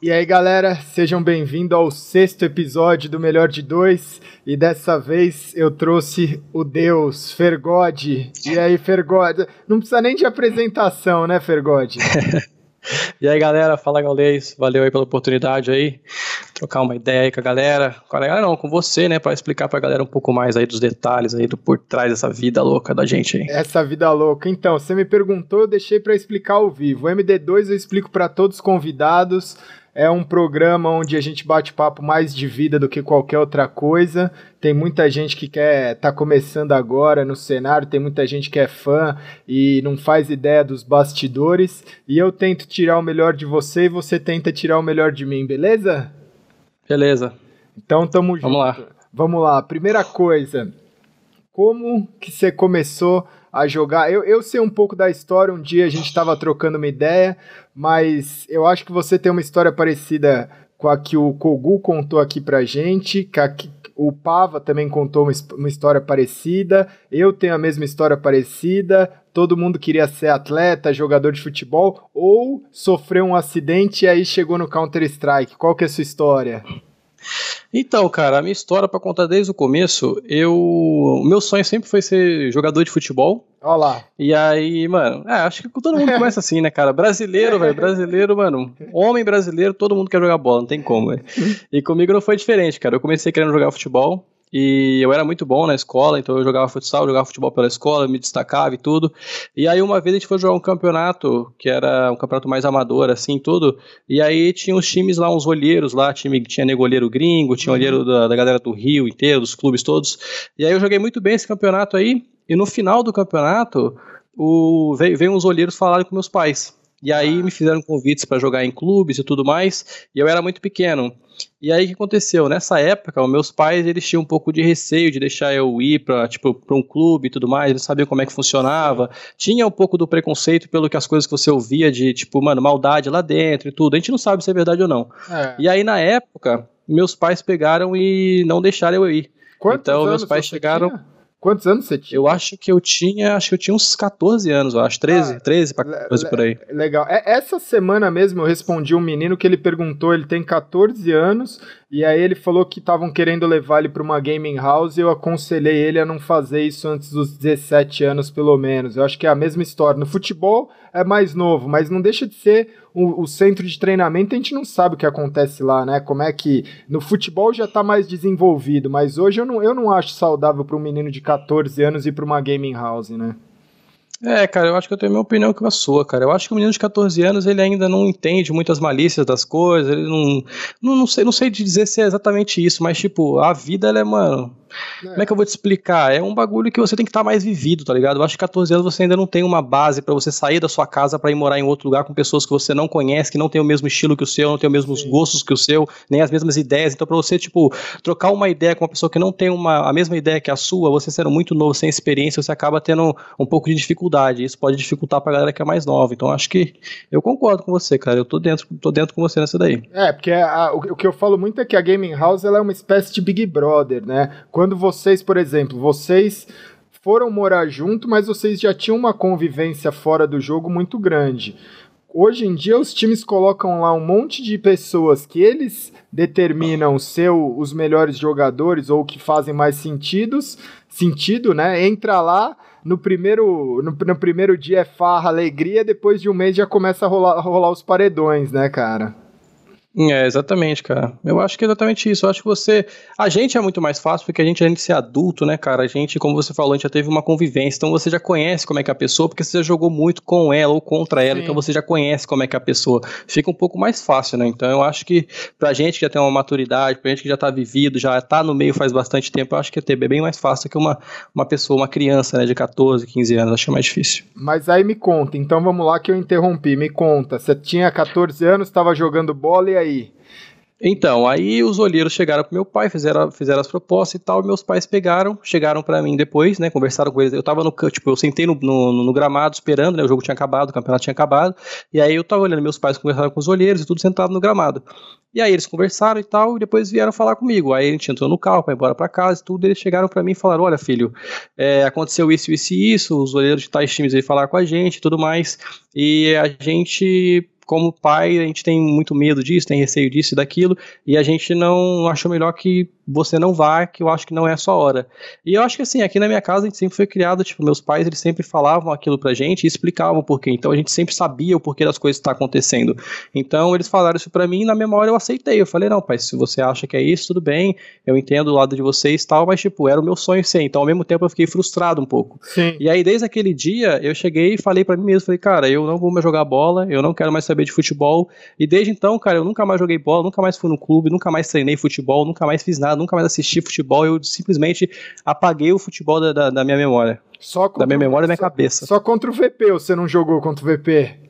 E aí, galera, sejam bem-vindos ao sexto episódio do Melhor de Dois. E dessa vez eu trouxe o Deus, Fergode. E aí, Fergode? Não precisa nem de apresentação, né, Fergode? e aí, galera, fala Gaulês. Valeu aí pela oportunidade aí. Trocar uma ideia aí com a galera. Com a galera não, com você, né, para explicar pra galera um pouco mais aí dos detalhes aí do por trás dessa vida louca da gente aí. Essa vida louca. Então, você me perguntou, eu deixei para explicar ao vivo. O MD2 eu explico para todos os convidados é um programa onde a gente bate papo mais de vida do que qualquer outra coisa. Tem muita gente que quer tá começando agora no cenário, tem muita gente que é fã e não faz ideia dos bastidores. E eu tento tirar o melhor de você e você tenta tirar o melhor de mim, beleza? Beleza. Então tamo junto. Vamos lá. Vamos lá. Primeira coisa, como que você começou a jogar. Eu, eu sei um pouco da história, um dia a gente estava trocando uma ideia, mas eu acho que você tem uma história parecida com a que o Kogu contou aqui pra gente, que a, o Pava também contou uma, uma história parecida, eu tenho a mesma história parecida, todo mundo queria ser atleta, jogador de futebol, ou sofreu um acidente e aí chegou no Counter-Strike. Qual que é a sua história? Então, cara, a minha história para contar desde o começo, eu, o meu sonho sempre foi ser jogador de futebol. Olha lá. E aí, mano, é, acho que todo mundo começa assim, né, cara? Brasileiro, velho, brasileiro, mano, homem brasileiro, todo mundo quer jogar bola, não tem como, velho. E comigo não foi diferente, cara. Eu comecei querendo jogar futebol, e eu era muito bom na escola, então eu jogava futsal, jogava futebol pela escola, me destacava e tudo. E aí uma vez a gente foi jogar um campeonato, que era um campeonato mais amador, assim, tudo. E aí tinha os times lá, uns olheiros lá, time que tinha negolheiro gringo, tinha uhum. olheiro da, da galera do Rio inteiro, dos clubes todos. E aí eu joguei muito bem esse campeonato aí, e no final do campeonato, o, veio, veio uns olheiros falarem com meus pais. E aí ah. me fizeram convites para jogar em clubes e tudo mais, e eu era muito pequeno. E aí o que aconteceu? Nessa época, os meus pais eles tinham um pouco de receio de deixar eu ir para tipo, pra um clube e tudo mais, eles sabiam como é que funcionava. Tinha um pouco do preconceito pelo que as coisas que você ouvia de, tipo, mano, maldade lá dentro e tudo. A gente não sabe se é verdade ou não. É. E aí, na época, meus pais pegaram e não deixaram eu ir. Quantos então, meus pais chegaram. Tinha? Quantos anos você tinha? Eu acho que eu tinha, acho que eu tinha uns 14 anos, eu acho, 13, ah, 13 para 14 por aí. Legal. É, essa semana mesmo eu respondi um menino que ele perguntou, ele tem 14 anos e aí ele falou que estavam querendo levar ele para uma gaming house e eu aconselhei ele a não fazer isso antes dos 17 anos, pelo menos. Eu acho que é a mesma história. No futebol é mais novo, mas não deixa de ser o, o centro de treinamento. A gente não sabe o que acontece lá, né? Como é que. No futebol já está mais desenvolvido, mas hoje eu não, eu não acho saudável para um menino de 14 anos ir para uma gaming house, né? É, cara, eu acho que eu tenho a minha opinião com a sua, cara. Eu acho que o menino de 14 anos, ele ainda não entende muitas malícias das coisas, ele não, não, não sei, não sei dizer se é exatamente isso, mas tipo, a vida ela é, mano, é. Como é que eu vou te explicar? É um bagulho que você tem que estar tá mais vivido, tá ligado? Eu acho que 14 anos você ainda não tem uma base para você sair da sua casa para ir morar em outro lugar com pessoas que você não conhece, que não tem o mesmo estilo que o seu, não tem os mesmos Sim. gostos que o seu, nem as mesmas ideias. Então, para você, tipo, trocar uma ideia com uma pessoa que não tem uma, a mesma ideia que a sua, você sendo muito novo, sem experiência, você acaba tendo um pouco de dificuldade. Isso pode dificultar pra galera que é mais nova. Então, acho que eu concordo com você, cara. Eu tô dentro, tô dentro com você nessa daí. É, porque a, o, o, que eu falo muito é que a Gaming House ela é uma espécie de Big Brother, né? Quando vocês, por exemplo, vocês foram morar junto, mas vocês já tinham uma convivência fora do jogo muito grande. Hoje em dia os times colocam lá um monte de pessoas que eles determinam ser os melhores jogadores ou que fazem mais sentidos, sentido, né? Entra lá, no primeiro, no, no primeiro dia é farra, alegria, depois de um mês já começa a rolar, rolar os paredões, né, cara? É, exatamente, cara. Eu acho que é exatamente isso. Eu acho que você. A gente é muito mais fácil porque a gente, a gente ser adulto, né, cara? A gente, como você falou, a gente já teve uma convivência. Então você já conhece como é que é a pessoa, porque você já jogou muito com ela ou contra ela. Sim. Então você já conhece como é que é a pessoa. Fica um pouco mais fácil, né? Então eu acho que pra gente que já tem uma maturidade, pra gente que já tá vivido, já tá no meio faz bastante tempo, eu acho que é ter bem mais fácil que uma, uma pessoa, uma criança, né, de 14, 15 anos. Acho que é mais difícil. Mas aí me conta, então vamos lá que eu interrompi. Me conta. Você tinha 14 anos, estava jogando bola e aí? Então, aí os olheiros chegaram pro meu pai, fizeram, fizeram as propostas e tal, meus pais pegaram, chegaram para mim depois, né, conversaram com eles, eu tava no, tipo, eu sentei no, no, no, gramado esperando, né, o jogo tinha acabado, o campeonato tinha acabado, e aí eu tava olhando, meus pais conversaram com os olheiros e tudo sentado no gramado. E aí eles conversaram e tal, e depois vieram falar comigo, aí a gente entrou no carro para ir embora para casa e tudo, eles chegaram para mim e falaram, olha filho, é, aconteceu isso, isso e isso, os olheiros de tais times aí falaram com a gente e tudo mais, e a gente como pai, a gente tem muito medo disso, tem receio disso e daquilo, e a gente não achou melhor que você não vá, que eu acho que não é a sua hora. E eu acho que assim, aqui na minha casa a gente sempre foi criado, tipo, meus pais eles sempre falavam aquilo pra gente e explicavam o porquê. Então a gente sempre sabia o porquê das coisas estar tá acontecendo. Então eles falaram isso pra mim e na memória eu aceitei. Eu falei, não, pai, se você acha que é isso, tudo bem, eu entendo o lado de vocês e tal, mas tipo, era o meu sonho ser. Então ao mesmo tempo eu fiquei frustrado um pouco. Sim. E aí desde aquele dia eu cheguei e falei para mim mesmo, falei, cara, eu não vou mais jogar bola, eu não quero mais saber de futebol. E desde então, cara, eu nunca mais joguei bola, nunca mais fui no clube, nunca mais treinei futebol, nunca mais fiz nada, nunca mais assisti futebol, eu simplesmente apaguei o futebol da, da, da minha memória. Só da minha memória e da minha cabeça. Só contra o VP, você não jogou contra o VP?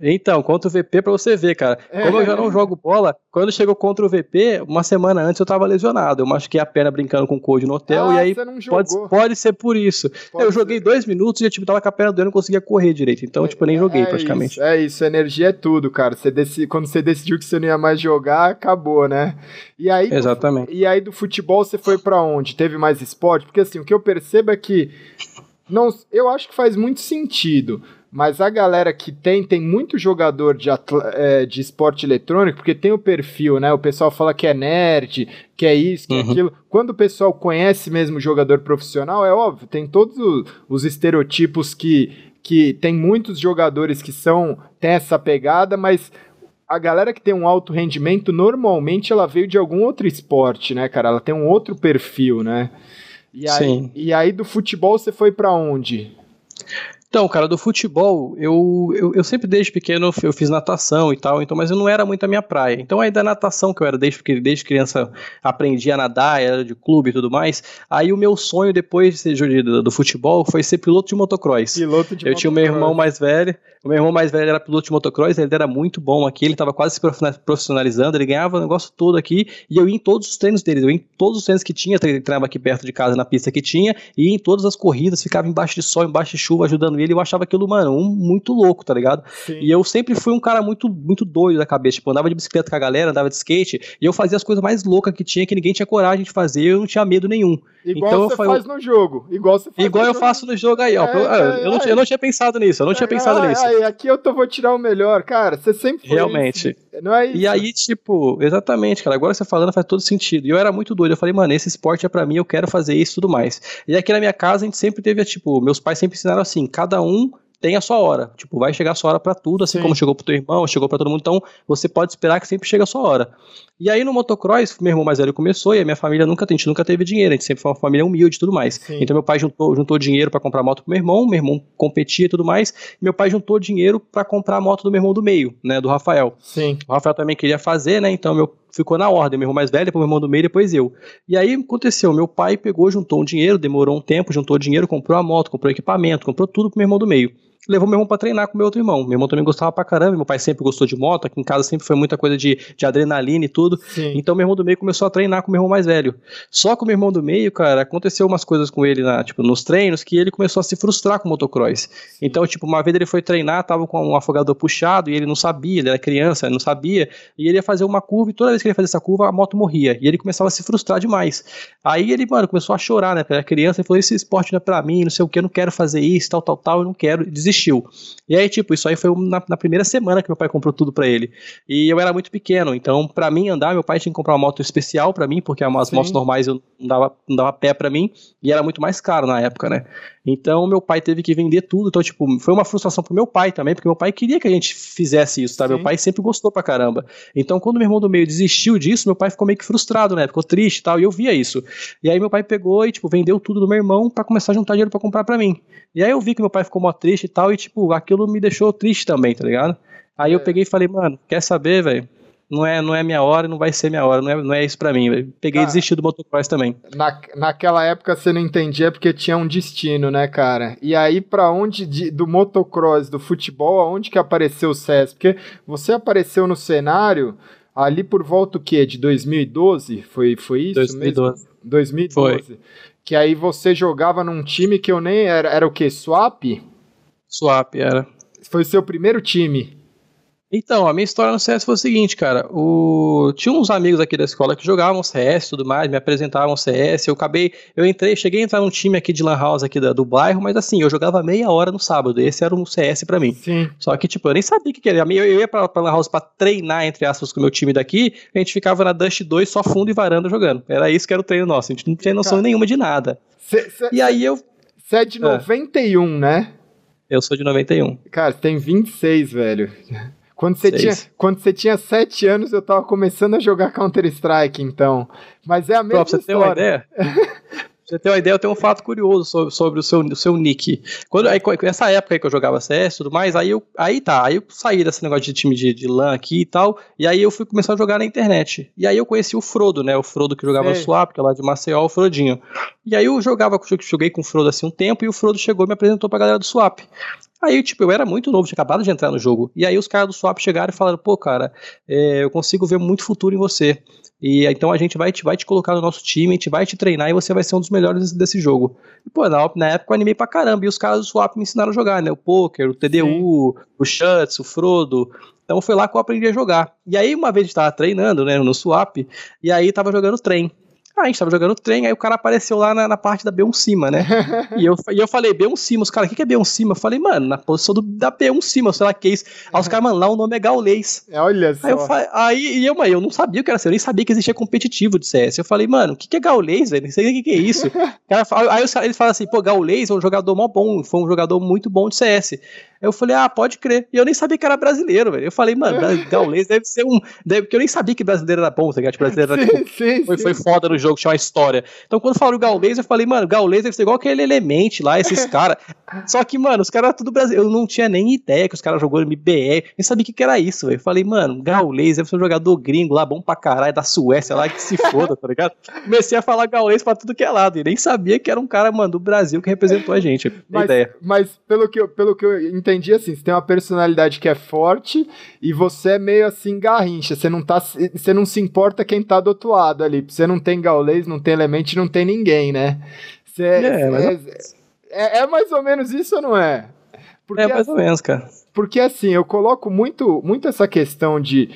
Então, contra o VP pra você ver, cara. É. Como eu já não jogo bola, quando chegou contra o VP, uma semana antes eu tava lesionado. Eu machuquei a perna brincando com o Code no hotel ah, e aí pode, pode ser por isso. Pode eu ser. joguei dois minutos e eu tipo, tava com a perna doendo e não conseguia correr direito. Então, tipo, eu nem joguei é praticamente. Isso, é isso, energia é tudo, cara. Você decidi, quando você decidiu que você não ia mais jogar, acabou, né? E aí, Exatamente. e aí do futebol você foi para onde? Teve mais esporte? Porque assim, o que eu percebo é que não, eu acho que faz muito sentido mas a galera que tem, tem muito jogador de, é, de esporte eletrônico, porque tem o perfil, né? O pessoal fala que é nerd, que é isso, que é uhum. aquilo. Quando o pessoal conhece mesmo o jogador profissional, é óbvio, tem todos os, os estereotipos que, que tem muitos jogadores que são, tem essa pegada, mas a galera que tem um alto rendimento, normalmente ela veio de algum outro esporte, né, cara? Ela tem um outro perfil, né? E aí, Sim. E aí do futebol você foi para onde? Então, cara, do futebol, eu, eu, eu, sempre desde pequeno eu fiz natação e tal, então, mas eu não era muito a minha praia. Então, aí da natação que eu era desde, desde criança, aprendi a nadar, era de clube e tudo mais. Aí o meu sonho depois de ser do, do futebol foi ser piloto de motocross. Piloto de Eu motocross. tinha o meu irmão mais velho, o meu irmão mais velho era piloto de motocross, ele era muito bom aqui, ele estava quase se profissionalizando, ele ganhava o negócio todo aqui, e eu ia em todos os treinos dele, eu ia em todos os treinos que tinha, treinava aqui perto de casa na pista que tinha, e ia em todas as corridas, ficava embaixo de sol, embaixo de chuva, ajudando ele, eu achava aquilo, mano, um, muito louco, tá ligado? Sim. E eu sempre fui um cara muito, muito doido da cabeça, tipo, andava de bicicleta com a galera, andava de skate, e eu fazia as coisas mais loucas que tinha, que ninguém tinha coragem de fazer, eu não tinha medo nenhum. Igual então, você faz no jogo. Igual você faz Igual eu jogo. faço no jogo aí, ó. É, é, eu, não, eu, não, tinha pensado nisso, eu não tinha pensado nisso. aqui eu tô, vou tirar o melhor, cara. Você sempre foi Realmente. Isso. Não é isso. E aí, tipo, exatamente, cara. Agora você falando faz todo sentido. E eu era muito doido. Eu falei, mano, esse esporte é pra mim, eu quero fazer isso e tudo mais. E aqui na minha casa a gente sempre teve, tipo, meus pais sempre ensinaram assim: cada um tem a sua hora. Tipo, vai chegar a sua hora para tudo, assim Sim. como chegou pro teu irmão, chegou para todo mundo. Então, você pode esperar que sempre chega a sua hora. E aí no motocross, meu irmão mais velho começou e a minha família nunca, a gente nunca teve dinheiro, a gente sempre foi uma família humilde e tudo mais. Sim. Então meu pai juntou, juntou dinheiro para comprar moto pro meu irmão, meu irmão competia e tudo mais, e meu pai juntou dinheiro para comprar a moto do meu irmão do meio, né, do Rafael. Sim. O Rafael também queria fazer, né, então meu ficou na ordem, meu irmão mais velho, depois meu irmão do meio, depois eu. E aí aconteceu, meu pai pegou, juntou um dinheiro, demorou um tempo, juntou dinheiro, comprou a moto, comprou equipamento, comprou tudo pro meu irmão do meio levou meu irmão pra treinar com meu outro irmão. Meu irmão também gostava pra caramba, meu pai sempre gostou de moto, aqui em casa sempre foi muita coisa de, de adrenalina e tudo. Sim. Então meu irmão do meio começou a treinar com meu irmão mais velho. Só que o meu irmão do meio, cara, aconteceu umas coisas com ele na, tipo, nos treinos que ele começou a se frustrar com o motocross. Então, tipo, uma vez ele foi treinar, tava com um afogador puxado e ele não sabia, ele era criança, ele não sabia, e ele ia fazer uma curva e toda vez que ele fazia essa curva, a moto morria. E ele começava a se frustrar demais. Aí ele, mano, começou a chorar, né? Era criança, ele falou: esse esporte não é pra mim, não sei o que, eu não quero fazer isso, tal, tal, tal, eu não quero, e desistiu. E aí, tipo, isso aí foi na, na primeira semana que meu pai comprou tudo para ele. E eu era muito pequeno, então para mim andar, meu pai tinha que comprar uma moto especial para mim, porque as Sim. motos normais eu não dava, não dava pé para mim, e era muito mais caro na época, né? Então meu pai teve que vender tudo, então tipo, foi uma frustração pro meu pai também, porque meu pai queria que a gente fizesse isso, tá? Sim. Meu pai sempre gostou pra caramba. Então quando meu irmão do meio desistiu disso, meu pai ficou meio que frustrado, né? Ficou triste e tal, e eu via isso. E aí meu pai pegou e tipo, vendeu tudo do meu irmão para começar a juntar dinheiro para comprar para mim. E aí eu vi que meu pai ficou mó triste e tal, e tipo, aquilo me deixou triste também, tá ligado? Aí é. eu peguei e falei, mano, quer saber, velho? Não é, não é minha hora, não vai ser minha hora, não é, não é isso para mim. Peguei e desisti do motocross também. Na, naquela época você não entendia porque tinha um destino, né, cara? E aí para onde de, do motocross, do futebol, aonde que apareceu o SES? Porque você apareceu no cenário ali por volta o quê? De 2012? Foi, foi isso 2012. mesmo? 2012. Foi. Que aí você jogava num time que eu nem. Era, era o quê? Swap? Swap, era. Foi o seu primeiro time. Então, a minha história no CS foi o seguinte, cara. O... Tinha uns amigos aqui da escola que jogavam CS e tudo mais, me apresentavam CS. Eu acabei. Eu entrei, cheguei a entrar num time aqui de Lan House aqui da, do bairro, mas assim, eu jogava meia hora no sábado. Esse era um CS pra mim. Sim. Só que, tipo, eu nem sabia o que, que era. Eu, eu ia pra, pra Lan House pra treinar, entre aspas, com o meu time daqui. A gente ficava na Dust 2 só fundo e varanda jogando. Era isso que era o treino nosso. A gente não tinha noção cara, nenhuma de nada. Cê, cê, e aí eu. Você é de 91, é. né? Eu sou de 91. Cara, tem 26, velho. Quando você, tinha, quando você tinha 7 anos, eu tava começando a jogar Counter-Strike, então. Mas é a mesma Pô, pra você história. Ter uma ideia? você ter uma ideia, eu tenho um fato curioso sobre, sobre o, seu, o seu nick. Quando, aí, nessa época aí que eu jogava CS e tudo mais, aí, eu, aí tá, aí eu saí desse negócio de time de, de LAN aqui e tal, e aí eu fui começar a jogar na internet. E aí eu conheci o Frodo, né? O Frodo que jogava Sei. no Swap, que é lá de Maceió, o Frodinho. E aí eu jogava, joguei com o Frodo assim um tempo, e o Frodo chegou e me apresentou pra galera do Swap. Aí, tipo, eu era muito novo, tinha acabado de entrar no jogo. E aí os caras do Swap chegaram e falaram, pô, cara, é, eu consigo ver muito futuro em você. E então a gente vai te, vai te colocar no nosso time, a gente vai te treinar e você vai ser um dos melhores desse, desse jogo. E, pô, na, na, época eu animei pra caramba. E os caras do Swap me ensinaram a jogar, né? O poker, o TDU, Sim. o Shuts, o Frodo. Então foi lá que eu aprendi a jogar. E aí, uma vez a gente tava treinando, né, no Swap, e aí tava jogando trem. Ah, a gente tava jogando trem, aí o cara apareceu lá na, na parte da B1 cima, né? e, eu, e eu falei, B1 cima, os caras, o que, que é B1 cima? Eu falei, mano, na posição do, da B1 cima, sei lá que é isso. Aí os caras, mano, lá o nome é Gaulês. Olha só. Aí, eu, aí e eu, mano, eu não sabia o que era, eu nem sabia que existia competitivo de CS. Eu falei, mano, o que, que é Gaulês, velho? Não sei o que, que é isso. cara, aí eles falam assim, pô, Gaulês é um jogador mó bom, foi um jogador muito bom de CS. Eu falei, ah, pode crer. E eu nem sabia que era brasileiro, velho. Eu falei, mano, gaulês deve ser um. Deve... Porque eu nem sabia que brasileiro era bom, tá ligado? Tipo, brasileiro era, tipo, sim, foi, sim. foi foda no jogo, tinha uma história. Então, quando falaram gaulês, eu falei, mano, gaulês deve ser igual aquele elemento lá, esses caras. Só que, mano, os caras eram tudo brasileiro. Eu não tinha nem ideia que os caras jogou MBR. Nem sabia o que, que era isso, velho. Eu falei, mano, gaulês deve ser um jogador gringo lá, bom pra caralho, da Suécia lá, que se foda, tá ligado? Comecei a falar gaulês pra tudo que é lado. E nem sabia que era um cara, mano, do Brasil que representou a gente. Mas, ideia. mas pelo, que eu, pelo que eu entendi, assim, você tem uma personalidade que é forte e você é meio assim garrincha. Você não, tá, você não se importa quem tá do outro lado ali. Você não tem gaulês, não tem elemente, não tem ninguém, né? Você, é, mas... é, é, é, mais ou menos isso ou não é? Porque, é mais ou menos, cara. Porque assim, eu coloco muito, muito essa questão de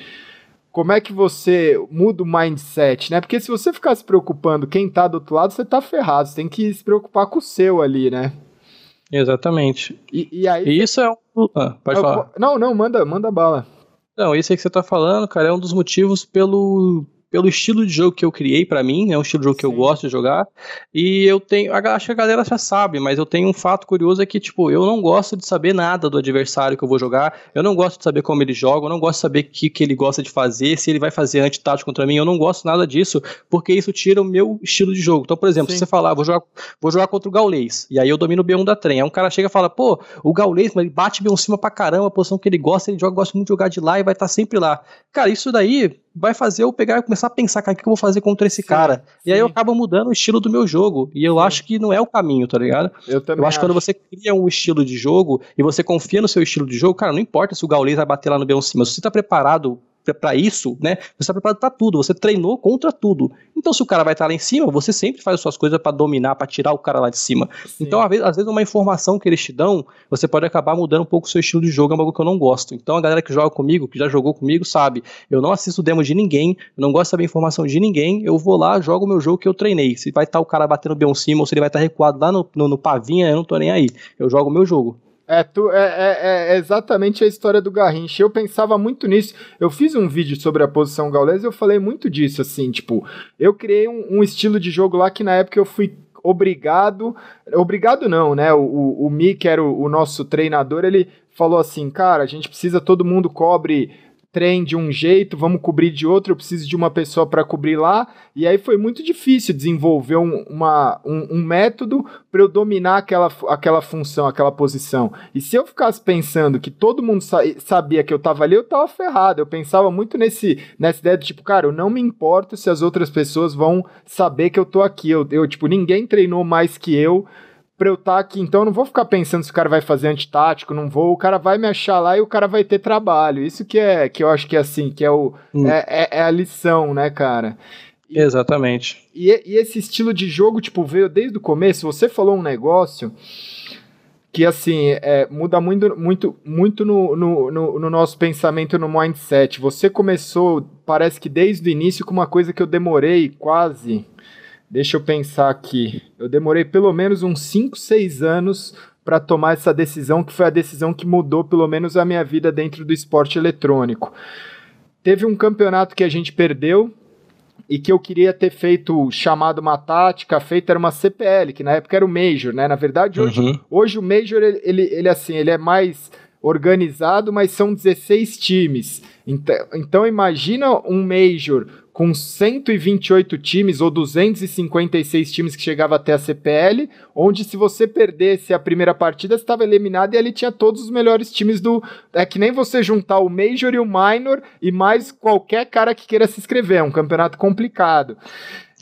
como é que você muda o mindset, né? Porque se você ficar se preocupando quem tá do outro lado, você tá ferrado. Você tem que se preocupar com o seu ali, né? Exatamente. E, e aí. E isso é um. Ah, pode eu, falar. Não, não, manda, manda bala. Não, isso aí que você tá falando, cara, é um dos motivos pelo pelo estilo de jogo que eu criei para mim, é um estilo de jogo Sim. que eu gosto de jogar. E eu tenho, acho que a galera já sabe, mas eu tenho um fato curioso é que tipo, eu não gosto de saber nada do adversário que eu vou jogar. Eu não gosto de saber como ele joga, eu não gosto de saber o que, que ele gosta de fazer, se ele vai fazer anti-tático contra mim. Eu não gosto nada disso, porque isso tira o meu estilo de jogo. Então, por exemplo, Sim. se você falar, vou jogar, vou jogar contra o Gaulês, e aí eu domino o B1 da trem. Aí um cara chega e fala, pô, o Gaulês, mas ele bate B1 cima pra caramba, a posição que ele gosta, ele joga, gosta muito de jogar de lá e vai estar tá sempre lá. Cara, isso daí vai fazer eu pegar e começar a pensar, cara, o que eu vou fazer contra esse sim, cara? Sim. E aí eu acabo mudando o estilo do meu jogo. E eu sim. acho que não é o caminho, tá ligado? Eu também. Eu acho que quando você cria um estilo de jogo e você confia no seu estilo de jogo, cara, não importa se o Gaules vai bater lá no B1 cima, se você tá preparado para isso, né? Você está preparado para tudo, você treinou contra tudo. Então, se o cara vai estar tá lá em cima, você sempre faz as suas coisas para dominar, para tirar o cara lá de cima. Sim. Então, às vezes, às vezes, uma informação que eles te dão, você pode acabar mudando um pouco o seu estilo de jogo, é algo que eu não gosto. Então, a galera que joga comigo, que já jogou comigo, sabe, eu não assisto demo de ninguém, eu não gosto de saber informação de ninguém, eu vou lá, jogo o meu jogo que eu treinei. Se vai estar tá o cara batendo bem em cima, ou se ele vai estar tá recuado lá no, no, no pavinha, eu não tô nem aí. Eu jogo o meu jogo. É, tu, é, é, é, exatamente a história do Garrincha. Eu pensava muito nisso. Eu fiz um vídeo sobre a posição gaulesa e eu falei muito disso, assim, tipo, eu criei um, um, estilo de jogo lá que na época eu fui obrigado. Obrigado não, né? O, o, o Mi, que era o, o nosso treinador, ele falou assim, cara, a gente precisa, todo mundo cobre trem de um jeito, vamos cobrir de outro, eu preciso de uma pessoa para cobrir lá. E aí foi muito difícil desenvolver um, uma, um, um método para eu dominar aquela, aquela função, aquela posição. E se eu ficasse pensando que todo mundo sa sabia que eu estava ali, eu estava ferrado. Eu pensava muito nesse, nessa ideia de tipo, cara, eu não me importo se as outras pessoas vão saber que eu tô aqui. Eu, eu tipo, ninguém treinou mais que eu pra eu estar tá aqui. Então eu não vou ficar pensando se o cara vai fazer antitático, não vou. O cara vai me achar lá e o cara vai ter trabalho. Isso que é que eu acho que é assim, que é, o, hum. é, é, é, a lição, né, cara? E, Exatamente. E, e esse estilo de jogo, tipo, veio desde o começo. Você falou um negócio que assim, é, muda muito, muito, muito no, no, no, no, nosso pensamento, no mindset. Você começou, parece que desde o início, com uma coisa que eu demorei quase. Deixa eu pensar aqui. Eu demorei pelo menos uns 5, 6 anos para tomar essa decisão, que foi a decisão que mudou pelo menos a minha vida dentro do esporte eletrônico. Teve um campeonato que a gente perdeu, e que eu queria ter feito chamado uma tática, feita era uma CPL, que na época era o Major, né? Na verdade, hoje, uhum. hoje o Major, ele, ele, ele, assim, ele é mais organizado, mas são 16 times. Então, então imagina um Major com 128 times ou 256 times que chegava até a CPL, onde se você perdesse a primeira partida, você estava eliminado e ali tinha todos os melhores times do. É que nem você juntar o Major e o Minor e mais qualquer cara que queira se inscrever. É um campeonato complicado.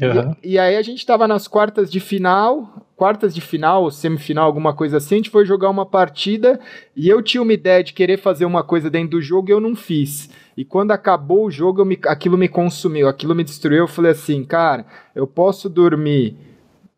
Uhum. E, e, aí a gente estava nas quartas de final, quartas de final, semifinal, alguma coisa assim, a gente foi jogar uma partida e eu tinha uma ideia de querer fazer uma coisa dentro do jogo e eu não fiz. E quando acabou o jogo, me, aquilo me consumiu, aquilo me destruiu. Eu falei assim, cara, eu posso dormir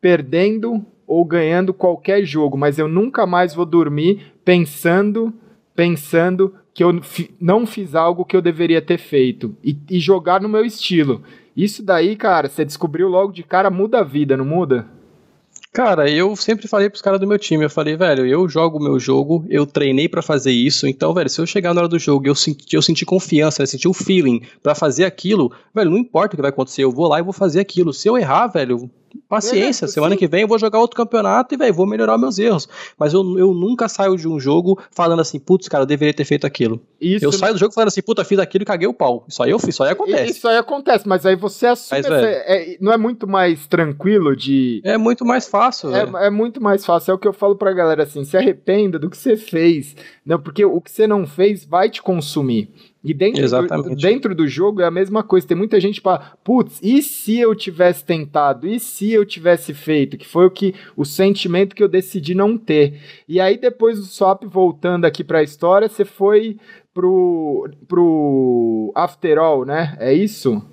perdendo ou ganhando qualquer jogo, mas eu nunca mais vou dormir pensando, pensando que eu não fiz algo que eu deveria ter feito e, e jogar no meu estilo. Isso daí, cara, você descobriu logo de cara, muda a vida, não muda? Cara, eu sempre falei pros caras do meu time, eu falei, velho, eu jogo o meu jogo, eu treinei para fazer isso, então, velho, se eu chegar na hora do jogo e eu senti, eu senti confiança, eu senti o feeling para fazer aquilo, velho, não importa o que vai acontecer, eu vou lá e vou fazer aquilo. Se eu errar, velho, paciência, é, semana que vem eu vou jogar outro campeonato e, velho, vou melhorar meus erros. Mas eu, eu nunca saio de um jogo falando assim, putz, cara, eu deveria ter feito aquilo. Isso, eu saio do jogo falando assim, puta, fiz aquilo e caguei o pau. Isso aí eu fiz, isso aí acontece. Isso aí acontece, mas aí você assume. Mas, essa, é, não é muito mais tranquilo de. É muito mais fácil, é, é, muito mais fácil. É o que eu falo pra galera assim: se arrependa do que você fez. Não, porque o que você não fez vai te consumir. E dentro do, dentro do jogo é a mesma coisa. Tem muita gente para, putz, e se eu tivesse tentado? E se eu tivesse feito? Que foi o que o sentimento que eu decidi não ter. E aí depois do swap voltando aqui para a história, você foi pro pro After All, né? É isso?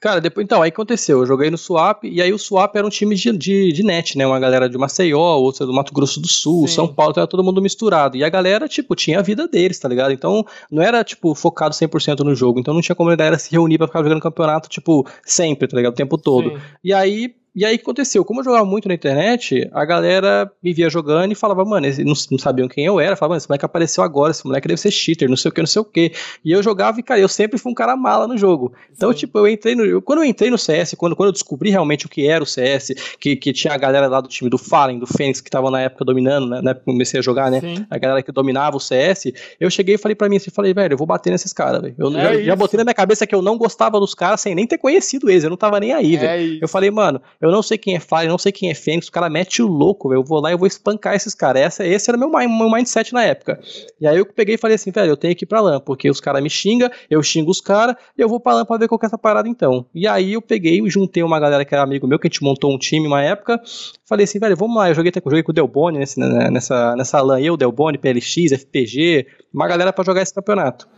Cara, depois, então, aí aconteceu, eu joguei no Swap, e aí o Swap era um time de, de, de net, né, uma galera de Maceió, outra do Mato Grosso do Sul, Sim. São Paulo, então era todo mundo misturado, e a galera, tipo, tinha a vida deles, tá ligado? Então, não era, tipo, focado 100% no jogo, então não tinha como a galera se reunir pra ficar jogando campeonato, tipo, sempre, tá ligado? O tempo todo. Sim. E aí, e aí aconteceu, como eu jogava muito na internet, a galera me via jogando e falava, mano, eles não, não sabiam quem eu era, falava, mano, esse moleque apareceu agora, esse moleque deve ser cheater, não sei o que, não sei o que. E eu jogava e, cara, eu sempre fui um cara mala no jogo. Então, Sim. tipo, eu entrei no. Quando eu entrei no CS, quando, quando eu descobri realmente o que era o CS, que, que tinha a galera lá do time do Fallen, do Fênix, que tava na época dominando, né? Na época que comecei a jogar, né? Sim. A galera que dominava o CS, eu cheguei e falei pra mim assim, falei, velho, eu vou bater nesses caras, velho. Eu é já, já, botei na minha cabeça que eu não gostava dos caras sem nem ter conhecido eles, eu não tava nem aí, é velho. Eu falei, mano, eu não sei quem é Fallen, não sei quem é Fênix, o cara mete o louco, velho. Eu vou lá e vou espancar esses caras. Esse era meu, meu mindset na época. E aí eu peguei e falei assim, velho, eu tenho que ir pra LAN, porque os caras me xingam, eu xingo os caras, eu vou pra LAN pra ver qual que é essa parada então. E aí eu peguei e juntei uma galera que era amigo meu, que a gente montou um time uma época. Falei assim, velho, vamos lá. Eu joguei, joguei com o Delboni nesse, né, nessa, nessa LAN, eu, Delboni, PLX, FPG, uma galera para jogar esse campeonato.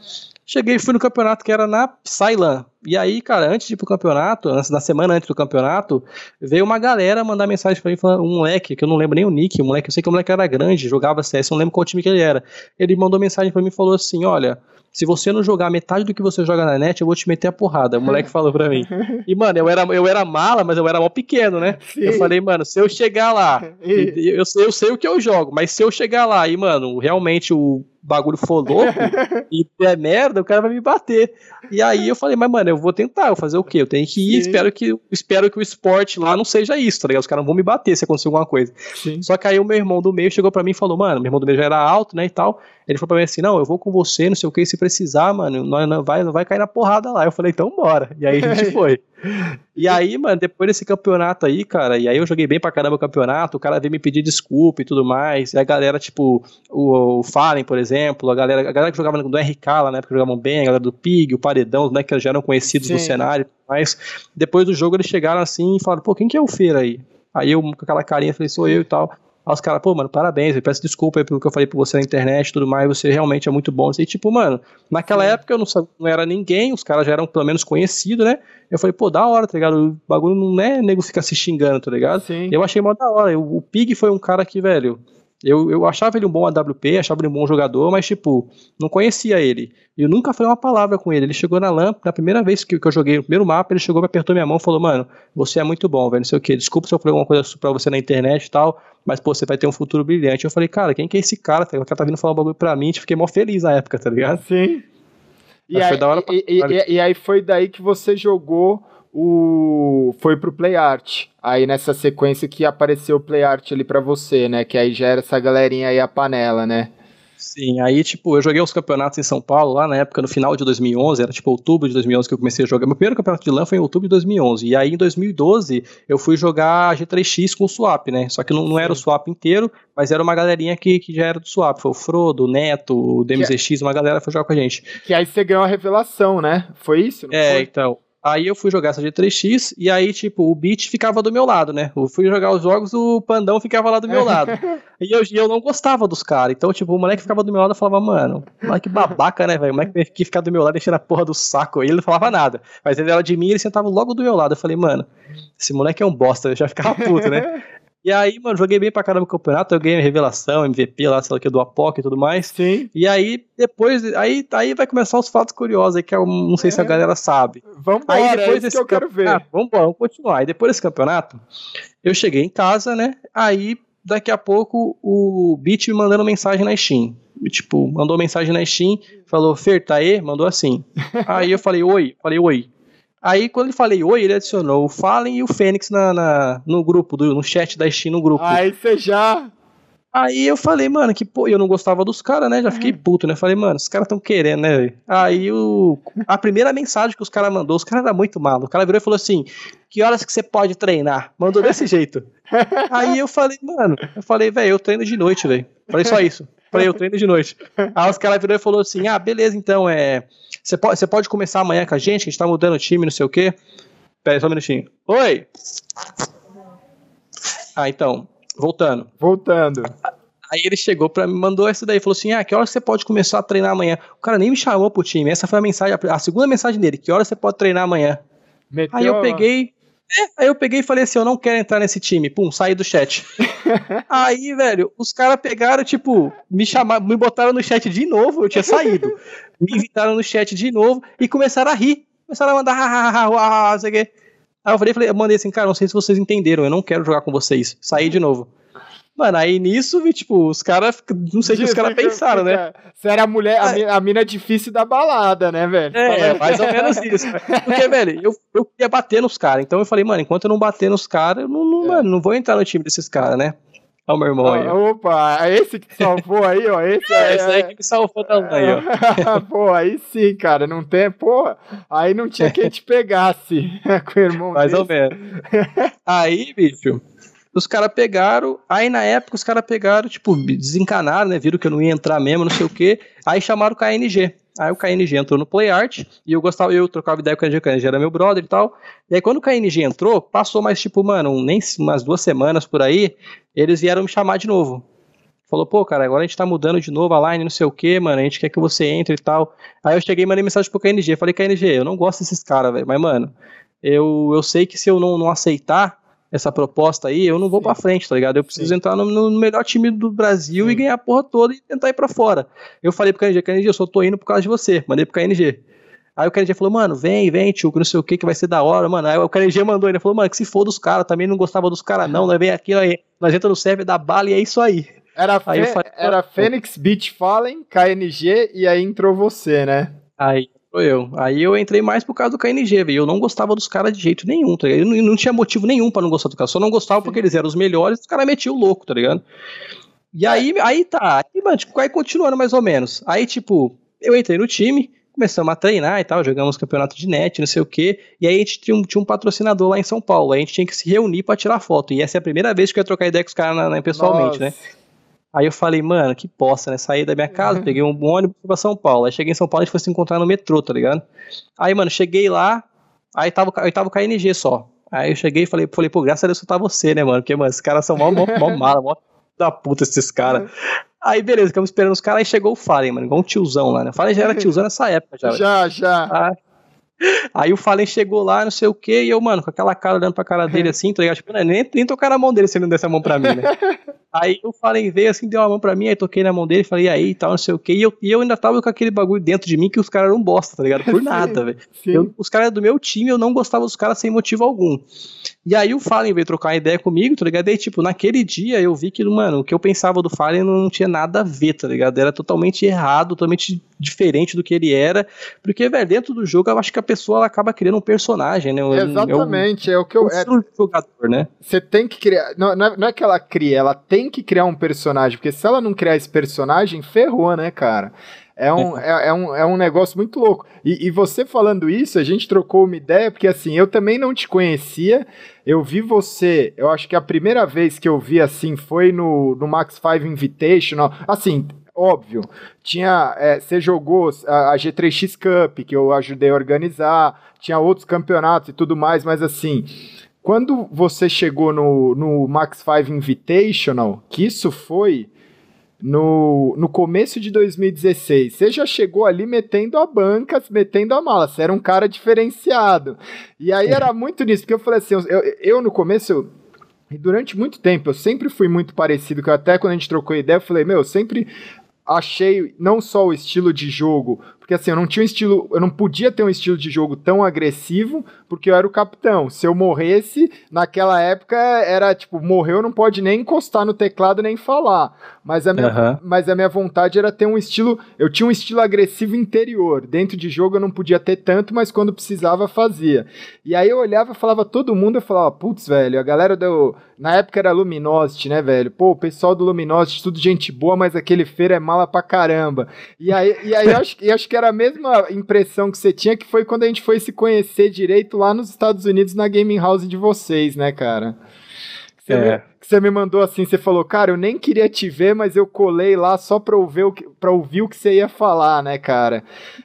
Cheguei e fui no campeonato que era na Psylan. E aí, cara, antes de ir pro campeonato, na semana antes do campeonato, veio uma galera mandar mensagem pra mim, falando, um moleque, que eu não lembro nem o nick, o moleque, eu sei que o moleque era grande, jogava CS, eu não lembro qual time que ele era. Ele mandou mensagem pra mim e falou assim: olha, se você não jogar metade do que você joga na net, eu vou te meter a porrada. O moleque falou pra mim. E, mano, eu era, eu era mala, mas eu era mal pequeno, né? Sim. Eu falei, mano, se eu chegar lá, eu, eu, eu sei o que eu jogo, mas se eu chegar lá e, mano, realmente o bagulho for louco e der merda, o cara vai me bater. E aí eu falei, mas mano, eu vou tentar, eu vou fazer o quê? Eu tenho que ir, espero que, espero que o esporte lá não seja isso, tá ligado? Os caras vão me bater se acontecer alguma coisa. Sim. Só que aí o meu irmão do meio chegou pra mim e falou, mano, meu irmão do meio já era alto, né, e tal. Ele falou pra mim assim, não, eu vou com você, não sei o que, se precisar, mano, não, não, vai, não vai cair na porrada lá. Eu falei, então bora. E aí a gente foi. E aí, mano, depois desse campeonato aí, cara, e aí eu joguei bem pra caramba o campeonato, o cara veio me pedir desculpa e tudo mais, e a galera, tipo, o, o Fallen, por exemplo, a galera, a galera que jogava do RK lá, né, que jogavam bem, a galera do Pig, o Paredão, os que já eram conhecidos Sim. no cenário, mas depois do jogo eles chegaram assim e falaram, pô, quem que é o Feira aí? Aí eu, com aquela carinha, falei, sou eu e tal. Aí os caras, pô, mano, parabéns, eu peço desculpa aí pelo que eu falei pra você na internet e tudo mais, você realmente é muito bom. E tipo, mano, naquela Sim. época eu não, sabia, não era ninguém, os caras já eram pelo menos conhecidos, né? Eu falei, pô, da hora, tá ligado? O bagulho não é nego ficar se xingando, tá ligado? Sim. Eu achei mó da hora. O, o Pig foi um cara que, velho, Eu, eu achava ele um bom AWP, achava ele um bom jogador, mas, tipo, não conhecia ele. Eu nunca falei uma palavra com ele. Ele chegou na LAN, na primeira vez que, que eu joguei o primeiro mapa, ele chegou, me apertou minha mão e falou, mano, você é muito bom, velho, não sei o que. Desculpa se eu falei alguma coisa pra você na internet e tal, mas, pô, você vai ter um futuro brilhante. Eu falei, cara, quem que é esse cara? O cara tá vindo falar um bagulho pra mim, fiquei mó feliz na época, tá ligado? Sim. E aí, pra... e, e, e aí foi daí que você jogou o foi pro Play Art. Aí nessa sequência que apareceu o Play Art ali para você, né? Que aí já era essa galerinha aí a panela, né? Sim, aí, tipo, eu joguei os campeonatos em São Paulo, lá na época, no final de 2011, era tipo outubro de 2011 que eu comecei a jogar. Meu primeiro campeonato de LAN foi em outubro de 2011. E aí, em 2012, eu fui jogar G3X com o Swap, né? Só que não, não era o Swap inteiro, mas era uma galerinha que, que já era do Swap. Foi o Frodo, o Neto, o DMZX, uma galera foi jogar com a gente. Que aí você ganhou a revelação, né? Foi isso? é, foi? então. Aí eu fui jogar essa G3X e aí, tipo, o Beat ficava do meu lado, né? Eu fui jogar os jogos, o Pandão ficava lá do meu lado. e, eu, eu não gostava dos caras. Então, tipo, o moleque ficava do meu lado e falava, mano, moleque babaca, né, velho? O moleque que ficava do meu lado deixando a porra do saco. E ele não falava nada. Mas ele era de mim e ele sentava logo do meu lado. Eu falei, mano, esse moleque é um bosta, eu já ficava puto, né? E aí, mano, joguei bem pra caramba no campeonato, eu ganhei revelação, MVP lá, sei lá que, do Apoc e tudo mais. Sim. E aí, depois, aí, aí vai começar os fatos curiosos aí, que eu não sei é. se a é. galera sabe. Vamos aí é depois é desse que eu quero ver. Vamos, vamos continuar. Aí depois desse campeonato, eu cheguei em casa, né, aí daqui a pouco o Beat me mandando mensagem na Steam. Tipo, mandou mensagem na Steam, falou, Fer, tá aí? Mandou assim. aí eu falei, oi, falei, oi. Aí, quando ele falei oi, ele adicionou o Fallen e o Fênix na, na, no grupo, do, no chat da Steam no grupo. Aí você já. Aí eu falei, mano, que pô, eu não gostava dos caras, né? Já fiquei puto, né? Falei, mano, os caras tão querendo, né? Aí o, a primeira mensagem que os caras mandou, os caras eram muito malos. O cara virou e falou assim: que horas que você pode treinar? Mandou desse jeito. Aí eu falei, mano, eu falei, velho, eu treino de noite, velho. Falei só isso. Falei, eu treino de noite. Aí os caras virou e falou assim: ah, beleza, então é. Você pode, você pode começar amanhã com a gente, a gente tá mudando o time, não sei o quê. Pera aí só um minutinho. Oi! Ah, então, voltando. Voltando. Aí ele chegou para mim, mandou essa daí, falou assim: "Ah, que hora você pode começar a treinar amanhã?". O cara nem me chamou pro time. Essa foi a mensagem, a segunda mensagem dele: "Que hora você pode treinar amanhã?". Meteu aí eu peguei, aí eu peguei e falei assim: "Eu não quero entrar nesse time". Pum, saí do chat. aí, velho, os caras pegaram, tipo, me chamaram, me botaram no chat de novo, eu tinha saído. me invitaram no chat de novo e começaram a rir. Começaram a mandar, ha, sei o quê. Aí eu falei, falei, eu mandei assim, cara, não sei se vocês entenderam, eu não quero jogar com vocês. Saí de novo. Mano, aí nisso, tipo, os caras. Não sei o que os caras pensaram, né? Você era a mulher, a, a mina difícil da balada, né, velho? É, mais ou menos isso. Porque, velho, eu, eu queria bater nos caras. Então eu falei, mano, enquanto eu não bater nos caras, eu não, não, é. mano, não vou entrar no time desses caras, né? Olha o meu irmão aí. opa, é esse que salvou aí, ó. Esse, é, esse aí que me salvou também, ó. Pô, aí sim, cara. Não tem, porra. Aí não tinha quem te pegasse com o irmão Mais desse. ou menos. Aí, bicho. Os caras pegaram, aí na época os caras pegaram, tipo, desencanaram, né? Viram que eu não ia entrar mesmo, não sei o quê. Aí chamaram o KNG. Aí o KNG entrou no Play Art e eu gostava, eu trocava ideia com o KNG, o KNG era meu brother e tal. E aí quando o KNG entrou, passou mais tipo, mano, nem umas duas semanas por aí, eles vieram me chamar de novo. Falou, pô, cara, agora a gente tá mudando de novo a line, não sei o que, mano, a gente quer que você entre e tal. Aí eu cheguei e mandei mensagem pro KNG, falei, KNG, eu não gosto desses caras, velho, mas, mano, eu, eu sei que se eu não, não aceitar, essa proposta aí, eu não vou para frente, tá ligado? Eu preciso Sim. entrar no, no, melhor time do Brasil Sim. e ganhar a porra toda e tentar ir para fora. Eu falei pro KNG, KNG, eu só tô indo por causa de você. Mandei pro KNG. Aí o KNG falou, mano, vem, vem, tio, que não sei o que, que vai ser da hora, mano. Aí o KNG mandou, ele falou, mano, que se for dos caras, também não gostava dos caras, não. Nós vem aqui, nós, nós entra no server da bala e é isso aí. Era, aí falei, era Fênix, Beach Fallen, KNG e aí entrou você, né? Aí Sou eu. Aí eu entrei mais por causa do KNG, velho. Eu não gostava dos caras de jeito nenhum, tá ligado? Eu não, tinha motivo nenhum para não gostar do cara. Só não gostava porque eles eram os melhores e os caras metiam o louco, tá ligado? E aí, aí tá. Aí, mano, tipo, aí continuando mais ou menos. Aí, tipo, eu entrei no time, começamos a treinar e tal, jogamos campeonato de net, não sei o quê. E aí a gente tinha um, tinha um patrocinador lá em São Paulo. Aí a gente tinha que se reunir para tirar foto. E essa é a primeira vez que eu ia trocar ideia com os caras pessoalmente, Nossa. né? Aí eu falei, mano, que possa, né? Saí da minha casa, peguei um ônibus pra São Paulo. Aí cheguei em São Paulo, a gente foi se encontrar no metrô, tá ligado? Aí, mano, cheguei lá, aí tava, aí tava o KNG só. Aí eu cheguei e falei, falei, pô, graças a Deus só tá você, né, mano? Porque, mano, esses caras são mó, mó, mó mala, mó da puta esses caras. Aí, beleza, ficamos esperando os caras, aí chegou o Fallen, mano, igual um tiozão lá, né? O Fallen já era tiozão nessa época, já. Já, já. Aí, aí o Fallen chegou lá, não sei o que, e eu, mano, com aquela cara olhando pra cara dele assim, tá ligado? Tipo, nem, nem tocar na mão dele se ele não desse a mão pra mim, né? Aí o Fallen veio assim, deu uma mão pra mim, aí toquei na mão dele, falei, e aí, tal, não sei o que. E eu, e eu ainda tava com aquele bagulho dentro de mim que os caras eram bosta, tá ligado? Por nada, velho. Os caras do meu time, eu não gostava dos caras sem motivo algum. E aí o Fallen veio trocar uma ideia comigo, tá ligado? E aí, tipo, naquele dia eu vi que, mano, o que eu pensava do Fallen não tinha nada a ver, tá ligado? Era totalmente errado, totalmente diferente do que ele era. Porque, velho, dentro do jogo eu acho que a pessoa ela acaba criando um personagem, né? Exatamente, é o, é o que eu. É, jogador, né? Você tem que criar. Não, não é que ela cria, ela tem que criar um personagem, porque se ela não criar esse personagem, ferrou, né, cara? É um, é, é, um, é um negócio muito louco. E, e, você falando isso, a gente trocou uma ideia, porque assim, eu também não te conhecia. Eu vi você, eu acho que a primeira vez que eu vi assim foi no, no Max 5 Invitational. Assim, óbvio, tinha. É, você jogou a, a G3X Cup, que eu ajudei a organizar, tinha outros campeonatos e tudo mais, mas assim. Quando você chegou no, no Max 5 Invitational, que isso foi no, no começo de 2016, você já chegou ali metendo a banca, metendo a mala, você era um cara diferenciado. E aí era muito nisso, porque eu falei assim, eu, eu no começo, e durante muito tempo, eu sempre fui muito parecido, que até quando a gente trocou ideia, eu falei, meu, eu sempre achei não só o estilo de jogo, porque assim, eu não tinha um estilo, eu não podia ter um estilo de jogo tão agressivo, porque eu era o capitão. Se eu morresse, naquela época era tipo, morreu, não pode nem encostar no teclado nem falar. Mas a minha, uhum. mas a minha vontade era ter um estilo, eu tinha um estilo agressivo interior. Dentro de jogo eu não podia ter tanto, mas quando precisava fazia. E aí eu olhava, falava todo mundo, eu falava, putz, velho, a galera do na época era Luminosity, né, velho? Pô, o pessoal do Luminosity, tudo gente boa, mas aquele feira é mala pra caramba. E aí, e aí eu acho, eu acho que era a mesma impressão que você tinha, que foi quando a gente foi se conhecer direito lá nos Estados Unidos na gaming house de vocês, né, cara? Você, é. me, você me mandou assim, você falou, cara, eu nem queria te ver, mas eu colei lá só pra ouvir o que, pra ouvir o que você ia falar, né, cara?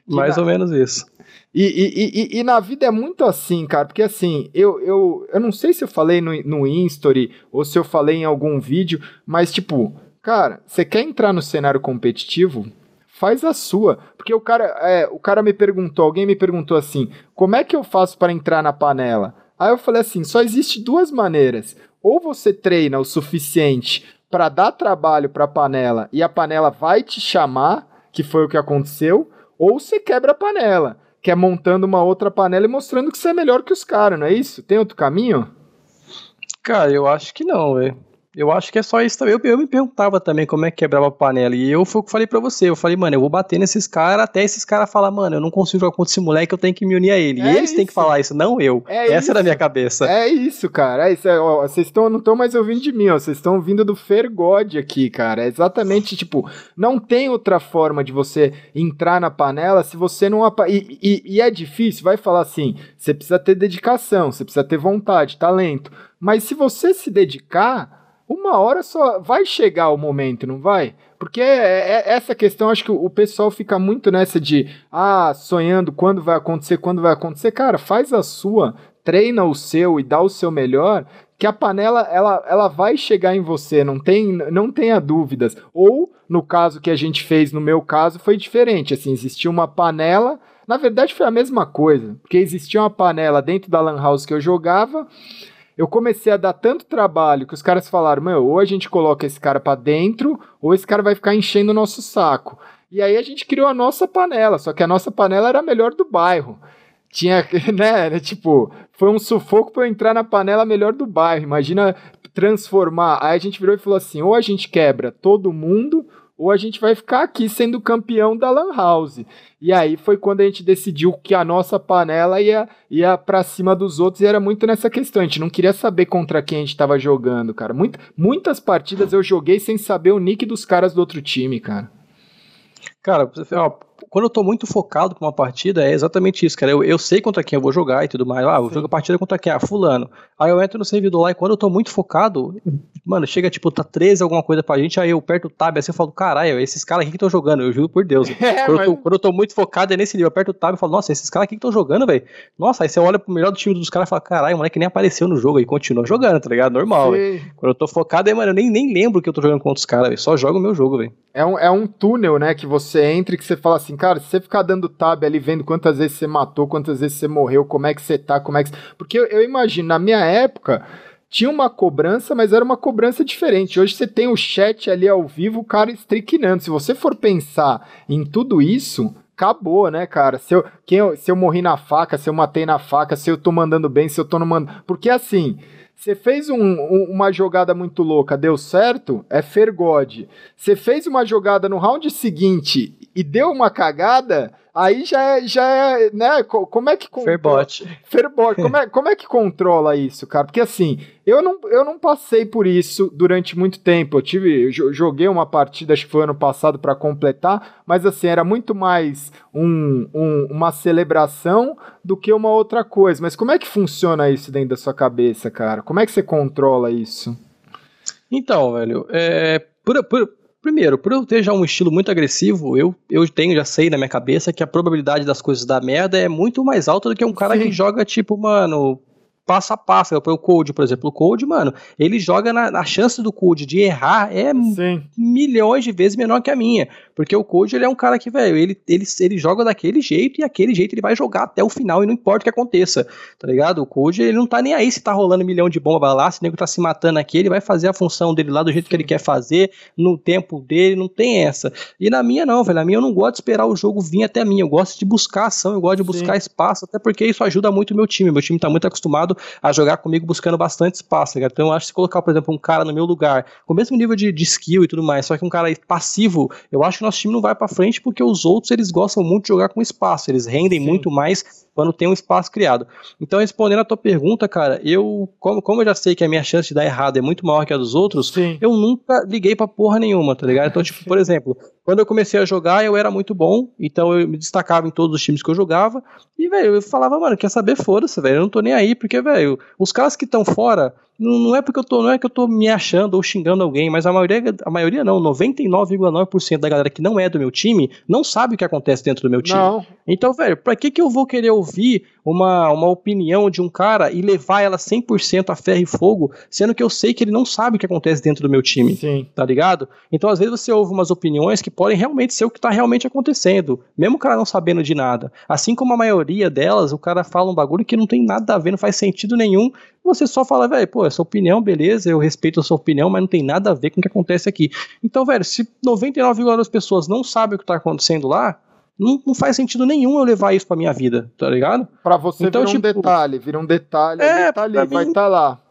Que Mais na... ou menos isso. E, e, e, e, na vida é muito assim, cara, porque assim, eu, eu, eu não sei se eu falei no, no Instory ou se eu falei em algum vídeo, mas tipo, cara, você quer entrar no cenário competitivo? Faz a sua. Porque o cara, é, o cara me perguntou, alguém me perguntou assim: como é que eu faço para entrar na panela? Aí eu falei assim: só existe duas maneiras. Ou você treina o suficiente para dar trabalho para a panela e a panela vai te chamar, que foi o que aconteceu, ou você quebra a panela, que é montando uma outra panela e mostrando que você é melhor que os caras, não é isso? Tem outro caminho? Cara, eu acho que não, velho. Eu acho que é só isso também. Eu, eu me perguntava também como é que quebrava a panela. E eu falei para você, eu falei, mano, eu vou bater nesses caras até esses caras falar, mano, eu não consigo jogar contra esse moleque, eu tenho que me unir a ele. É e eles isso. têm que falar isso, não eu. É Essa isso. era a minha cabeça. É isso, cara. É isso. É, ó, vocês estão, não estão mais ouvindo de mim, ó. Vocês estão ouvindo do Fergode aqui, cara. É exatamente, tipo, não tem outra forma de você entrar na panela se você não. E, e, e é difícil, vai falar assim, você precisa ter dedicação, você precisa ter vontade, talento. Mas se você se dedicar uma hora só vai chegar o momento, não vai? Porque é, é, essa questão, acho que o pessoal fica muito nessa de ah, sonhando quando vai acontecer, quando vai acontecer. Cara, faz a sua, treina o seu e dá o seu melhor, que a panela ela, ela vai chegar em você, não tem não tenha dúvidas. Ou no caso que a gente fez, no meu caso, foi diferente, assim, existia uma panela, na verdade foi a mesma coisa, porque existia uma panela dentro da lan house que eu jogava, eu comecei a dar tanto trabalho que os caras falaram, meu, ou a gente coloca esse cara para dentro, ou esse cara vai ficar enchendo o nosso saco. E aí a gente criou a nossa panela, só que a nossa panela era a melhor do bairro. Tinha, né, tipo, foi um sufoco para eu entrar na panela melhor do bairro. Imagina transformar. Aí a gente virou e falou assim: ou a gente quebra todo mundo, ou a gente vai ficar aqui sendo campeão da Lan House. E aí foi quando a gente decidiu que a nossa panela ia, ia para cima dos outros e era muito nessa questão. A gente não queria saber contra quem a gente estava jogando, cara. Muito, muitas partidas eu joguei sem saber o nick dos caras do outro time, cara. Cara, ó, quando eu tô muito focado pra uma partida, é exatamente isso, cara. Eu, eu sei contra quem eu vou jogar e tudo mais. Ah, vou jogar partida contra quem? Ah, fulano. Aí eu entro no servidor lá e quando eu tô muito focado, mano, chega tipo, tá 13 alguma coisa pra gente, aí eu aperto o tab assim eu falo, caralho, esses caras aqui que estão jogando, eu juro por Deus. É, quando, mas... eu tô, quando, eu tô, muito focado é nesse nível, eu aperto o tab e falo, nossa, esses caras aqui que estão jogando, velho. Nossa, aí você olha pro melhor do time dos caras e fala, caralho, o moleque nem apareceu no jogo e continua jogando, tá ligado? Normal, velho. Quando eu tô focado, aí, mano, eu nem, nem lembro que eu tô jogando contra os caras, velho. Só jogo o meu jogo, velho. É um, é um túnel, né, que você entra e que você fala assim, cara, se você ficar dando tab ali, vendo quantas vezes você matou, quantas vezes você morreu, como é que você tá, como é que. Porque eu, eu imagino, na minha época, tinha uma cobrança, mas era uma cobrança diferente. Hoje você tem o chat ali ao vivo, o cara estricnando. Se você for pensar em tudo isso, acabou, né, cara? Se eu, quem eu, se eu morri na faca, se eu matei na faca, se eu tô mandando bem, se eu tô não mandando. Porque assim. Você fez um, um, uma jogada muito louca, deu certo, é Fergode. Você fez uma jogada no round seguinte e deu uma cagada, aí já é, já é, né, como é que... Fairbot. Fairbot, como é, como é que controla isso, cara? Porque assim, eu não, eu não passei por isso durante muito tempo, eu tive, eu joguei uma partida, acho que foi ano passado para completar, mas assim, era muito mais um, um, uma celebração do que uma outra coisa, mas como é que funciona isso dentro da sua cabeça, cara? Como é que você controla isso? Então, velho, é, por, por, Primeiro, por eu ter já um estilo muito agressivo, eu, eu tenho, já sei na minha cabeça que a probabilidade das coisas dar merda é muito mais alta do que um cara Sim. que joga, tipo, mano, passo a passo. O Code, por exemplo, o Code, mano, ele joga na, na chance do Code de errar é Sim. milhões de vezes menor que a minha. Porque o Code, ele é um cara que, velho, ele, ele, ele joga daquele jeito e aquele jeito ele vai jogar até o final e não importa o que aconteça, tá ligado? O Code, ele não tá nem aí se tá rolando um milhão de bomba lá, se o nego tá se matando aqui, ele vai fazer a função dele lá do jeito Sim. que ele quer fazer, no tempo dele, não tem essa. E na minha não, velho, na minha eu não gosto de esperar o jogo vir até mim, eu gosto de buscar ação, eu gosto de buscar Sim. espaço, até porque isso ajuda muito o meu time, meu time tá muito acostumado a jogar comigo buscando bastante espaço, cara. Então eu acho que se colocar, por exemplo, um cara no meu lugar, com o mesmo nível de, de skill e tudo mais, só que um cara passivo, eu acho que nosso time não vai para frente porque os outros eles gostam muito de jogar com espaço, eles rendem Sim. muito mais quando tem um espaço criado. Então, respondendo a tua pergunta, cara, eu, como, como eu já sei que a minha chance de dar errado é muito maior que a dos outros, Sim. eu nunca liguei pra porra nenhuma, tá ligado? Então, tipo, por exemplo, quando eu comecei a jogar, eu era muito bom, então eu me destacava em todos os times que eu jogava, e, velho, eu falava, mano, quer saber, foda-se, velho, eu não tô nem aí, porque, velho, os caras que estão fora, não, é porque eu tô, não é que eu tô me achando ou xingando alguém, mas a maioria, a maioria não, 99,9% da galera que não é do meu time não sabe o que acontece dentro do meu time. Não. Então, velho, pra que que eu vou querer ouvir uma, uma opinião de um cara e levar ela 100% a ferro e fogo, sendo que eu sei que ele não sabe o que acontece dentro do meu time, Sim. tá ligado? Então, às vezes você ouve umas opiniões que podem realmente ser o que tá realmente acontecendo, mesmo o cara não sabendo de nada. Assim como a maioria delas, o cara fala um bagulho que não tem nada a ver, não faz sentido nenhum, você só fala, velho, pô, essa opinião, beleza, eu respeito a sua opinião, mas não tem nada a ver com o que acontece aqui. Então, velho, se 99,9 das pessoas não sabem o que tá acontecendo lá, não, não, faz sentido nenhum eu levar isso pra minha vida, tá ligado? Pra você então, vira tipo, um detalhe, vira um detalhe, é, tá ali, vai estar tá lá.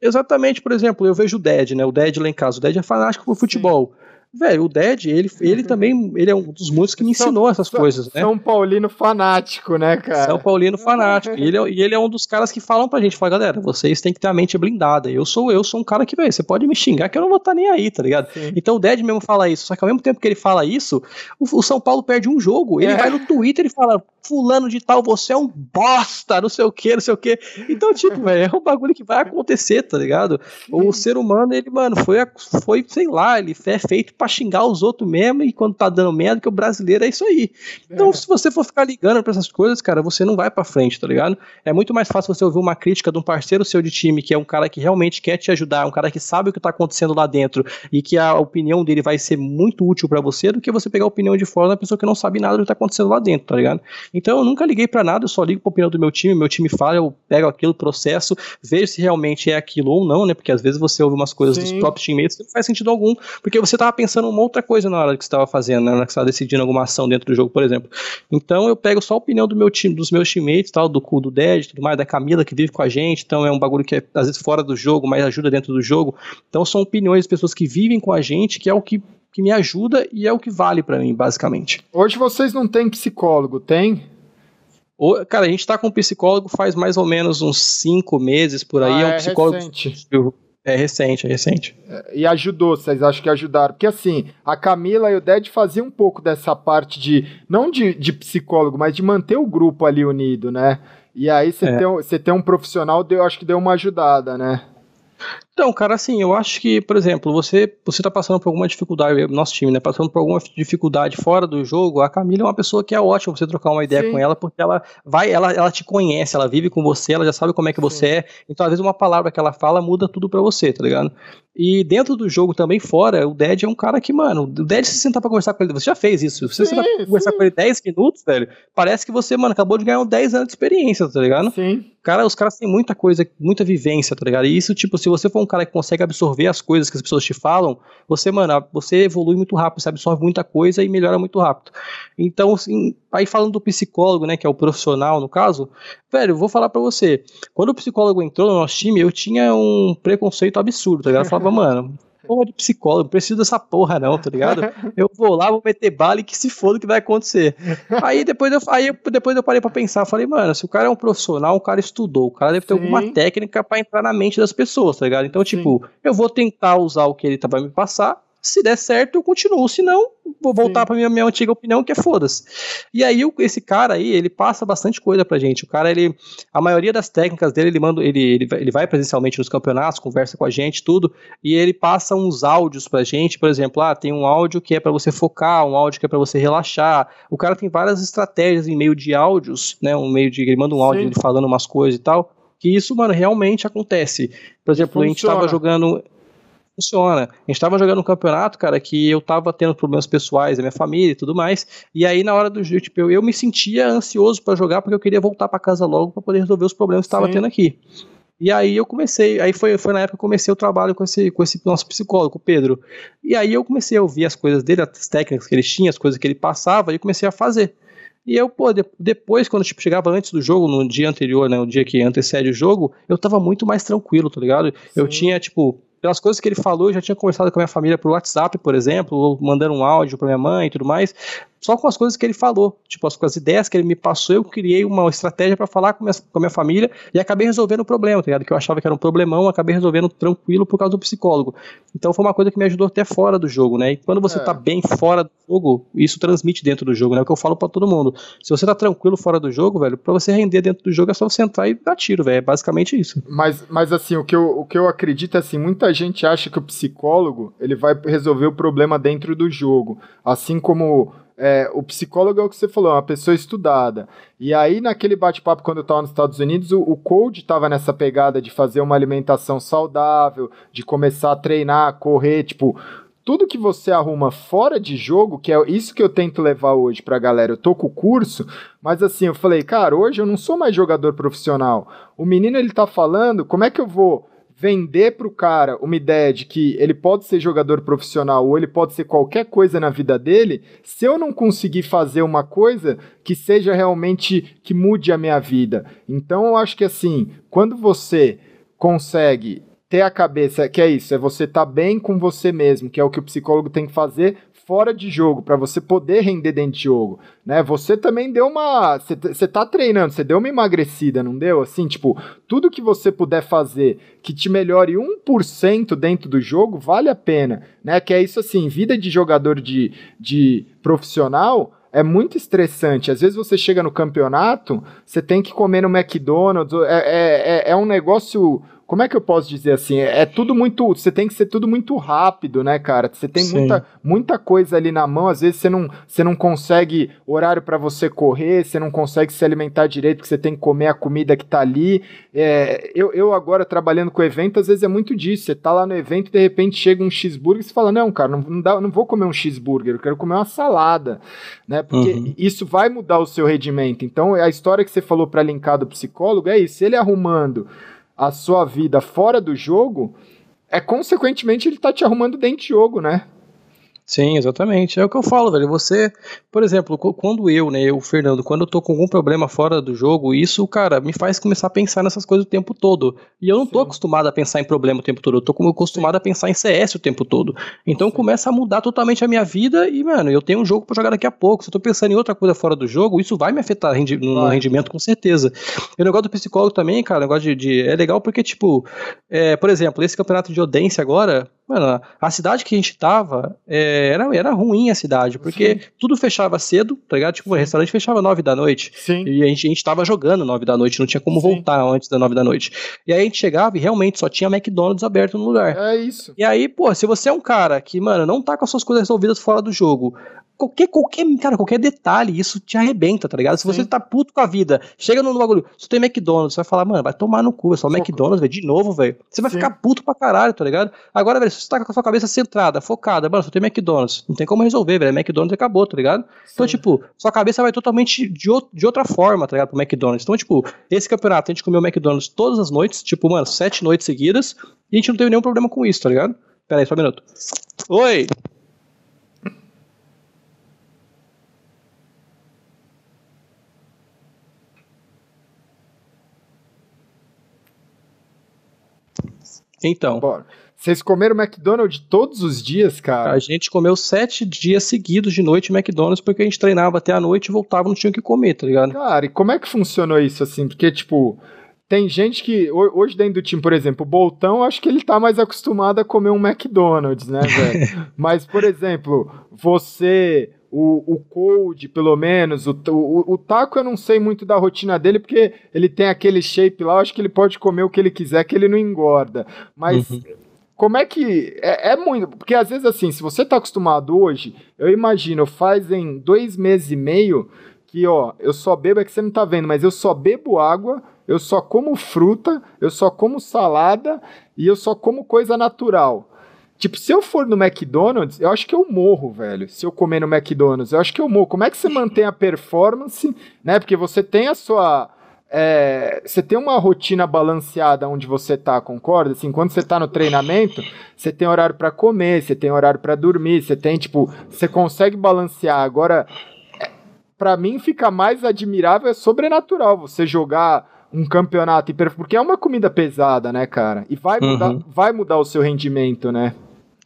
Exatamente, por exemplo, eu vejo o Dead, né? O Dead lá em casa. O Dead é fanático por futebol. Sim. Velho, o Dead, ele, ele também ele é um dos muitos que me ensinou essas São, coisas, né? São Paulino fanático, né, cara? São Paulino fanático. e, ele é, e ele é um dos caras que falam pra gente, fala, galera, vocês têm que ter a mente blindada. Eu sou eu, sou um cara que, velho, você pode me xingar que eu não vou estar tá nem aí, tá ligado? Sim. Então o Dead mesmo fala isso, só que ao mesmo tempo que ele fala isso, o, o São Paulo perde um jogo. Ele é. vai no Twitter e fala, fulano de tal, você é um bosta, não sei o que, não sei o que. Então, tipo, velho, é um bagulho que vai acontecer, tá ligado? O ser humano, ele, mano, foi, foi sei lá, ele é feito pra xingar os outros mesmo, e quando tá dando merda, que o brasileiro é isso aí. Então, é. se você for ficar ligando pra essas coisas, cara, você não vai pra frente, tá ligado? É muito mais fácil você ouvir uma crítica de um parceiro seu de time, que é um cara que realmente quer te ajudar, um cara que sabe o que tá acontecendo lá dentro, e que a opinião dele vai ser muito útil para você, do que você pegar a opinião de fora da pessoa que não sabe nada do que tá acontecendo lá dentro, tá ligado? Então, eu nunca liguei para nada, eu só ligo pra opinião do meu time, meu time fala, eu pego aquilo, processo, vejo se realmente é aquilo ou não, né? Porque às vezes você ouve umas coisas Sim. dos próprios teammates que não faz sentido algum, porque você tava pensando uma outra coisa na hora que você estava fazendo, né? Na hora que você estava decidindo alguma ação dentro do jogo, por exemplo. Então eu pego só a opinião do meu time, dos meus teammates, tal, do cu do Dead, tudo mais, da Camila que vive com a gente, então é um bagulho que é às vezes fora do jogo, mas ajuda dentro do jogo. Então são opiniões de pessoas que vivem com a gente, que é o que que me ajuda e é o que vale para mim, basicamente. Hoje vocês não têm psicólogo, tem? O, cara, a gente tá com um psicólogo faz mais ou menos uns cinco meses por aí. Ah, é um é psicólogo. Recente. É recente, é recente. É, e ajudou, vocês acham que ajudaram? Porque assim, a Camila e o Ded faziam um pouco dessa parte de, não de, de psicólogo, mas de manter o grupo ali unido, né? E aí você é. tem, tem um profissional, eu acho que deu uma ajudada, né? Então, cara, assim, eu acho que, por exemplo, você você tá passando por alguma dificuldade, nosso time, né, passando por alguma dificuldade fora do jogo, a Camila é uma pessoa que é ótima você trocar uma ideia Sim. com ela, porque ela vai, ela, ela te conhece, ela vive com você, ela já sabe como é que Sim. você é, então às vezes uma palavra que ela fala muda tudo para você, tá ligado? E dentro do jogo também, fora, o Dead é um cara que, mano, o Dead se sentar pra conversar com ele, você já fez isso, se você sentar pra conversar com ele 10 minutos, velho, parece que você, mano, acabou de ganhar 10 anos de experiência, tá ligado? Sim. cara, os caras têm muita coisa, muita vivência, tá ligado? E isso, tipo, se você for um cara que consegue absorver as coisas que as pessoas te falam, você, mano, você evolui muito rápido, você absorve muita coisa e melhora muito rápido. Então, assim, aí falando do psicólogo, né, que é o profissional no caso, velho, eu vou falar para você, quando o psicólogo entrou no nosso time, eu tinha um preconceito absurdo, tá ligado? Eu falava, mano, porra de psicólogo, não preciso dessa porra não, tá ligado? Eu vou lá, vou meter bala e que se foda o que vai acontecer. Aí depois eu, aí depois eu parei pra pensar, falei, mano, se o cara é um profissional, o cara estudou, o cara deve ter Sim. alguma técnica para entrar na mente das pessoas, tá ligado? Então, Sim. tipo, eu vou tentar usar o que ele tá pra me passar, se der certo, eu continuo. Se não, vou voltar para minha, minha antiga opinião, que é foda-se. E aí, esse cara aí, ele passa bastante coisa pra gente. O cara, ele. A maioria das técnicas dele, ele manda. Ele, ele, ele vai presencialmente nos campeonatos, conversa com a gente, tudo. E ele passa uns áudios pra gente. Por exemplo, ah, tem um áudio que é para você focar, um áudio que é para você relaxar. O cara tem várias estratégias em meio de áudios, né? Um meio de. Ele manda um áudio ele falando umas coisas e tal. Que isso, mano, realmente acontece. Por exemplo, Funciona. a gente tava jogando funciona. A gente tava jogando um campeonato, cara, que eu tava tendo problemas pessoais, a minha família e tudo mais. E aí, na hora do jogo, tipo, eu, eu me sentia ansioso para jogar porque eu queria voltar para casa logo para poder resolver os problemas que estava tendo aqui. E aí eu comecei, aí foi, foi na época que eu comecei o trabalho com esse, com esse nosso psicólogo, o Pedro. E aí eu comecei a ouvir as coisas dele, as técnicas que ele tinha, as coisas que ele passava, e comecei a fazer. E eu, pô, de, depois, quando tipo, chegava antes do jogo, no dia anterior, né, o dia que antecede o jogo, eu tava muito mais tranquilo, tá ligado? Sim. Eu tinha, tipo, pelas coisas que ele falou, eu já tinha conversado com a minha família por WhatsApp, por exemplo, ou mandando um áudio para minha mãe e tudo mais só com as coisas que ele falou, tipo, as, com as ideias que ele me passou, eu criei uma estratégia para falar com, minha, com a minha família e acabei resolvendo o problema, tá ligado? Que eu achava que era um problemão, acabei resolvendo tranquilo por causa do psicólogo. Então foi uma coisa que me ajudou até fora do jogo, né? E quando você é. tá bem fora do jogo, isso transmite dentro do jogo, né? É o que eu falo para todo mundo. Se você tá tranquilo fora do jogo, velho, para você render dentro do jogo é só você entrar e dar tiro, velho. É basicamente isso. Mas, mas assim, o que, eu, o que eu acredito é assim, muita gente acha que o psicólogo, ele vai resolver o problema dentro do jogo. Assim como é, o psicólogo é o que você falou, é uma pessoa estudada. E aí, naquele bate-papo, quando eu estava nos Estados Unidos, o, o Code estava nessa pegada de fazer uma alimentação saudável, de começar a treinar, correr, tipo, tudo que você arruma fora de jogo, que é isso que eu tento levar hoje pra galera. Eu tô com o curso, mas assim, eu falei, cara, hoje eu não sou mais jogador profissional. O menino ele tá falando, como é que eu vou vender para o cara uma ideia de que ele pode ser jogador profissional ou ele pode ser qualquer coisa na vida dele, se eu não conseguir fazer uma coisa que seja realmente que mude a minha vida. Então eu acho que assim, quando você consegue ter a cabeça, que é isso, é você estar tá bem com você mesmo, que é o que o psicólogo tem que fazer fora de jogo, para você poder render dentro de jogo, né? Você também deu uma, você tá treinando, você deu uma emagrecida, não deu? Assim, tipo, tudo que você puder fazer que te melhore 1% dentro do jogo, vale a pena, né? Que é isso assim, vida de jogador de, de profissional, é muito estressante. Às vezes você chega no campeonato, você tem que comer no McDonald's, é, é, é, é um negócio como é que eu posso dizer assim? É, é, tudo muito. Você tem que ser tudo muito rápido, né, cara? Você tem muita, muita coisa ali na mão. Às vezes você não, você não consegue horário para você correr, você não consegue se alimentar direito, porque você tem que comer a comida que tá ali. É, eu, eu agora trabalhando com evento, às vezes é muito disso. Você tá lá no evento e de repente chega um cheeseburger e você fala: Não, cara, não, não, dá, não vou comer um cheeseburger, eu quero comer uma salada, né? Porque uhum. isso vai mudar o seu rendimento. Então, a história que você falou para linkar do psicólogo é isso. Ele arrumando a sua vida fora do jogo, é consequentemente ele tá te arrumando dentro de jogo, né? Sim, exatamente. É o que eu falo, velho. Você, por exemplo, quando eu, né, eu, Fernando, quando eu tô com algum problema fora do jogo, isso, cara, me faz começar a pensar nessas coisas o tempo todo. E eu não Sim. tô acostumado a pensar em problema o tempo todo, eu tô acostumado Sim. a pensar em CS o tempo todo. Então Sim. começa a mudar totalmente a minha vida e, mano, eu tenho um jogo para jogar daqui a pouco. Se eu tô pensando em outra coisa fora do jogo, isso vai me afetar rendi no vai. rendimento com certeza. E o negócio do psicólogo também, cara, o negócio de, de é legal porque, tipo, é, por exemplo, esse campeonato de Odense agora, Mano, a cidade que a gente tava é, era, era ruim a cidade, porque Sim. tudo fechava cedo, tá ligado? Tipo, o restaurante fechava nove da noite. Sim. E a gente, a gente tava jogando nove da noite, não tinha como Sim. voltar antes da nove da noite. E aí a gente chegava e realmente só tinha McDonald's aberto no lugar. É isso. E aí, pô, se você é um cara que, mano, não tá com as suas coisas resolvidas fora do jogo, qualquer, qualquer, cara, qualquer detalhe, isso te arrebenta, tá ligado? Se Sim. você tá puto com a vida, chega no bagulho, se tem McDonald's, você vai falar, mano, vai tomar no cu, é só Foco. McDonald's, velho, de novo, velho. Você vai Sim. ficar puto pra caralho, tá ligado? Agora, velho, se você tá com a sua cabeça centrada, focada, mano, só tem McDonald's, não tem como resolver, velho, McDonald's acabou, tá ligado? Então, Sim. Então, tipo, sua cabeça vai totalmente de, de outra forma, tá ligado, pro McDonald's. Então, tipo, esse campeonato, a gente comeu McDonald's todas as noites, tipo, mano, sete noites seguidas, e a gente não teve nenhum problema com isso, tá ligado? Pera aí, só um minuto. Oi! Então. Bora. Vocês comeram McDonald's todos os dias, cara? A gente comeu sete dias seguidos de noite McDonald's porque a gente treinava até a noite e voltava não tinha o que comer, tá ligado? Cara, e como é que funcionou isso assim? Porque, tipo, tem gente que, hoje dentro do time, por exemplo, o Boltão, acho que ele tá mais acostumado a comer um McDonald's, né, velho? Mas, por exemplo, você, o, o Cold, pelo menos, o, o, o, Taco eu não sei muito da rotina dele, porque ele tem aquele shape lá, eu acho que ele pode comer o que ele quiser, que ele não engorda. Mas. Uhum como é que. É, é, muito. Porque às vezes, assim, se você tá acostumado hoje, eu imagino, fazem dois meses e meio que, ó, eu só bebo, é que você não tá vendo, mas eu só bebo água, eu só como fruta, eu só como salada e eu só como coisa natural. Tipo, se eu for no McDonald's, eu acho que eu morro, velho. Se eu comer no McDonald's, eu acho que eu morro. Como é que você mantém a performance, né? Porque você tem a sua é, você tem uma rotina balanceada onde você tá, concorda? Assim, quando você tá no treinamento, você tem horário para comer, você tem horário para dormir, você tem, tipo, você consegue balancear. Agora, é, para mim fica mais admirável, é sobrenatural você jogar um campeonato porque é uma comida pesada, né, cara? E vai mudar, uhum. vai mudar o seu rendimento, né?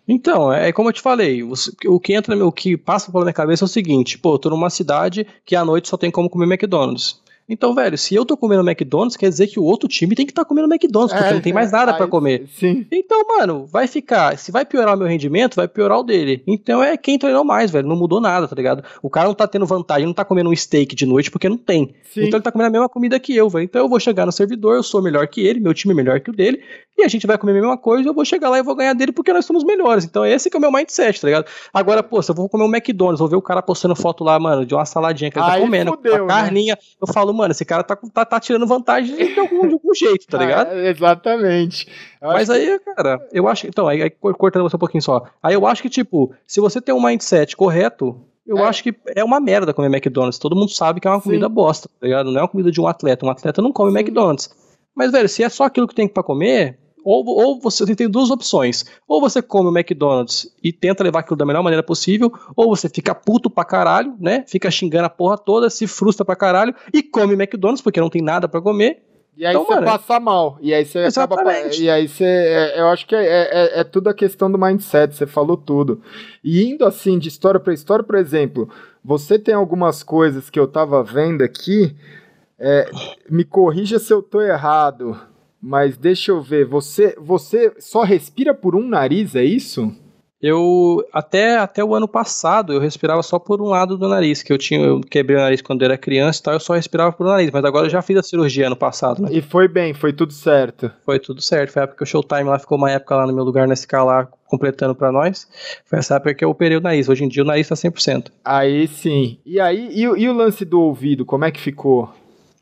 Então, é como eu te falei, o que entra, o que passa pela minha cabeça é o seguinte, pô, eu tô numa cidade que à noite só tem como comer McDonald's. Então, velho, se eu tô comendo McDonald's, quer dizer que o outro time tem que estar tá comendo McDonald's, porque é, não tem mais nada para comer. Sim. Então, mano, vai ficar. Se vai piorar o meu rendimento, vai piorar o dele. Então é quem treinou mais, velho. Não mudou nada, tá ligado? O cara não tá tendo vantagem, não tá comendo um steak de noite porque não tem. Sim. Então ele tá comendo a mesma comida que eu, velho. Então eu vou chegar no servidor, eu sou melhor que ele, meu time é melhor que o dele, e a gente vai comer a mesma coisa, eu vou chegar lá e vou ganhar dele porque nós somos melhores. Então esse que é o meu mindset, tá ligado? Agora, pô, se eu vou comer um McDonald's, vou ver o cara postando foto lá, mano, de uma saladinha que ele tá Aí tá comendo, fudeu, uma carninha, né? eu falo, mano, esse cara tá tá, tá tirando vantagem de algum, de algum jeito, tá ah, ligado? Ah, exatamente. Eu Mas aí, que... cara, eu acho. Então, aí, aí, cortando você um pouquinho só. Aí eu acho que, tipo, se você tem um mindset correto, eu é. acho que é uma merda comer McDonald's. Todo mundo sabe que é uma Sim. comida bosta, tá ligado? Não é uma comida de um atleta. Um atleta não come Sim. McDonald's. Mas, velho, se é só aquilo que tem para comer, ou, ou você tem duas opções. Ou você come o McDonald's e tenta levar aquilo da melhor maneira possível, ou você fica puto pra caralho, né? Fica xingando a porra toda, se frustra pra caralho e come McDonald's porque não tem nada para comer. E aí então, você mano, passa mal. E aí você exatamente. acaba. E aí você. É, eu acho que é, é, é, tudo a questão do mindset, você falou tudo. E indo assim, de história para história, por exemplo, você tem algumas coisas que eu tava vendo aqui. É, me corrija se eu tô errado. Mas deixa eu ver, você, você só respira por um nariz, é isso? Eu até, até o ano passado eu respirava só por um lado do nariz, que eu tinha eu quebrei o nariz quando eu era criança e tal, eu só respirava por um nariz, mas agora eu já fiz a cirurgia ano passado, né? E foi bem, foi tudo certo. Foi tudo certo, foi a época que o Showtime lá ficou uma época lá no meu lugar na escala completando para nós. Foi essa época que eu operei o nariz. Hoje em dia o nariz tá 100%. Aí sim. E aí, e, e o lance do ouvido, como é que ficou?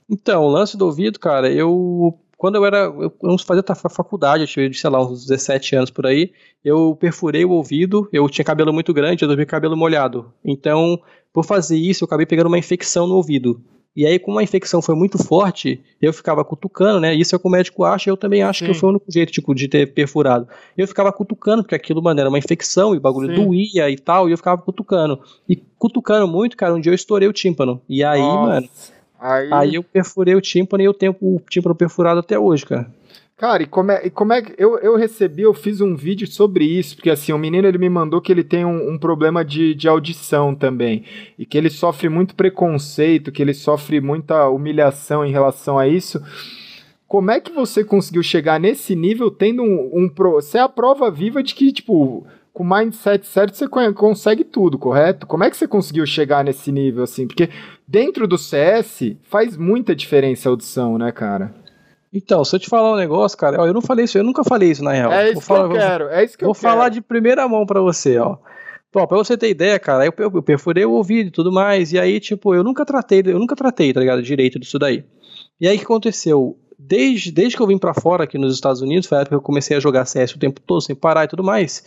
Então, o lance do ouvido, cara, eu quando eu era, eu, eu fazia faculdade, eu tive, sei lá, uns 17 anos por aí, eu perfurei o ouvido, eu tinha cabelo muito grande, eu dormia cabelo molhado. Então, por fazer isso, eu acabei pegando uma infecção no ouvido. E aí, como a infecção foi muito forte, eu ficava cutucando, né? Isso é o que o médico acha, eu também acho Sim. que foi o único jeito, tipo, de ter perfurado. Eu ficava cutucando, porque aquilo, mano, era uma infecção, e o bagulho Sim. doía e tal, e eu ficava cutucando. E cutucando muito, cara, um dia eu estourei o tímpano. E aí, Nossa. mano, Aí... Aí eu perfurei o tímpano e eu tenho o tímpano perfurado até hoje, cara. Cara, e como é, e como é que eu, eu recebi, eu fiz um vídeo sobre isso, porque assim, o menino ele me mandou que ele tem um, um, problema de, de audição também, e que ele sofre muito preconceito, que ele sofre muita humilhação em relação a isso. Como é que você conseguiu chegar nesse nível tendo um, um pro, você é a prova viva de que, tipo, com o mindset certo você consegue tudo, correto? Como é que você conseguiu chegar nesse nível assim? Porque dentro do CS faz muita diferença a audição, né, cara? Então, se eu te falar um negócio, cara, ó, eu não falei isso, eu nunca falei isso na real. É isso vou que falar, eu quero, é isso que vou eu quero. Vou falar de primeira mão para você, ó. Pô, pra você ter ideia, cara, eu, eu perfurei o ouvido e tudo mais, e aí, tipo, eu nunca tratei, eu nunca tratei, tá ligado, direito disso daí. E aí o que aconteceu? Desde, desde que eu vim para fora aqui nos Estados Unidos, foi a época que eu comecei a jogar CS o tempo todo, sem parar e tudo mais,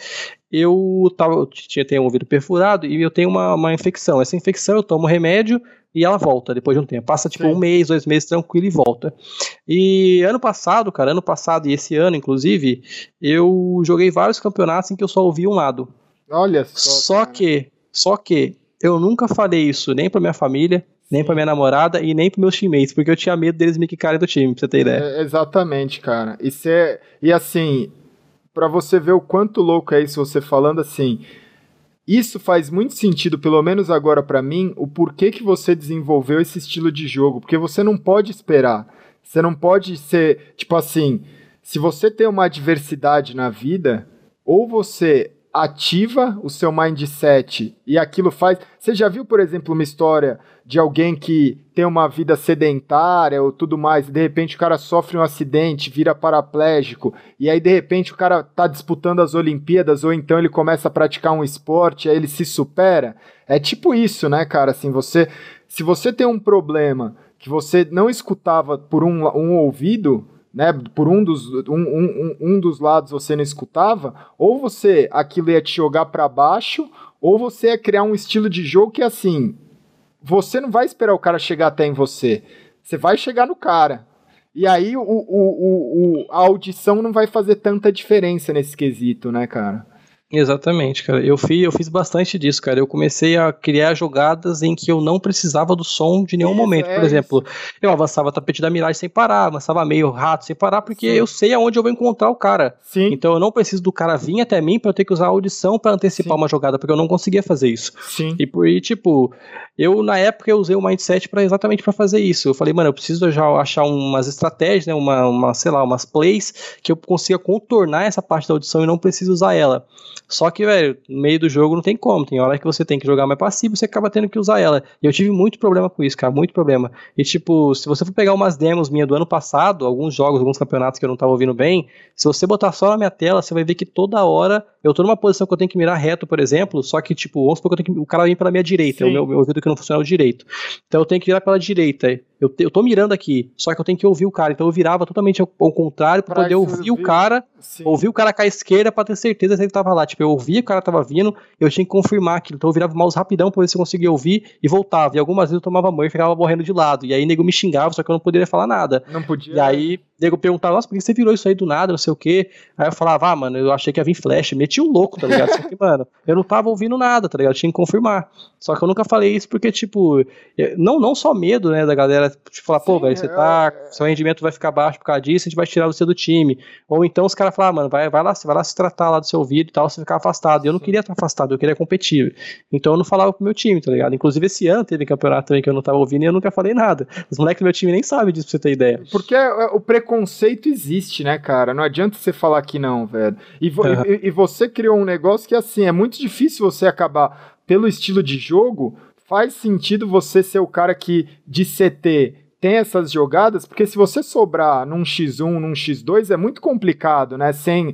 eu, tava, eu tinha, tenho um ouvido perfurado e eu tenho uma, uma infecção. Essa infecção eu tomo remédio e ela volta depois de um tempo. Passa tipo Sim. um mês, dois meses tranquilo e volta. E ano passado, cara, ano passado e esse ano, inclusive, eu joguei vários campeonatos em que eu só ouvi um lado. Olha só. Só cara. que, só que eu nunca falei isso nem pra minha família, nem pra minha namorada e nem pros meus teammates, porque eu tinha medo deles me quicarem do time, pra você ter ideia. É, exatamente, cara. Isso é. E assim, para você ver o quanto louco é isso, você falando assim. Isso faz muito sentido, pelo menos agora para mim, o porquê que você desenvolveu esse estilo de jogo, porque você não pode esperar. Você não pode ser, tipo assim, se você tem uma adversidade na vida, ou você ativa o seu mindset e aquilo faz. Você já viu, por exemplo, uma história de alguém que tem uma vida sedentária ou tudo mais, e de repente o cara sofre um acidente, vira paraplégico, e aí de repente o cara tá disputando as Olimpíadas, ou então ele começa a praticar um esporte, aí ele se supera? É tipo isso, né, cara? Assim, você. Se você tem um problema que você não escutava por um, um ouvido né, por um dos, um, um, um dos lados você não escutava, ou você aquilo ia te jogar para baixo, ou você ia criar um estilo de jogo que assim, você não vai esperar o cara chegar até em você, você vai chegar no cara. E aí o, o, o, a audição não vai fazer tanta diferença nesse quesito, né, cara? Exatamente, cara. Eu fiz, eu fiz bastante disso, cara. Eu comecei a criar jogadas em que eu não precisava do som de nenhum isso, momento. Por é exemplo, isso. eu avançava tapete da miragem sem parar, avançava meio rato sem parar, porque Sim. eu sei aonde eu vou encontrar o cara. Sim. Então eu não preciso do cara vir até mim para eu ter que usar a audição para antecipar Sim. uma jogada, porque eu não conseguia fazer isso. Sim. E por aí, tipo, eu na época eu usei o mindset para exatamente para fazer isso. Eu falei, mano, eu preciso já achar umas estratégias, né, uma, uma, sei lá, umas plays que eu consiga contornar essa parte da audição e não preciso usar ela. Só que, velho, no meio do jogo não tem como. Tem hora que você tem que jogar mais passivo, você acaba tendo que usar ela. E eu tive muito problema com isso, cara, muito problema. E, tipo, se você for pegar umas demos minhas do ano passado, alguns jogos, alguns campeonatos que eu não tava ouvindo bem, se você botar só na minha tela, você vai ver que toda hora eu tô numa posição que eu tenho que mirar reto, por exemplo, só que, tipo, vamos supor que, eu tenho que o cara vem pela minha direita, o meu, meu ouvido que não funciona é direito. Então eu tenho que virar pela direita. Eu, eu tô mirando aqui, só que eu tenho que ouvir o cara. Então eu virava totalmente ao, ao contrário para poder ouvir o cara, Sim. ouvir o cara com a esquerda para ter certeza se ele tava lá. Tipo, eu ouvia que o cara tava vindo, eu tinha que confirmar aquilo. Então eu virava o mouse rapidão pra ver se eu conseguia ouvir e voltava. E algumas vezes eu tomava banho e ficava morrendo de lado. E aí o nego me xingava, só que eu não poderia falar nada. Não podia. E aí nego perguntava, nossa, por que você virou isso aí do nada, não sei o quê. Aí eu falava, ah, mano, eu achei que ia vir flash. Meti um louco, tá ligado? Só que, mano, eu não tava ouvindo nada, tá ligado? Eu tinha que confirmar. Só que eu nunca falei isso porque, tipo, não, não só medo, né, da galera, tipo, falar, pô, velho, você tá. É... Seu rendimento vai ficar baixo por causa disso, a gente vai tirar você do time. Ou então os caras falam, ah, mano, vai, vai lá, vai lá se tratar lá do seu ouvido e tal, você ficar afastado. E eu não queria estar afastado, eu queria competir. Então eu não falava pro meu time, tá ligado? Inclusive esse ano teve campeonato também que eu não tava ouvindo e eu nunca falei nada. Os moleques do meu time nem sabem disso pra você ter ideia. Porque é, o preconceito existe, né, cara? Não adianta você falar que não, velho. E, vo uhum. e, e você criou um negócio que, assim, é muito difícil você acabar, pelo estilo de jogo, faz sentido você ser o cara que de CT tem essas jogadas, porque se você sobrar num X1, num X2, é muito complicado, né? Sem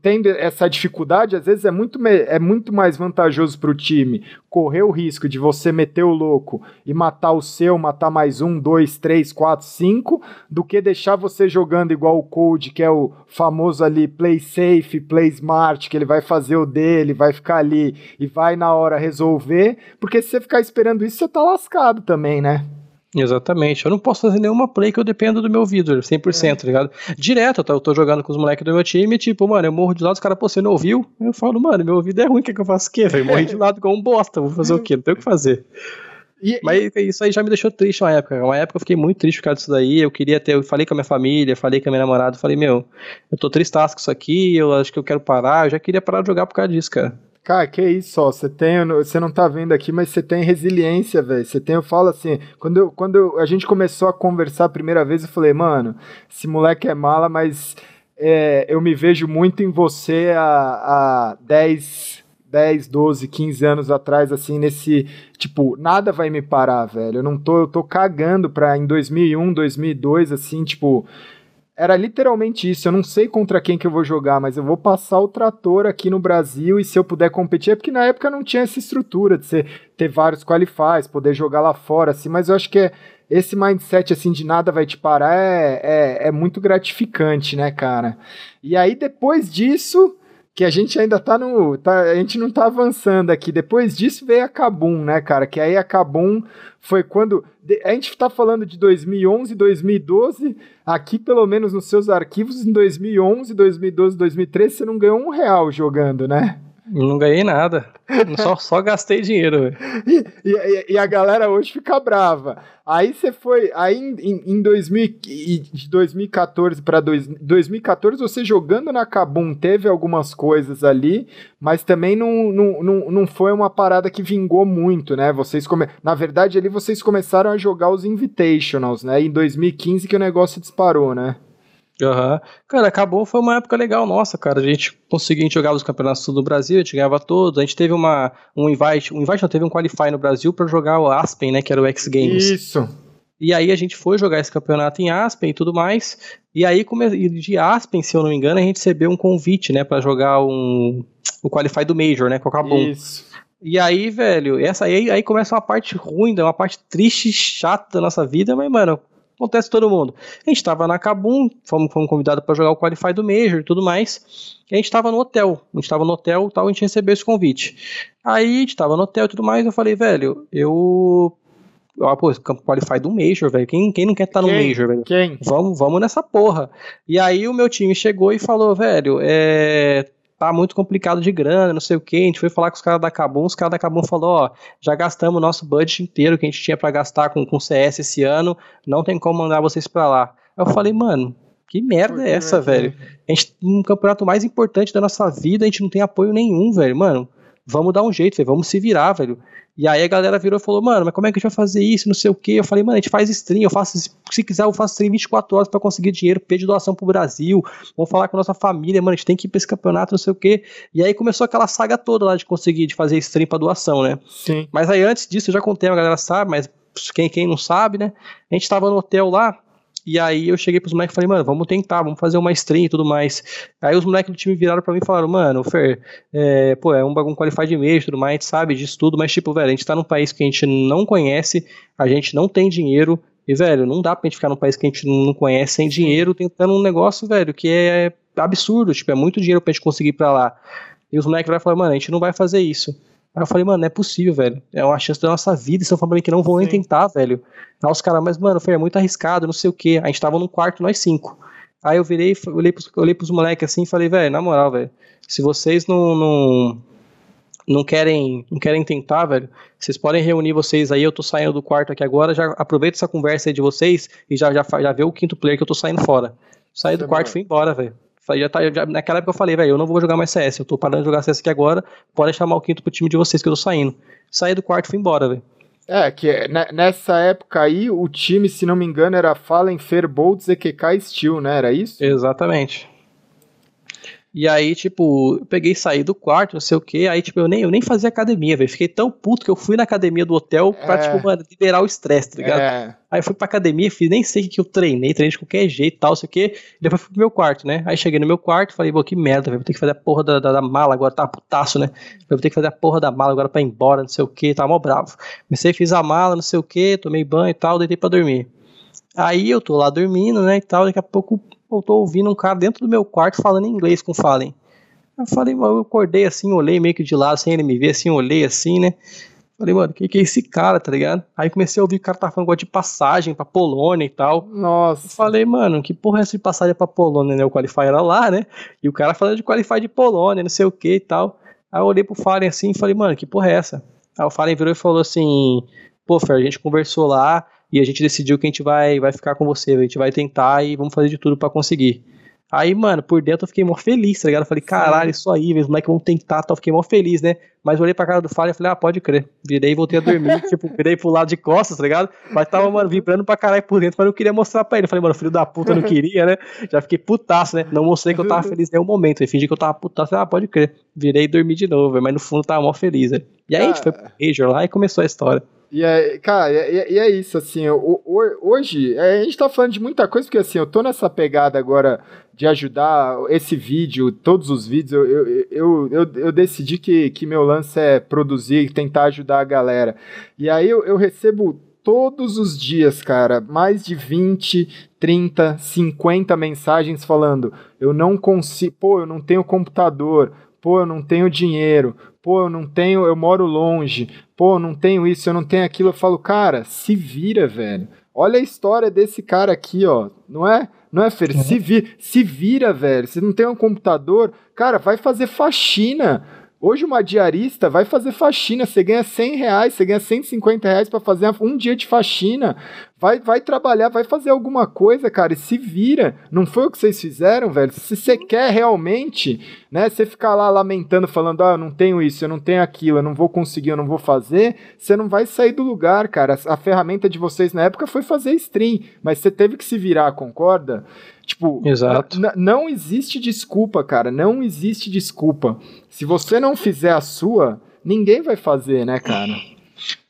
tendo essa dificuldade, às vezes é muito, é muito mais vantajoso para o time correr o risco de você meter o louco e matar o seu, matar mais um, dois, três, quatro, cinco, do que deixar você jogando igual o Code, que é o famoso ali play safe, play smart, que ele vai fazer o dele, vai ficar ali e vai na hora resolver, porque se você ficar esperando isso, você tá lascado também, né? Exatamente. Eu não posso fazer nenhuma play que eu dependa do meu ouvido, 100%, é. tá ligado? Direto, eu tô jogando com os moleques do meu time, tipo, mano, eu morro de lado, os caras, pô, você não ouviu? Eu falo, mano, meu ouvido é ruim, o que, que eu faço o quê? Morri de lado com um bosta, vou fazer o quê? Não tem o que fazer. E, Mas isso aí já me deixou triste uma época. Uma época eu fiquei muito triste por causa disso daí. Eu queria ter. Eu falei com a minha família, falei com a minha namorada, falei, meu, eu tô tristaço com isso aqui, eu acho que eu quero parar. Eu já queria parar de jogar por causa disso, cara. Cara, que isso, ó. Você tem, você não tá vendo aqui, mas você tem resiliência, velho. Você tem, eu falo assim, quando, eu, quando a gente começou a conversar a primeira vez, eu falei, mano, esse moleque é mala, mas é, eu me vejo muito em você há, há 10, 10, 12, 15 anos atrás, assim, nesse, tipo, nada vai me parar, velho. Eu não tô, eu tô cagando pra em 2001, 2002, assim, tipo, era literalmente isso. Eu não sei contra quem que eu vou jogar, mas eu vou passar o trator aqui no Brasil e se eu puder competir, é porque na época não tinha essa estrutura de você ter vários qualifies, poder jogar lá fora, assim, mas eu acho que é, esse mindset assim de nada vai te parar é, é, é muito gratificante, né, cara? E aí depois disso que a gente ainda tá no. Tá, a gente não tá avançando aqui. Depois disso veio a Kabum, né, cara? Que aí a Kabum foi quando. A gente tá falando de 2011, 2012. Aqui, pelo menos nos seus arquivos, em 2011, 2012, 2013, você não ganhou um real jogando, né? Não ganhei nada. Só, só gastei dinheiro. E, e, e, a galera hoje fica brava. Aí você foi. Aí em, em 2000, de 2014 para 2014, você jogando na Kabum teve algumas coisas ali, mas também não, não, não, não foi uma parada que vingou muito, né? Vocês come... Na verdade, ali vocês começaram a jogar os Invitationals, né? Em 2015 que o negócio disparou, né? Aham. Uhum. Cara, acabou, foi uma época legal nossa, cara. A gente conseguiu, a gente jogava os campeonatos do Brasil, a gente ganhava todos. A gente teve uma, um invite, um invite não, teve um qualify no Brasil para jogar o Aspen, né, que era o X Games. Isso. E aí a gente foi jogar esse campeonato em Aspen e tudo mais. E aí, de Aspen, se eu não me engano, a gente recebeu um convite, né, para jogar um, o qualify do Major, né, com o Cabum. Isso. E aí, velho, essa aí, aí começa uma parte ruim, uma parte triste, chata da nossa vida, mas, mano, acontece todo mundo. A gente tava na Kabum, fomos, fomos convidados para jogar o Qualify do Major e tudo mais. E a gente tava no hotel. A gente tava no hotel tal, a gente recebeu esse convite. Aí a gente tava no hotel e tudo mais, eu falei, velho, eu. Ah, pô, Qualify do Major, velho. Quem, quem não quer estar tá no Major, velho? Quem? Vamos, vamos nessa porra. E aí o meu time chegou e falou, velho, é tá muito complicado de grana, não sei o que. A gente foi falar com os caras da Cabum, os caras da Cabum falou, ó, já gastamos o nosso budget inteiro que a gente tinha para gastar com, com CS esse ano, não tem como mandar vocês para lá. Eu falei, mano, que merda é essa, velho? A gente, no campeonato mais importante da nossa vida, a gente não tem apoio nenhum, velho. Mano, vamos dar um jeito, velho, vamos se virar, velho. E aí a galera virou e falou, mano, mas como é que a gente vai fazer isso, não sei o que. Eu falei, mano, a gente faz stream, eu faço, se quiser eu faço stream 24 horas para conseguir dinheiro, pedir doação pro Brasil, vamos falar com a nossa família, mano, a gente tem que ir pra esse campeonato, não sei o que. E aí começou aquela saga toda lá de conseguir, de fazer stream pra doação, né? Sim. Mas aí antes disso, eu já contei, a galera sabe, mas quem, quem não sabe, né? A gente tava no hotel lá, e aí eu cheguei pros moleques e falei, mano, vamos tentar, vamos fazer uma stream e tudo mais. Aí os moleques do time viraram pra mim e falaram, mano, Fer, é, pô, é um bagulho qualified mesmo, tudo mais, a gente sabe disso tudo, mas tipo, velho, a gente tá num país que a gente não conhece, a gente não tem dinheiro, e, velho, não dá pra gente ficar num país que a gente não conhece sem dinheiro, tentando um negócio, velho, que é absurdo, tipo, é muito dinheiro pra gente conseguir ir pra lá. E os moleques e falaram, mano, a gente não vai fazer isso. Aí eu falei, mano, não é possível, velho. É uma chance da nossa vida. Estão falando que não vão Sim. nem tentar, velho. Aí os caras, mas, mano, foi é muito arriscado, não sei o quê. A gente tava num quarto, nós cinco. Aí eu virei, olhei pros, olhei pros moleques assim e falei, velho, na moral, velho, se vocês não, não, não querem não querem tentar, velho, vocês podem reunir vocês aí, eu tô saindo do quarto aqui agora, já aproveita essa conversa aí de vocês e já, já, já vê o quinto player que eu tô saindo fora. Saí do quarto e fui embora, velho. Já tá, já, naquela época eu falei, velho, eu não vou jogar mais CS, eu tô parando de jogar CS aqui agora, pode chamar o quinto pro time de vocês que eu tô saindo. Saí do quarto e fui embora, velho. É, que nessa época aí, o time, se não me engano, era Fallen, Fairbolt, ZQK Steel, né? Era isso? Exatamente. E aí, tipo, eu peguei e saí do quarto, não sei o que. Aí, tipo, eu nem, eu nem fazia academia, velho. Fiquei tão puto que eu fui na academia do hotel pra, é. tipo, mano, liberar o estresse, tá ligado? É. Aí eu fui pra academia, fiz, nem sei o que eu treinei, treinei de qualquer jeito e tal, sei o que. Depois fui pro meu quarto, né? Aí cheguei no meu quarto, falei, pô, que merda, velho. Vou ter que fazer a porra da, da, da mala agora, tá putaço, né? Eu vou ter que fazer a porra da mala agora pra ir embora, não sei o que, tava mó bravo. Comecei, fiz a mala, não sei o que, tomei banho e tal, deitei pra dormir. Aí eu tô lá dormindo, né, e tal, daqui a pouco eu tô ouvindo um cara dentro do meu quarto falando inglês com Fallen. Eu falei, eu acordei assim, olhei meio que de lado, sem ele me ver, assim, olhei assim, né? Falei, mano, que que é esse cara, tá ligado? Aí comecei a ouvir que o cara tá falando de passagem pra Polônia e tal. Nossa. Eu falei, mano, que porra é essa de passagem pra Polônia, né? O Qualify era lá, né? E o cara falando de Qualify de Polônia, não sei o que e tal. Aí eu olhei pro Fallen assim e falei, mano, que porra é essa? Aí o Fallen virou e falou assim, pô, Fer, a gente conversou lá e a gente decidiu que a gente vai, vai ficar com você, a gente vai tentar e vamos fazer de tudo para conseguir. Aí, mano, por dentro eu fiquei mó feliz, tá ligado? Eu falei, caralho, isso aí, os moleques vão tentar, tal. Fiquei mó feliz, né? Mas olhei pra cara do Falha e falei, ah, pode crer. Virei e voltei a dormir, tipo, virei pro lado de costas, tá ligado? Mas tava, mano, vibrando pra caralho por dentro, mas eu queria mostrar pra ele. Eu falei, mano, filho da puta, eu não queria, né? Já fiquei putaço, né? Não mostrei que eu tava feliz em nenhum momento. Eu fingi que eu tava putaço, ah, pode crer. Virei e dormi de novo, mas no fundo tava mó feliz, né? E aí a gente foi pro Major lá e começou a história. E é, cara, e, e é isso, assim, hoje a gente tá falando de muita coisa, porque assim, eu tô nessa pegada agora de ajudar esse vídeo, todos os vídeos, eu, eu, eu, eu, decidi que, que meu lance é produzir tentar ajudar a galera. E aí eu, eu recebo todos os dias, cara, mais de 20, 30, 50 mensagens falando: eu não consigo, pô, eu não tenho computador, pô, eu não tenho dinheiro, pô, eu não tenho, eu moro longe, pô, eu não tenho isso, eu não tenho aquilo. Eu falo, cara, se vira, velho. Olha a história desse cara aqui, ó, não é? Não é, Fer? Uhum. Se, vi, se vira, velho. Se não tem um computador, cara, vai fazer faxina Hoje uma diarista vai fazer faxina, você ganha 100 reais, você ganha 150 reais para fazer um dia de faxina. Vai, vai trabalhar, vai fazer alguma coisa, cara, e se vira. Não foi o que vocês fizeram, velho? Se você quer realmente, né, você ficar lá lamentando, falando, ah, eu não tenho isso, eu não tenho aquilo, eu não vou conseguir, eu não vou fazer, você não vai sair do lugar, cara. A, a ferramenta de vocês na época foi fazer stream, mas você teve que se virar, concorda? Tipo, Exato. não existe desculpa, cara. Não existe desculpa. Se você não fizer a sua, ninguém vai fazer, né, cara?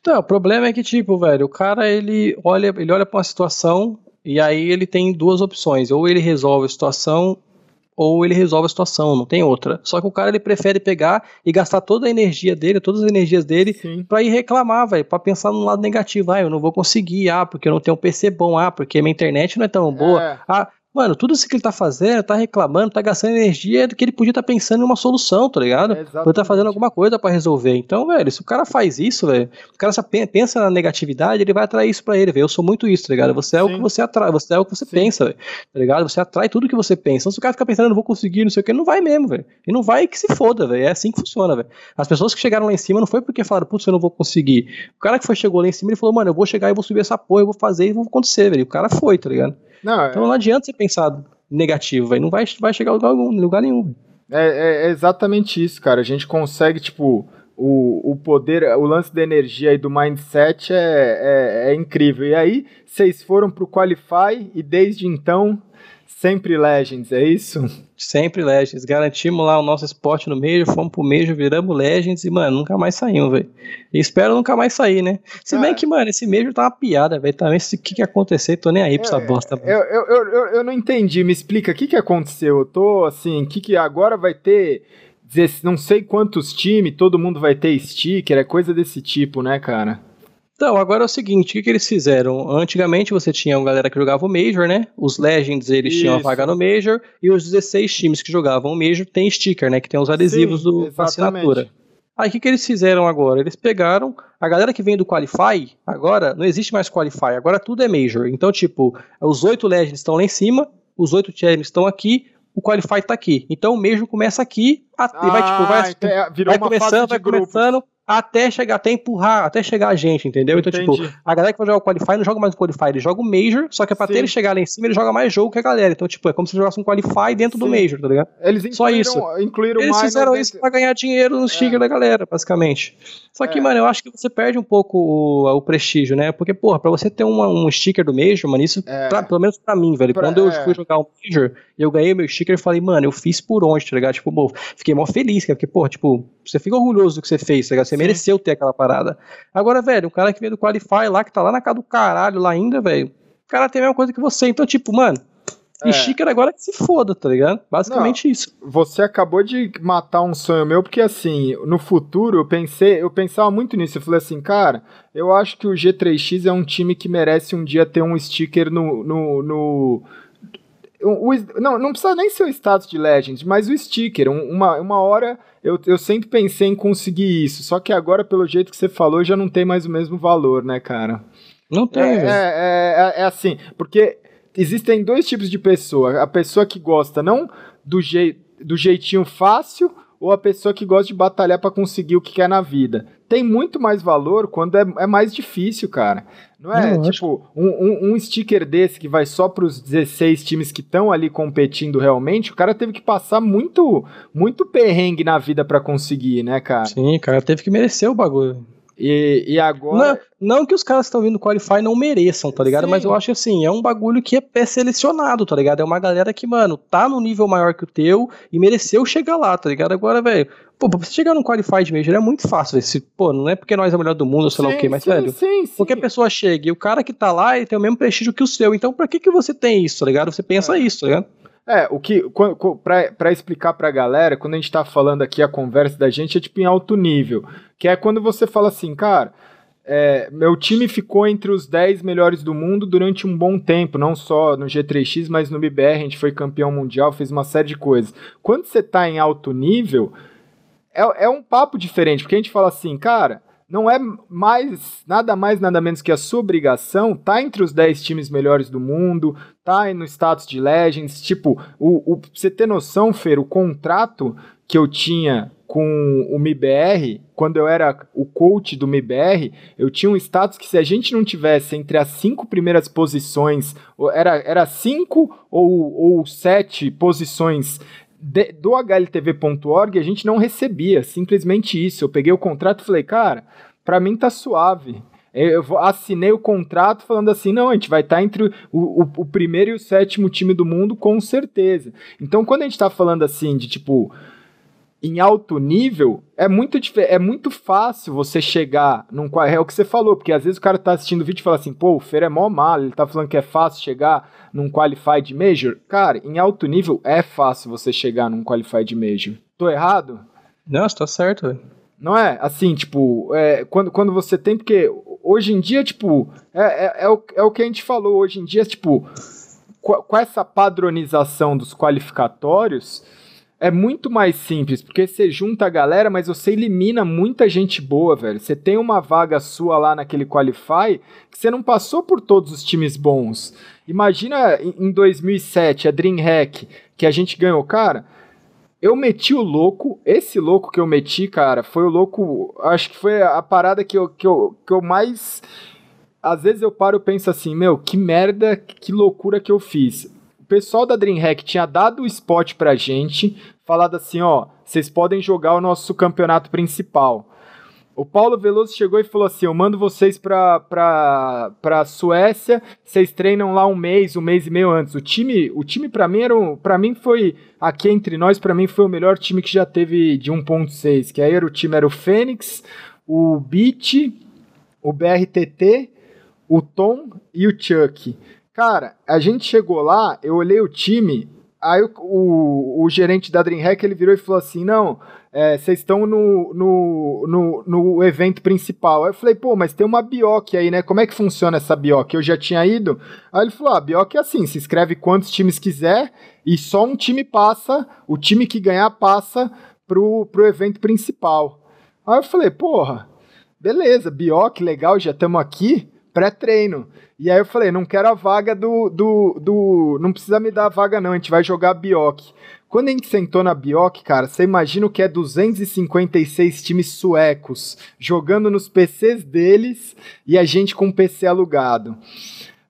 Então, o problema é que, tipo, velho, o cara ele olha, ele olha para uma situação e aí ele tem duas opções. Ou ele resolve a situação, ou ele resolve a situação, não tem outra. Só que o cara ele prefere pegar e gastar toda a energia dele, todas as energias dele, para ir reclamar, velho, para pensar no lado negativo. Ah, eu não vou conseguir, ah, porque eu não tenho um PC bom, ah, porque minha internet não é tão boa. É. Ah, Mano, tudo isso que ele tá fazendo, tá reclamando, tá gastando energia do que ele podia estar tá pensando em uma solução, tá ligado? É Podia tá fazendo alguma coisa para resolver. Então, velho, se o cara faz isso, velho, o cara só pensa na negatividade, ele vai atrair isso para ele, velho. Eu sou muito isso, tá ligado? Você é Sim. o que você atrai, você é o que você Sim. pensa, velho. Tá ligado? Você atrai tudo que você pensa. Então, se o cara ficar pensando, não vou conseguir, não sei o que, não vai mesmo, velho. E não vai que se foda, velho. É assim que funciona, velho. As pessoas que chegaram lá em cima não foi porque falaram, putz, eu não vou conseguir. O cara que foi, chegou lá em cima, ele falou, mano, eu vou chegar e vou subir essa porra, eu vou fazer e vou acontecer, velho. O cara foi, tá ligado? Não, então é... não adianta você pensar negativo, velho. Não vai, vai chegar a lugar, lugar nenhum. É, é, é, exatamente isso, cara. A gente consegue, tipo, o, o poder, o lance da energia e do mindset é, é, é incrível. E aí, vocês foram pro Qualify e desde então Sempre Legends, é isso? Sempre Legends. Garantimos lá o nosso esporte no Major, fomos pro Major, viramos Legends e, mano, nunca mais saímos, velho. Espero nunca mais sair, né? Se bem que, mano, esse Major tá uma piada, velho. Também, o que que acontecer, tô nem aí pra essa é, bosta. Eu, eu, eu, eu, não entendi, me explica, o que que aconteceu? Eu tô, assim, que que agora vai ter não sei quantos times, todo mundo vai ter sticker, é coisa desse tipo, né, cara? Então, agora é o seguinte, o que, que, eles fizeram? Antigamente você tinha uma galera que jogava o Major, né? Os Legends, eles Isso. tinham a vaga no Major, e os 16 times que jogavam o Major tem sticker, né? Que tem os adesivos Sim, do, da assinatura. Aí o que, que eles fizeram agora? Eles pegaram a galera que vem do Qualify, agora não existe mais Qualify, agora tudo é Major. Então, tipo, os oito Legends estão lá em cima, os oito Champions estão aqui, o Qualify tá aqui. Então o Major começa aqui, ah, vai, tipo, vai, então é, vai começando, vai começando, até chegar, até empurrar, até chegar a gente, entendeu? Entendi. Então, tipo, a galera que vai jogar o Qualify não joga mais o Qualify, ele joga o Major, só que é pra Sim. ter ele chegar lá em cima, ele joga mais jogo que a galera. Então, tipo, é como se ele jogasse um Qualify dentro Sim. do Major, tá ligado? Eles só isso. Incluíram Eles fizeram isso pra ganhar dinheiro no sticker é. da galera, basicamente. Só que, é. mano, eu acho que você perde um pouco o, o prestígio, né? Porque, porra, pra você ter uma, um sticker do Major, mano, isso, é. pra, pelo menos pra mim, velho, pra, quando eu é. fui jogar um Major, eu ganhei meu sticker e falei, mano, eu fiz por onde, tá ligado? Tipo, pô, fiquei mó feliz, cara, porque, porra, tipo, você fica orgulhoso do que você fez, tá ligado? Você. Mereceu ter aquela parada. Agora, velho, o cara que veio do Qualify lá, que tá lá na casa do caralho lá ainda, velho, o cara tem a mesma coisa que você. Então, tipo, mano, e é. xícara agora que se foda, tá ligado? Basicamente Não, isso. Você acabou de matar um sonho meu, porque assim, no futuro eu pensei, eu pensava muito nisso. Eu falei assim, cara, eu acho que o G3X é um time que merece um dia ter um sticker no. no, no o, não, não precisa nem ser o status de Legend, mas o sticker. Uma, uma hora eu, eu sempre pensei em conseguir isso. Só que agora, pelo jeito que você falou, já não tem mais o mesmo valor, né, cara? Não tem. É, é, é, é, assim, porque existem dois tipos de pessoa. A pessoa que gosta não do, jei, do jeitinho fácil ou a pessoa que gosta de batalhar para conseguir o que quer na vida. Tem muito mais valor quando é, é mais difícil, cara. Não é não, tipo um, um, um, sticker desse que vai só para os 16 times que estão ali competindo realmente. O cara teve que passar muito, muito perrengue na vida para conseguir, né, cara? Sim, cara teve que merecer o bagulho. E, e agora. Não, não que os caras que estão vindo Qualify não mereçam, tá ligado? Sim. Mas eu acho assim, é um bagulho que é, é selecionado, tá ligado? É uma galera que, mano, tá no nível maior que o teu e mereceu chegar lá, tá ligado? Agora, velho, pô, pra você chegar num Qualify de Major é muito fácil, velho. Se, pô, não é porque nós é o melhor do mundo, ou sei sim, lá o quê, mas, sim, velho, sim, sim. porque a pessoa chega e o cara que tá lá ele tem o mesmo prestígio que o seu. Então, pra que que você tem isso, tá ligado? Você pensa é. isso, tá ligado? É, o que. para explicar pra galera, quando a gente tá falando aqui a conversa da gente, é tipo em alto nível. Que é quando você fala assim, cara. É, meu time ficou entre os 10 melhores do mundo durante um bom tempo, não só no G3X, mas no BBR, a gente foi campeão mundial, fez uma série de coisas. Quando você tá em alto nível, é, é um papo diferente, porque a gente fala assim, cara, não é mais nada mais nada menos que a sua obrigação tá entre os 10 times melhores do mundo, tá no status de Legends, tipo, o, o você ter noção, Fer, o contrato que eu tinha com o MIBR, quando eu era o coach do MIBR, eu tinha um status que se a gente não tivesse entre as cinco primeiras posições, era, era cinco ou, ou sete posições de, do HLTV.org a gente não recebia, simplesmente isso. Eu peguei o contrato e falei, cara, para mim tá suave. Eu assinei o contrato falando assim: não, a gente vai estar tá entre o, o, o, primeiro e o sétimo time do mundo, com certeza. Então, quando a gente está falando assim de tipo. Em alto nível, é muito, é muito fácil você chegar num. É o que você falou, porque às vezes o cara tá assistindo o vídeo e fala assim: pô, o Fer é mó mal, ele tá falando que é fácil chegar num Qualified Major, cara, em alto nível é fácil você chegar num Qualified Major. Tô errado? Não, está certo, velho. Não é? Assim, tipo, é, quando, quando você tem, porque hoje em dia, tipo, é, é, é, o, é o que a gente falou, hoje em dia, tipo, com, com essa padronização dos qualificatórios, é muito mais simples, porque você junta a galera, mas você elimina muita gente boa, velho. Você tem uma vaga sua lá naquele Qualify que você não passou por todos os times bons. Imagina em 2007, a DreamHack, que a gente ganhou, cara. Eu meti o louco, esse louco que eu meti, cara, foi o louco. Acho que foi a parada que eu, que eu, que eu mais. Às vezes eu paro e penso assim, meu, que merda, que loucura que eu fiz pessoal da DreamHack tinha dado o spot pra gente, falado assim, ó, vocês podem jogar o nosso campeonato principal. O Paulo Veloso chegou e falou assim: Eu mando vocês pra, pra, pra Suécia, vocês treinam lá um mês, um mês e meio antes. O time, o time para mim era um, para mim foi aqui entre nós, para mim foi o melhor time que já teve de 1.6, que aí era o time era o Fênix, o Beat, o BRTT, o Tom e o Chuck. Cara, a gente chegou lá, eu olhei o time, aí o, o, o gerente da DreamHack ele virou e falou assim: não, é, vocês é, estão no, no, no, no, evento principal. Aí eu falei, pô, mas tem uma Bioc aí, né? Como é que funciona essa Bioc? Eu já tinha ido. Aí ele falou: ah, a Bioc é assim: se inscreve quantos times quiser e só um time passa, o time que ganhar passa pro, pro evento principal. Aí eu falei, porra, beleza, Bioc, legal, já estamos aqui, pré-treino. E aí eu falei, não quero a vaga do, do, do. Não precisa me dar a vaga, não. A gente vai jogar Bioc. Quando a gente sentou na Bioc, cara, você imagina o que é 256 times suecos jogando nos PCs deles e a gente com um PC alugado.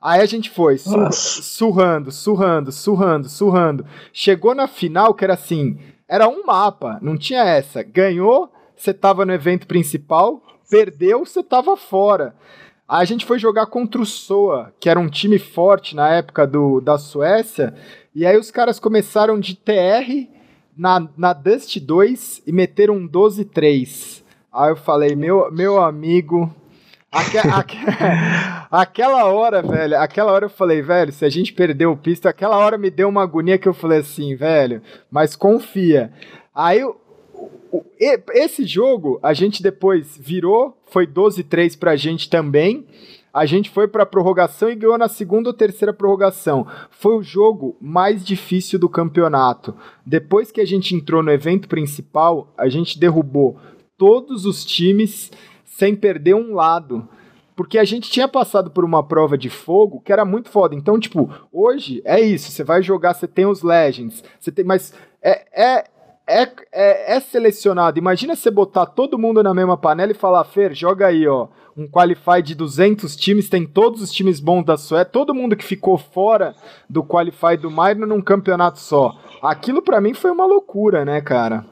Aí a gente foi, sur surrando, surrando, surrando, surrando. Chegou na final, que era assim: era um mapa, não tinha essa. Ganhou, você tava no evento principal, perdeu, você tava fora. Aí a gente foi jogar contra o Soa, que era um time forte na época do, da Suécia, e aí os caras começaram de TR na, na Dust 2 e meteram um 12-3. Aí eu falei, meu, meu amigo, Aque, aque, aquela hora, velho, aquela hora eu falei, velho, se a gente perdeu o pisto, aquela hora me deu uma agonia que eu falei assim, velho, mas confia. Aí esse jogo a gente depois virou, foi 12-3 pra gente também. A gente foi para prorrogação e ganhou na segunda ou terceira prorrogação. Foi o jogo mais difícil do campeonato. Depois que a gente entrou no evento principal, a gente derrubou todos os times sem perder um lado. Porque a gente tinha passado por uma prova de fogo que era muito foda. Então, tipo, hoje é isso. Você vai jogar, você tem os Legends, você tem. Mas é, é é, é, é, selecionado. Imagina você botar todo mundo na mesma panela e falar, Fer, joga aí, ó, um Qualify de 200 times, tem todos os times bons da Suécia, todo mundo que ficou fora do Qualify do Minor num campeonato só. Aquilo para mim foi uma loucura, né, cara?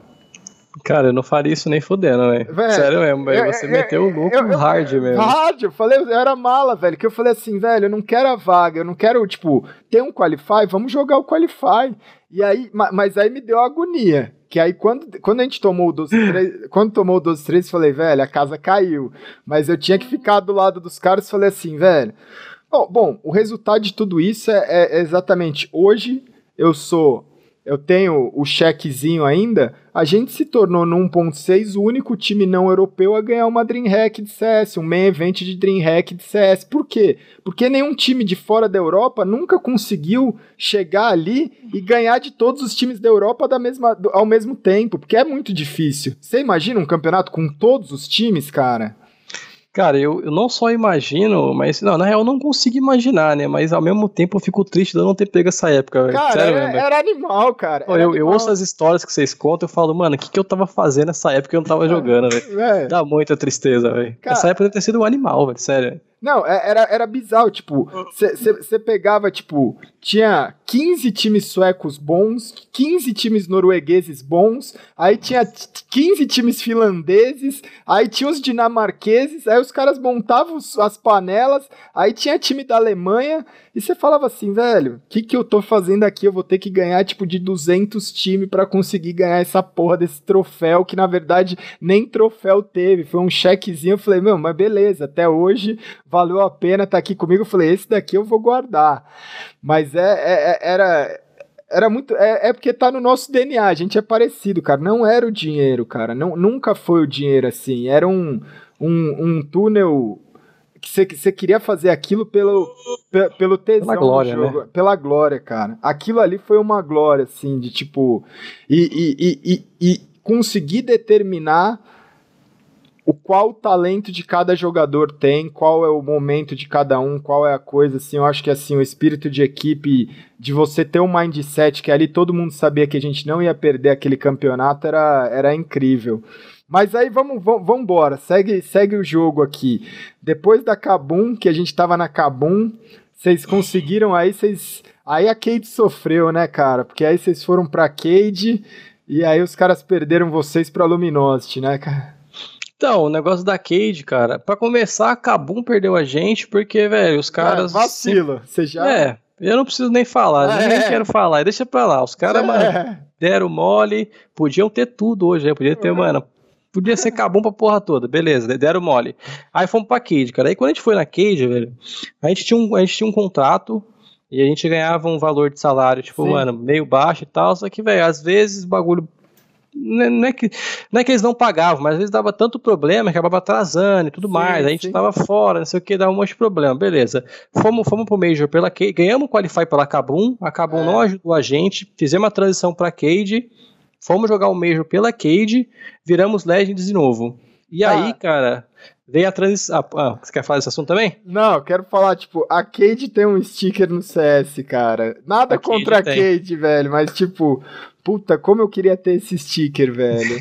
Cara, eu não faria isso nem fudendo, velho. Sério mesmo, velho. Você eu, meteu o louco eu, hard mesmo. Hard, eu falei, eu era mala, velho. Que eu falei assim, velho, eu não quero a vaga, eu não quero, tipo, ter um Qualify, vamos jogar o Qualify. E aí, mas aí me deu agonia. Que aí, quando, quando a gente tomou o 12-3, quando tomou o 12-3, falei, velho, a casa caiu. Mas eu tinha que ficar do lado dos caras e falei assim, velho. Bom, bom, o resultado de tudo isso é, é exatamente hoje eu sou eu tenho o chequezinho ainda, a gente se tornou no 1.6 o único time não europeu a ganhar uma Dreamhack de CS, um main event de Dreamhack de CS. Por quê? Porque nenhum time de fora da Europa nunca conseguiu chegar ali e ganhar de todos os times da Europa da mesma, ao mesmo tempo, porque é muito difícil. Você imagina um campeonato com todos os times, cara? Cara, eu, eu não só imagino, mas. Não, na real eu não consigo imaginar, né? Mas ao mesmo tempo eu fico triste de eu não ter pego essa época, velho. Cara, Sério, era, era, animal, cara. Era eu, animal. eu ouço as histórias que vocês contam e falo, mano, o que, que eu tava fazendo nessa época que eu não tava jogando, velho? Dá muita tristeza, velho. Essa época deve ter sido um animal, velho, sério. Não, é, era, era bizarro, tipo, você pegava, tipo, tinha 15 times suecos bons, 15 times noruegueses bons, aí tinha 15 times finlandeses, aí tinha os dinamarqueses, aí os caras montavam as panelas, aí tinha time da Alemanha, e você falava assim, velho, o que que eu tô fazendo aqui? Eu vou ter que ganhar, tipo, de 200 times para conseguir ganhar essa porra desse troféu, que na verdade nem troféu teve, foi um chequezinho, eu falei, meu, mas beleza, até hoje valeu a pena estar tá aqui comigo. Eu falei, esse daqui eu vou guardar. Mas é, é, é era. Era muito. É, é, porque tá no nosso DNA, a gente é parecido, cara. Não era o dinheiro, cara. Não, nunca foi o dinheiro assim. Era um, um, um túnel que você queria fazer aquilo pelo, pelo tesão pela glória, do jogo, né? pela glória, cara. Aquilo ali foi uma glória, assim, de tipo. E, e, e, e, conseguir determinar o qual talento de cada jogador tem, qual é o momento de cada um, qual é a coisa, assim, eu acho que assim, o espírito de equipe, de você ter um mindset que ali todo mundo sabia que a gente não ia perder aquele campeonato, era, era incrível. Mas aí vamos, vamos, vamos embora, segue, segue o jogo aqui. Depois da Kabum, que a gente tava na Kabum, vocês conseguiram aí, vocês... Aí a Cade sofreu, né, cara? Porque aí vocês foram pra Cade e aí os caras perderam vocês pra Luminosity, né, cara? Então, o negócio da Cade, cara, para começar, a Kabum perdeu a gente, porque, velho, os caras. É, vacila, você já. É, eu não preciso nem falar, é. nem quero falar, deixa pra lá. Os caras, é. mano, deram mole, podiam ter tudo hoje, né? Podia ter, é. mano. Podia ser Kabum pra porra toda, beleza, deram mole. Aí fomos pra Cade, cara. Aí quando a gente foi na Cade, velho, a gente tinha um, a gente tinha um contrato e a gente ganhava um valor de salário, tipo, Sim. mano, meio baixo e tal, só que, velho, às vezes o bagulho é, não é, que, não é que eles não pagavam, mas às vezes dava tanto problema, acabava atrasando e tudo sim, mais. A gente sim. tava fora, não sei o que, dava um monte de problema. Beleza. Fomos, fomos pro Major pela Cade, ganhamos o Qualify pela Kabum, a Kabum é. não ajudou a gente, fizemos a transição pra Cade, fomos jogar o Major pela Cade, viramos Legends de novo. E ah. aí, cara, veio a transição. Ah, ah, você quer falar desse assunto também? Não, eu quero falar, tipo, a Cade tem um sticker no CS, cara. Nada a contra Cade a Cade, velho, mas tipo, Puta, como eu queria ter esse sticker, velho.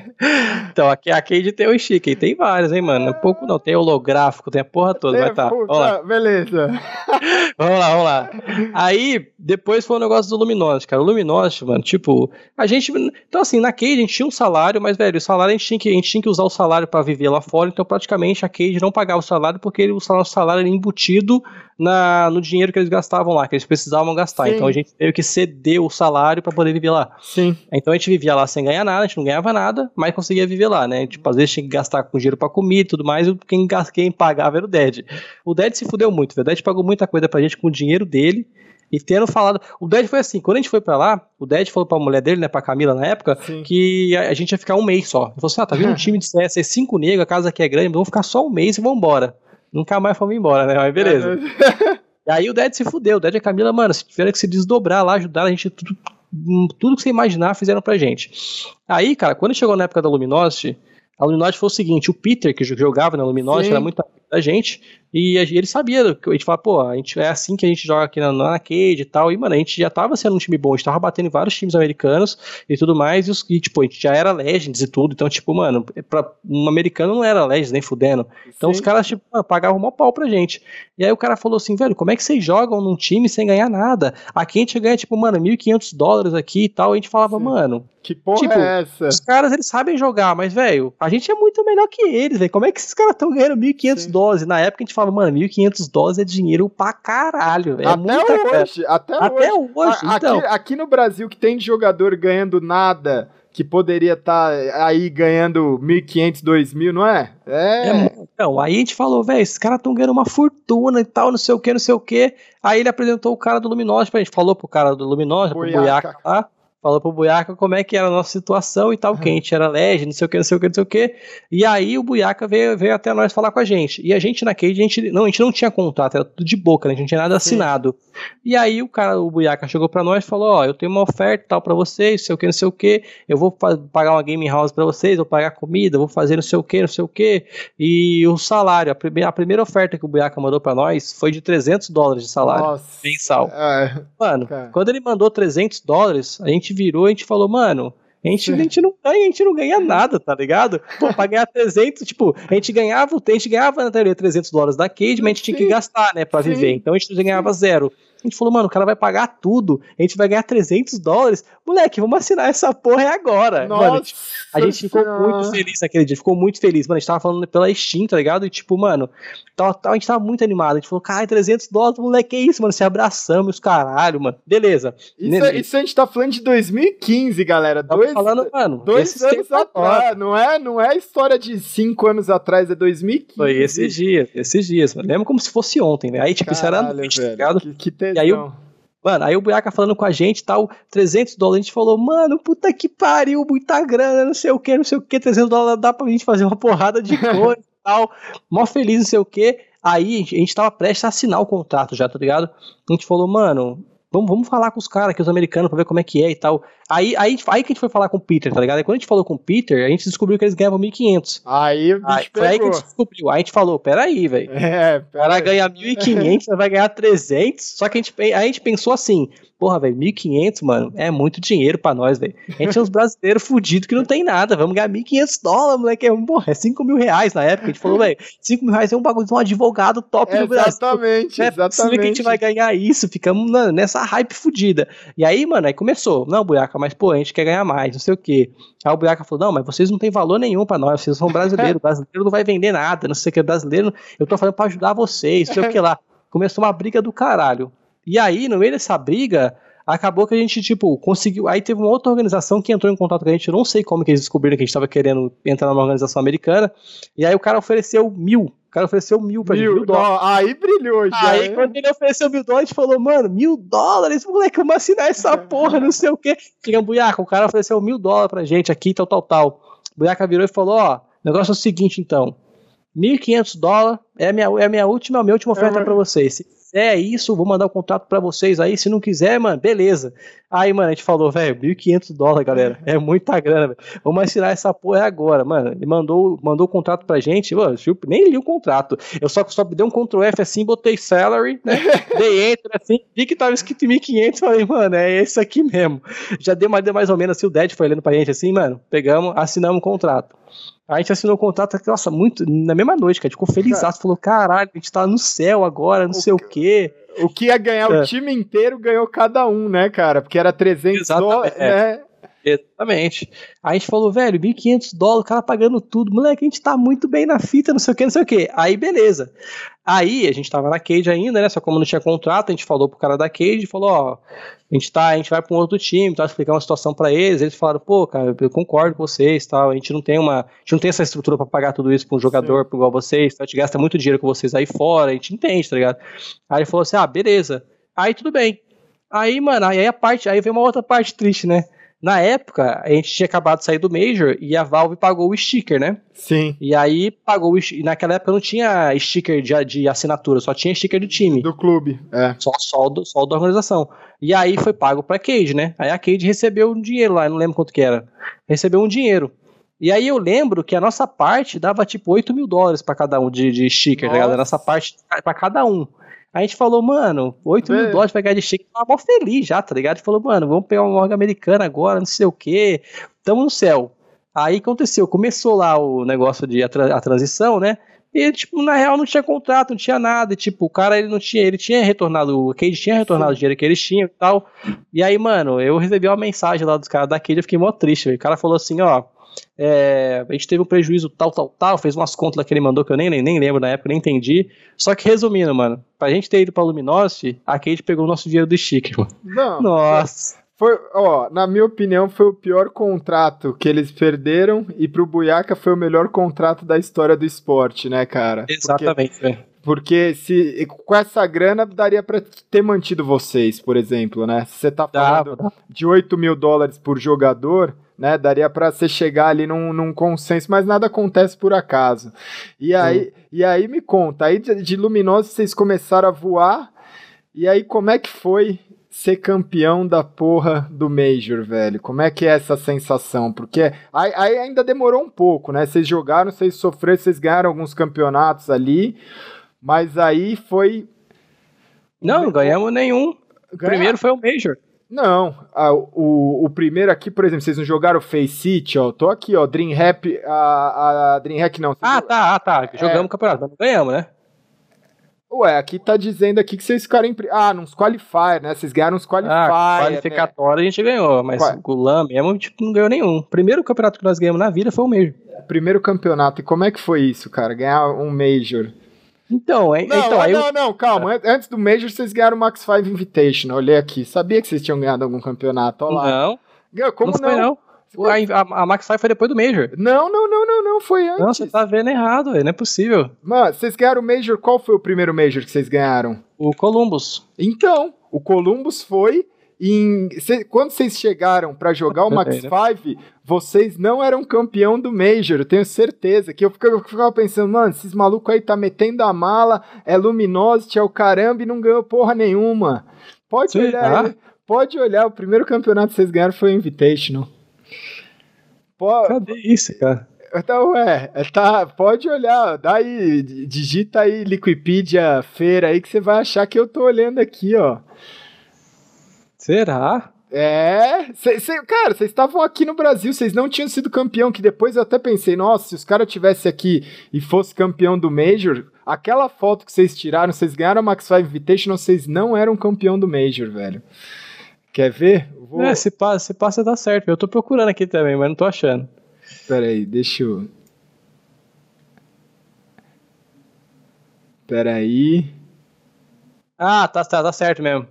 então, aqui a Cade tem o sticker, tem vários, hein, mano. Não é pouco não, tem holográfico, tem a porra toda, vai tá. Puta, beleza. vamos lá, vamos lá. Aí, depois foi o negócio do Luminosity, cara. O Luminosity, mano, tipo, a gente. Então, assim, na Cade a gente tinha um salário, mas, velho, o salário a gente tinha que, a gente tinha que usar o salário para viver lá fora, então praticamente a Cade não pagava o salário porque ele, o salário era embutido na, no dinheiro que eles gastavam lá, que eles precisavam gastar. Sim. Então a gente teve que ceder o salário para poder viver lá. Sim. Então a gente vivia lá sem ganhar nada, a gente não ganhava nada, mas conseguia viver lá, né? Tipo, às vezes tinha que gastar com dinheiro para comida e tudo mais, e quem, quem pagava era o Ded. O Ded se fudeu muito, o Ded pagou muita coisa pra gente com o dinheiro dele. E tendo falado. O Ded foi assim, quando a gente foi pra lá, o Ded falou pra mulher dele, né, pra Camila na época, Sim. que a, a, gente ia ficar um mês só. Ele falou assim: ah, tá vindo um time de CS, é cinco negros, a casa aqui é grande, vamos ficar só um mês e vamos embora. Nunca mais fomos embora, né? Mas beleza. E aí o Ded se fudeu, o Ded e a Camila, mano, se tiveram que se desdobrar lá, ajudar a gente, tudo, tudo que você imaginar fizeram pra gente. Aí, cara, quando chegou na época da Luminosity, a Luminosity foi o seguinte, o Peter, que jogava na Luminosity, Sim. era muito da gente. E ele sabia, a gente fala, pô, a gente, é assim que a gente joga aqui na, na arcade e tal. E, mano, a gente já tava sendo um time bom, a gente tava batendo em vários times americanos e tudo mais. E, e tipo, a gente já era Legends e tudo. Então, tipo, mano, pra, um americano não era Legends nem fudendo. Então Sim. os caras, tipo, mano, pagavam mó pau pra gente. E aí o cara falou assim, velho, como é que vocês jogam num time sem ganhar nada? Aqui a gente ganha, tipo, mano, 1.500 dólares aqui e tal. E a gente falava, Sim. mano. Que porra tipo, é essa? Os caras, eles sabem jogar, mas, velho, a gente é muito melhor que eles, velho. Como é que esses caras estão ganhando 1.500 dólares? Na época a gente falava, mano, 1.500 dólares é dinheiro pra caralho, velho. Até, é hoje, até, até hoje. hoje. A, então. aqui, aqui no Brasil, que tem jogador ganhando nada que poderia estar tá aí ganhando 1.500, 2.000, não é? É. é então, aí a gente falou, velho, esses caras estão ganhando uma fortuna e tal, não sei o que, não sei o que. Aí ele apresentou o cara do Luminosa pra gente, falou pro cara do Luminosa, pro Buiaca lá falou pro Buiaca como é que era a nossa situação e tal, que a gente era legend, não sei o que, não sei o que, não sei o que. E aí o Buiaca veio, veio até nós falar com a gente. E a gente na Cade, a gente não, a gente não tinha contrato, era tudo de boca, né? a gente não tinha nada assinado. E aí o cara, o Buiaca chegou pra nós e falou, ó, oh, eu tenho uma oferta tal pra vocês, não sei o que, não sei o que, eu vou pagar uma gaming house pra vocês, vou pagar comida, vou fazer não sei o que, não sei o que. E o salário, a primeira, a primeira oferta que o Buiaca mandou pra nós foi de 300 dólares de salário Nossa. mensal. É. Mano, cara. quando ele mandou 300 dólares, a gente virou, a gente falou, mano, a gente, a gente não ganha, a gente não ganha nada, tá ligado? Pô, pra ganhar 300, tipo, a gente ganhava, a gente ganhava na teoria 300 dólares da Cade, mas a gente tinha que gastar, né, pra Sim. viver. Então a gente ganhava zero. A gente falou, mano, o cara vai pagar tudo, a gente vai ganhar 300 dólares. Moleque, vamos assinar essa porra agora. Nossa, mano, a gente ficou muito feliz naquele dia, ficou muito feliz. Mano, a gente tava falando pela Steam, tá ligado? E tipo, mano, tava, a gente tava muito animado. A gente falou, cara, 300 dólares, moleque, é isso, mano? Se abraçamos, caralho, mano. Beleza. Isso, é, isso, a gente tá falando de 2015, galera. Dois, falando, mano, dois anos atrás. Não é, não é história de cinco anos atrás, é 2015. Foi esses dias, esses dias, mano. Lembra como se fosse ontem, né? Aí, tipo, Caralho, isso era noite, tá ligado? Que, que. E aí, o, Mano, aí o Buiaca falando com a gente tal, 300 dólares, a gente falou, mano, puta que pariu, muita grana, não sei o que, não sei o que, 300 dólares dá pra gente fazer uma porrada de coisa e tal, mó feliz, não sei o que. Aí a gente tava prestes a assinar o contrato já, tá ligado? A gente falou, mano, Vamos, vamos falar com os caras aqui, os americanos, pra ver como é que é e tal. Aí, aí, aí que a gente foi falar com o Peter, tá ligado? Aí quando a gente falou com o Peter, a gente descobriu que eles ganhavam 1.500. Aí bicho aí, Foi aí que a gente descobriu. Aí a gente falou, peraí, velho. É, pera o cara ganha 1.500, você vai ganhar 300. Só que a gente, aí a gente pensou assim, Porra, velho, 1.500, mano, é muito dinheiro pra nós, velho. A gente é uns brasileiros fudidos que não tem nada. Vamos ganhar 1.500 dólares, moleque. É, porra, é 5 mil reais na época. A gente falou, velho, 5 mil reais é um bagulho de um advogado top é, no Brasil. Exatamente, é exatamente. que a gente vai ganhar isso. Ficamos na, nessa hype fudida. E aí, mano, aí começou. Não, Buiaca, mas, pô, a gente quer ganhar mais, não sei o quê. Aí o Buiaca falou, não, mas vocês não têm valor nenhum pra nós. Vocês são brasileiros. brasileiro não vai vender nada, não sei o que. Brasileiro, eu tô falando pra ajudar vocês, não sei o que lá. Começou uma briga do caralho. E aí, no meio dessa briga acabou que a gente, tipo, conseguiu. Aí teve uma outra organização que entrou em contato com a gente, eu não sei como que eles descobriram que a gente tava querendo entrar numa organização americana, e aí o cara ofereceu mil. O cara ofereceu mil pra mil, gente, mil dólares. Aí brilhou já. Aí hein? quando ele ofereceu mil dólares, a gente falou, mano, mil dólares, moleque, vamos assinar essa porra, não sei o quê. Buiaca, o cara ofereceu mil dólares pra gente aqui, tal, tal, tal. Buiaca virou e falou, ó, o negócio é o seguinte, então. 1.500 dólares é a minha, é a minha última, a minha última oferta é, para vocês. Se quiser isso, vou mandar o um contrato para vocês aí. Se não quiser, mano, beleza. Aí, mano, a gente falou, velho, 1.500 dólares, galera. É muita grana, velho. Vamos assinar essa porra agora, mano. Ele mandou, mandou o contrato pra gente. Mano, nem li o contrato. Eu só, só dei um Ctrl F assim, botei salary, né? dei enter assim, vi que tava escrito 1.500. Falei, mano, é esse aqui mesmo. Já deu mais, deu mais ou menos assim. O Dad foi olhando pra gente assim, mano. Pegamos, assinamos o contrato. A gente assinou o contrato, nossa, muito, na mesma noite, cara. Ficou feliz, falou, caralho, a gente tá no céu agora, não o sei que, o quê. O que ia ganhar é. o time inteiro ganhou cada um, né, cara? Porque era 300 dólares, né? Exatamente. Aí a gente falou, velho, 1.500 dólares, o cara pagando tudo. Moleque, a gente tá muito bem na fita, não sei o que, não sei o que. Aí, beleza. Aí a gente tava na Cage ainda, né? Só como não tinha contrato, a gente falou pro cara da Cage, falou, ó, a gente tá, a gente vai para um outro time, tá, explicar uma situação para eles, eles falaram, pô, cara, eu concordo com vocês, tal, a gente não tem uma, a gente não tem essa estrutura para pagar tudo isso para um jogador Sim. igual vocês, tá, a gente gasta muito dinheiro com vocês aí fora, a gente entende, tá ligado? Aí ele falou assim, ah, beleza. Aí tudo bem. Aí, mano, aí a parte, aí vem uma outra parte triste, né? Na época, a gente tinha acabado de sair do Major e a Valve pagou o sticker, né? Sim. E aí pagou o sticker. Naquela época não tinha sticker de, de assinatura, só tinha sticker do time. Do clube, é. Só, só, do, só da organização. E aí foi pago pra Cade, né? Aí a Cade recebeu um dinheiro lá, não lembro quanto que era. Recebeu um dinheiro. E aí eu lembro que a nossa parte dava tipo 8 mil dólares pra cada um de, de sticker, tá ligado? A nossa parte pra cada um. A gente falou, mano, 8 mil dólares pra ganhar de sticker, tava mó feliz já, tá ligado? Falou, mano, vamos pegar uma morga americana agora, não sei o quê, tamo no céu. Aí aconteceu, começou lá o negócio de a, tra- a transição, né? E, tipo, na real não tinha contrato, não tinha nada. E, tipo, o cara, ele não tinha, ele tinha retornado, o Cade tinha retornado o dinheiro que eles tinham e tal. E aí, mano, eu recebi uma mensagem lá dos caras da Cade, eu fiquei mó triste. O cara falou assim, ó, é, a gente teve um prejuízo tal, tal, tal, fez umas contas lá que ele mandou que eu nem, nem, nem lembro na época, nem entendi. Só que resumindo, mano, pra gente ter ido pra Luminosity, a Cade pegou o nosso dinheiro do sticker, mano. Não. Nossa. Foi, ó, na minha opinião, foi o pior contrato que eles perderam e pro Buiaca foi o melhor contrato da história do esporte, né, cara? Porque, Exatamente, velho. porque se com essa grana daria pra ter mantido vocês, por exemplo, né? Se você tá falando de 8 mil dólares por jogador, né? Daria pra você chegar ali num, num consenso, mas nada acontece por acaso. E aí, e aí me conta, aí de, de Luminosa vocês começaram a voar, e aí como é que foi ser campeão da porra do Major, velho? Como é que é essa sensação? Porque aí, aí ainda demorou um pouco, né? Vocês jogaram, vocês sofreram, vocês ganharam alguns campeonatos ali, mas aí foi. Não, não ganhamos nenhum. O Ganhar- primeiro foi o Major. Não, o, o primeiro aqui, por exemplo, vocês não jogaram Face City, ó. Tô aqui, ó. Dreamhack. A, a Dreamhack não. vocês Ah, tá, ah, tá. Jogamos o campeonato, mas não ganhamos, né? Ué, aqui tá dizendo aqui que vocês ficaram em. Ah, nos qualifier, né? Vocês ganharam uns qualifier. Ah, né? qualificatório a gente ganhou, mas Qual- o LAN mesmo, tipo, não ganhou nenhum. Primeiro campeonato que nós ganhamos na vida foi o Major. Primeiro campeonato. E como é que foi isso, cara? Ganhar um Major. Então, hein, Não, então aí não, não, calma. An- Antes do Major, vocês ganharam o Max 5 Invitation. Olhei aqui. Sabia que vocês tinham ganhado algum campeonato. Olha lá. Não, Ganhou, Como não não? foi não. A, a, a Max Five foi depois do Major. Não, não, não, não, não. Foi antes. Não, você tá vendo errado, velho. Não é possível. Mano, vocês ganharam o Major. Qual foi o primeiro Major que vocês ganharam? O Columbus. Então, o Columbus foi em. cê- quando vocês chegaram pra jogar o Max É, 5, vocês não eram campeão do Major, eu tenho certeza. Que eu ficava, eu ficava pensando, mano, esses malucos aí tá metendo a mala, é Luminosity, é o caramba e não ganhou porra nenhuma. Pode Será? olhar aí, pode olhar, o primeiro campeonato que vocês ganharam foi o Invitational. Pô, Cadê isso, cara? então, é, tá, pode olhar, dá aí, digita aí Liquipedia feira aí que você vai achar que eu tô olhando aqui, ó. Será? É, cê, cê- cara, vocês estavam aqui no Brasil, vocês não tinham sido campeão, que depois eu até pensei, nossa, se os caras tivessem aqui e fosse campeão do Major, aquela foto que vocês tiraram, vocês ganharam a Max 5 Invitational, vocês não eram campeão do Major, velho. Quer ver? Vou... É, se passa, se passa dá certo. Eu tô procurando aqui também, mas não tô achando. Pera aí, deixa eu... Pera aí... Ah, tá, tá, tá certo mesmo.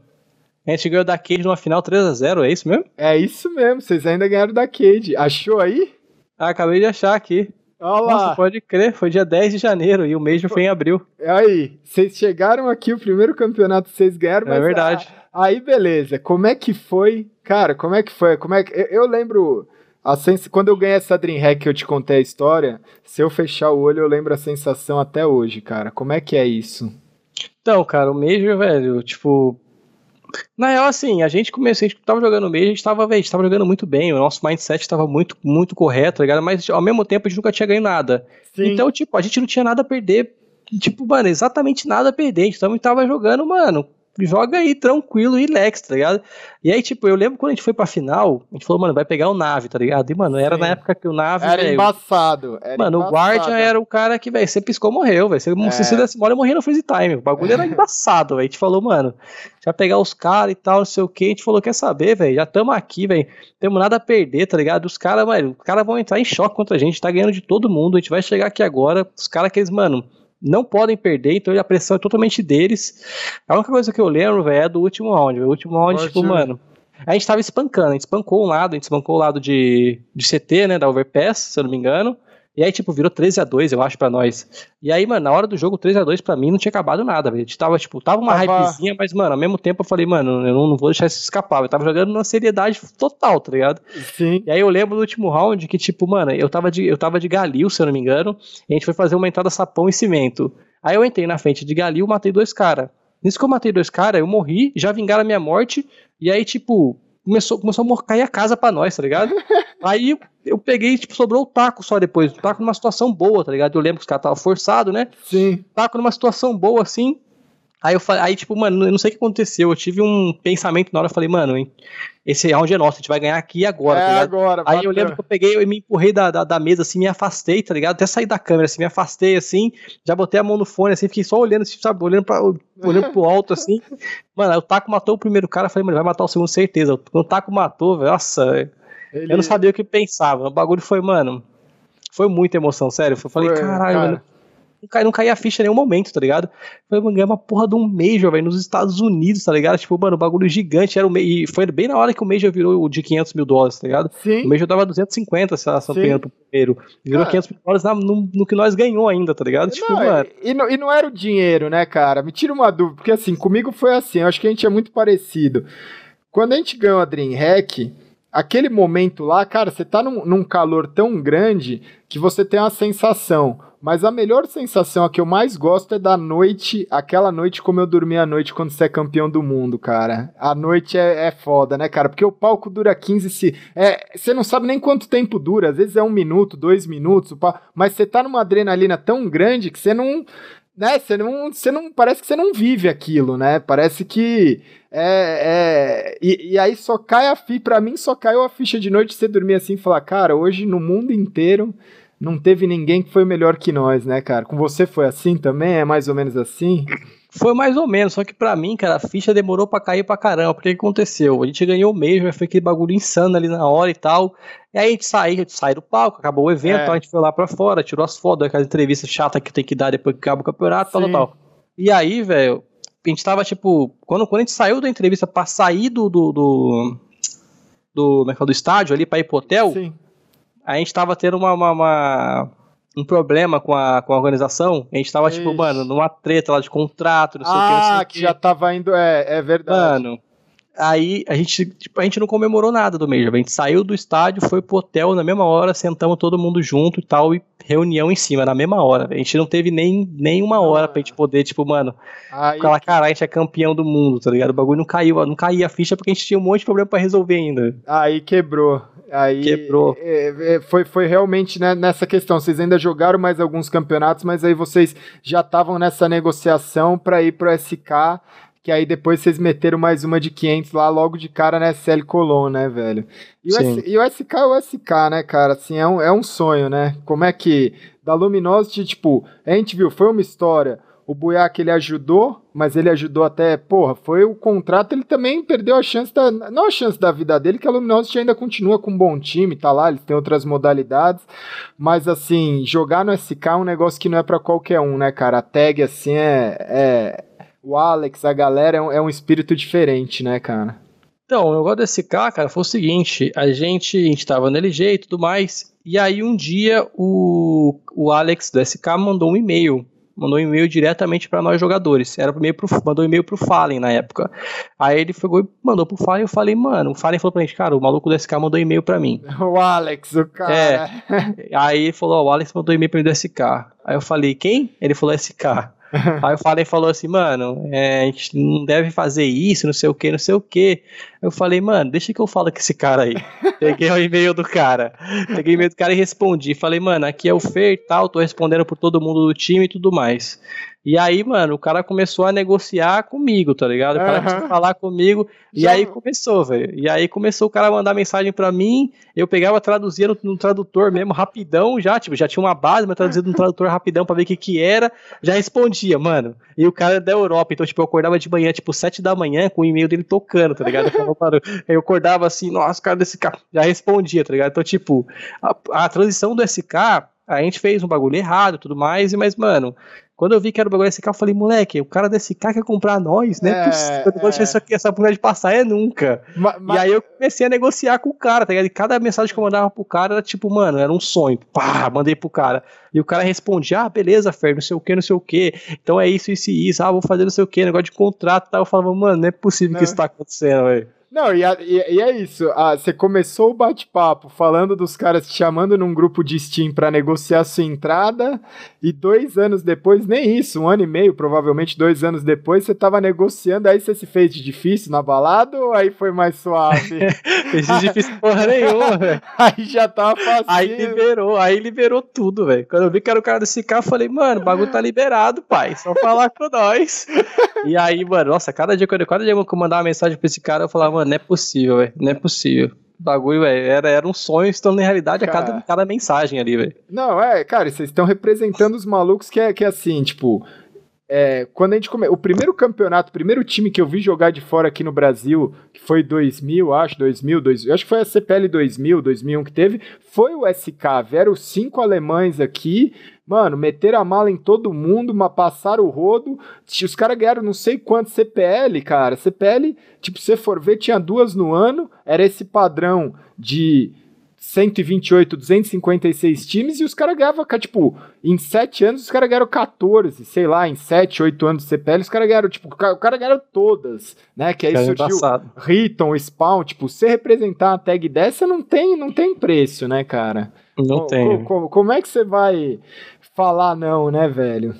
A gente ganhou da Cade numa final 3x0, é isso mesmo? É isso mesmo, vocês ainda ganharam da Cade. Achou aí? Ah, acabei de achar aqui. Olha lá. Nossa, pode crer, foi dia 10 de janeiro e o Major foi em abril. Aí, vocês chegaram aqui, o primeiro campeonato vocês ganharam, É verdade. a- aí beleza. Como é que foi? Cara, como é que foi? Como é que eu, eu lembro a sens... quando eu ganhei essa Dreamhack que eu te contei a história, se eu fechar o olho eu lembro a sensação até hoje, cara. Como é que é isso? Então, cara, o Major, velho, tipo. Na real, assim, a gente começou, a gente tava jogando o Major, a gente tava, a gente tava jogando muito bem, o nosso mindset tava muito, muito correto, tá ligado? Mas ao mesmo tempo a gente nunca tinha ganho nada. Sim. Então, tipo, a gente não tinha nada a perder. Tipo, mano, exatamente nada a perder. Então a gente tava jogando, mano. Joga aí, tranquilo e relax, tá ligado? E aí, tipo, eu lembro quando a gente foi pra final, a gente falou, mano, vai pegar o Nave, tá ligado? E, mano, era Sim. na época que o Nave, era velho, embaçado. Era Mano, o embaçado. Guardian era o cara que, velho, você piscou, morreu, velho. Você, É. Se você desse mole, morria no freeze time. O bagulho era embaçado, velho. A gente falou, mano, já pegar os caras e tal, não sei o que. A gente falou, quer saber, velho? Já tamo aqui, velho. Temos nada a perder, tá ligado? Os caras, mano, os caras vão entrar em choque contra a gente. Tá ganhando de todo mundo. A gente vai chegar aqui agora. Os caras que eles, mano. Não podem perder, então a pressão é totalmente deles. A única coisa que eu lembro, velho, é do último round. O último round, tipo, mano. A gente tava espancando, a gente espancou um lado, a gente espancou o lado de, de CT, né, da Overpass, se eu não me engano. E aí, tipo, virou 13 a 2 eu acho, pra nós. E aí, mano, na hora do jogo, 13 a 2 pra mim não tinha acabado nada, velho. A gente tava, tipo, tava uma Tava- hypezinha, mas, mano, ao mesmo tempo eu falei, mano, eu não, não vou deixar isso escapar. Eu tava jogando na seriedade total, tá ligado? Sim. E aí eu lembro do último round que, tipo, mano, eu tava de, eu tava de Galil, se eu não me engano, e a gente foi fazer uma entrada sapão e cimento. Aí eu entrei na frente de Galil, matei dois caras. Nisso que eu matei dois caras, eu morri, já vingaram a minha morte, e aí, tipo, começou, começou a cair a casa pra nós, tá ligado? Aí eu peguei, tipo, sobrou o taco só depois. O taco numa situação boa, tá ligado? Eu lembro que os caras estavam forçados, né? Sim. Taco numa situação boa, assim. Aí eu falei, aí, tipo, mano, eu não sei o que aconteceu. Eu tive um pensamento na hora, eu falei, mano, hein, esse round é nosso, a gente vai ganhar aqui agora, é tá agora, Aí eu lembro que eu peguei, eu me empurrei da, da, da, mesa, assim, me afastei, tá ligado? Até sair da câmera, assim, me afastei, assim, já botei a mão no fone, assim, fiquei só olhando, assim, sabe, olhando, pra, olhando pro alto, assim. Mano, aí o Taco matou o primeiro cara, eu falei, mano, vai matar o segundo, certeza. Quando o Taco matou, velho, nossa, Ele... eu não sabia o que pensava. O bagulho foi, mano, foi muita emoção, sério. Eu falei, caralho, cara. mano não, cai, não caía a ficha em nenhum momento, tá ligado? Foi, mano, uma porra de um Major, velho, nos Estados Unidos, tá ligado? Tipo, mano, bagulho gigante. Era o, e foi bem na hora que o Major virou o de 500 mil dólares, tá ligado? Sim. O Major dava 250, se ela pegando pro primeiro. Virou ah. 500 mil dólares na, no, no, que nós ganhou ainda, tá ligado? Tipo, não, mano. E, não, e não era o dinheiro, né, cara? Me tira uma dúvida, porque assim, comigo foi assim, eu acho que a gente é muito parecido. Quando a gente ganhou a Dreamhack aquele momento lá, cara, você tá num, num, calor tão grande que você tem uma sensação. Mas a melhor sensação, a que eu mais gosto, é da noite, aquela noite como eu dormi a noite quando você é campeão do mundo, cara. A noite é, é foda, né, cara? Porque o palco dura 15 se. É, você não sabe nem quanto tempo dura, às vezes é um minuto, dois minutos, mas você tá numa adrenalina tão grande que você não. Né, você não, você não. Parece que você não vive aquilo, né? Parece que. É, é, e, e aí só cai a ficha, pra mim só caiu a ficha de noite você dormir assim e falar, cara, hoje no mundo inteiro não teve ninguém que foi melhor que nós, né, cara? Com você foi assim também? É mais ou menos assim? Foi mais ou menos, só que pra mim, cara, a ficha demorou pra cair pra caramba. Porque o que aconteceu? A gente ganhou mesmo, foi aquele bagulho insano ali na hora e tal. E aí a gente saiu, a gente sai do palco, acabou o evento, é. a gente foi lá pra fora, tirou as fotos, aquela entrevista chata que tem que dar depois que acaba o campeonato, tal, tal, tal. E aí, velho, a gente tava, tipo, quando, quando a gente saiu da entrevista pra sair do. do. do, do, do, é do estádio ali pra ir pro hotel. Sim a gente tava tendo uma, uma, uma, um problema com a, com a organização. A gente tava, Ixi. tipo, mano, numa treta lá de contrato, não sei ah, o que. Ah, que, que já tava indo, é, é verdade. Mano, aí a gente, tipo, a gente não comemorou nada do Major. A gente saiu do estádio, foi pro hotel na mesma hora, sentamos todo mundo junto e tal, e reunião em cima, na mesma hora. A gente não teve nem, nem uma hora ah. pra gente poder, tipo, mano, aí... falar, cara, a gente é campeão do mundo, tá ligado? O bagulho não caiu, não caía a ficha porque a gente tinha um monte de problema pra resolver ainda. Aí quebrou. Aí Quebrou. É, é, foi, foi realmente né, nessa questão. Vocês ainda jogaram mais alguns campeonatos, mas aí vocês já estavam nessa negociação para ir pro SK, que aí depois vocês meteram mais uma de 500 lá logo de cara na SL Colon, né, velho? E o, S, e o, SK é o SK, né, cara? Assim, é um, é um sonho, né? Como é que da Luminosity, tipo, a gente viu, foi uma história o Buiac ele ajudou, mas ele ajudou até, porra, foi o contrato, ele também perdeu a chance da, não a chance da vida dele, que a Luminosity ainda continua com um bom time, tá lá, eles têm outras modalidades, mas assim, jogar no SK é um negócio que não é para qualquer um, né, cara, a tag assim é, é o Alex, a galera é um, é um espírito diferente, né, cara. Então, o negócio do SK, cara, foi o seguinte, a gente, a gente tava no LG e tudo mais, e aí um dia o, o Alex do SK mandou um e-mail mandou um e-mail diretamente para nós jogadores. Era pro, pro, mandou um e-mail pro Fallen na época. Aí ele foi mandou pro Fallen, eu falei, mano, o Fallen falou pra gente, cara, o maluco do SK mandou e-mail pra mim. O Alex, o cara. É. Aí ele falou, o Alex mandou e-mail pra mim do SK. Aí eu falei, quem? Ele falou SK. Aí o Fallen falou assim, mano, é, a gente não deve fazer isso, não sei o que, não sei o que. Eu falei, mano, deixa que eu falo com esse cara aí. Peguei o e-mail do cara. Peguei o e-mail do cara e respondi. Falei, mano, aqui é o Fer e tal, tô respondendo por todo mundo do time e tudo mais. E aí, mano, o cara começou a negociar comigo, tá ligado? O cara uhum. começou a falar comigo. E Já... aí começou, velho. E aí começou o cara a mandar mensagem para mim. Eu pegava, traduzia no, no, tradutor mesmo, rapidão, já, tipo, já tinha uma base, mas traduzia no tradutor rapidão pra ver o que que era. Já respondia, mano. E o cara é da Europa, então, tipo, eu acordava de manhã, tipo, sete da manhã, com o e-mail dele tocando, tá ligado? Eu, falava, eu acordava assim, nossa, cara desse cara. Já respondia, tá ligado? Então, tipo, a, a transição do SK a gente fez um bagulho errado e tudo mais, mas, mano, quando eu vi que era o bagulho desse carro, eu falei, moleque, o cara desse carro quer comprar nós, né? É, eu não deixar isso aqui, essa porra de passar é nunca. Ma, ma... E aí eu comecei a negociar com o cara, tá ligado? E cada mensagem que eu mandava pro cara era tipo, mano, era um sonho. Pá, mandei pro cara. E o cara respondia, ah, beleza, Fer, não sei o que, não sei o que. Então é isso, isso e isso. Ah, vou fazer não sei o que, negócio de contrato e tal. Eu falava, mano, não é possível não. que isso tá acontecendo, velho. Não, e, a, e, e, é isso. Ah, você começou o bate-papo falando dos caras te chamando num grupo de Steam para negociar sua entrada, e dois anos depois, nem isso, um ano e meio, provavelmente dois anos depois, você tava negociando, aí você se fez de difícil na balada ou aí foi mais suave? fez de difícil porra nenhuma, velho. Aí já tava fácil. Aí liberou, aí liberou tudo, velho. Quando eu vi que era o cara desse carro, eu falei, mano, o bagulho tá liberado, pai. Só falar com nós. e aí, mano, nossa, cada dia, cada dia que eu mandava uma mensagem pra esse cara, eu falava, mano, não é possível, velho. Não é possível. O bagulho, velho, era, era um sonho estando em realidade cara, a cada, cada mensagem ali, velho. Não, é, cara, vocês estão representando os malucos que é, que é assim, tipo. É, quando a gente come... O primeiro campeonato, o primeiro time que eu vi jogar de fora aqui no Brasil, que foi 2000, acho, 2000, 2000 acho que foi a CPL 2000, 2001 que teve, foi o SK. Vieram cinco alemães aqui, Mano, meteram a mala em todo mundo, mas passaram o rodo. Os caras ganharam não sei quanto CPL, cara. CPL, tipo, se for ver, tinha duas no ano. Era esse padrão de 128, 256 times e os caras ganhavam, tipo, em 7 anos os caras ganharam 14, sei lá, em 7, 8 anos de CPL os caras ganharam, tipo, o cara ganharam todas, né? Que aí é surgiu Riton, Spawn, tipo, você representar uma tag dessa não tem, não tem preço, né, cara? Não tem. Como, como é que você vai falar não, né, velho?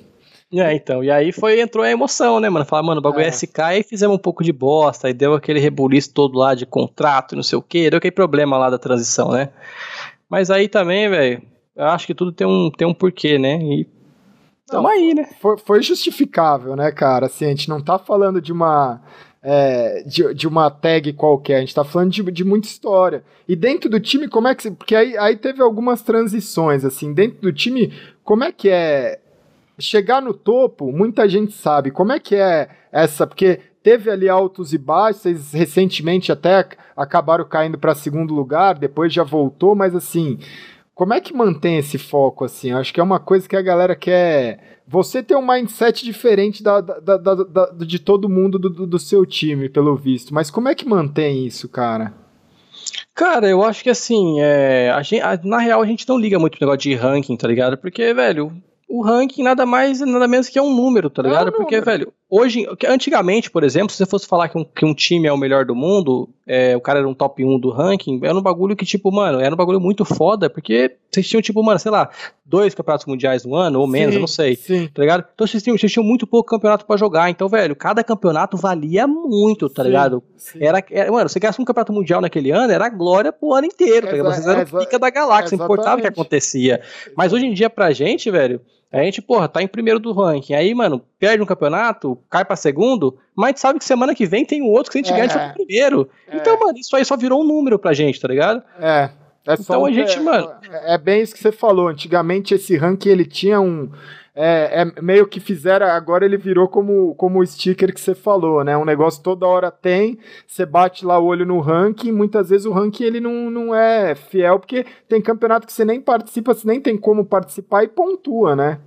É, então, e aí foi, entrou a emoção, né, mano? Falar, mano, o bagulho é. é SK e fizemos um pouco de bosta, aí deu aquele rebuliço todo lá de contrato e não sei o que, deu aquele problema lá da transição, né? Mas aí também, velho, eu acho que tudo tem um, tem um porquê, né? E tamo não, aí, né? Foi, foi justificável, né, cara? Assim, a gente não tá falando de uma é, de, de uma tag qualquer, a gente tá falando de, de muita história. E dentro do time, como é que. Porque aí, aí teve algumas transições, assim, dentro do time, como é que é. Chegar no topo, muita gente sabe. Como é que é essa? Porque teve ali altos e baixos, recentemente até acabaram caindo para segundo lugar, depois já voltou, mas assim, como é que mantém esse foco assim? acho que é uma coisa que a galera quer você tem um mindset diferente da, da, da, da de todo mundo do, do, seu time, pelo visto. Mas como é que mantém isso, cara? Cara, eu acho que assim, é, a gente, a, na real a gente não liga muito pro negócio de ranking, tá ligado? Porque, velho, o ranking nada mais, nada menos que é um número, tá ligado? É um Porque, velho, hoje, antigamente, por exemplo, se você fosse falar que um, que um time é o melhor do mundo, é, o cara era um top 1 do ranking, era um bagulho que, tipo, mano, era um bagulho muito foda, porque vocês tinham, tipo, mano, sei lá, dois campeonatos mundiais no ano, ou menos, sim, eu não sei, sim. tá ligado? Então vocês tinham, vocês tinham muito pouco campeonato para jogar, então, velho, cada campeonato valia muito, tá sim, ligado? Era, era, mano, você ganhasse um campeonato mundial naquele ano, era glória pro ano inteiro, tá ligado? Vocês eram pica da galáxia, não importava o que acontecia. Mas hoje em dia, pra gente, velho, a gente, porra, tá em primeiro do ranking. Aí, mano, perde um campeonato, cai pra segundo, mas a gente sabe que semana que vem tem um outro que a gente é, ganha de primeiro. É. Então, mano, isso aí só virou um número pra gente, tá ligado? É. É então a gente, é, mano. É, é bem isso que você falou. Antigamente esse ranking ele tinha um. É, é, meio que fizeram, agora ele virou como, como o sticker que você falou, né? Um negócio toda hora tem, você bate lá o olho no ranking, muitas vezes o ranking ele não, não é fiel, porque tem campeonato que você nem participa, você nem tem como participar e pontua, né?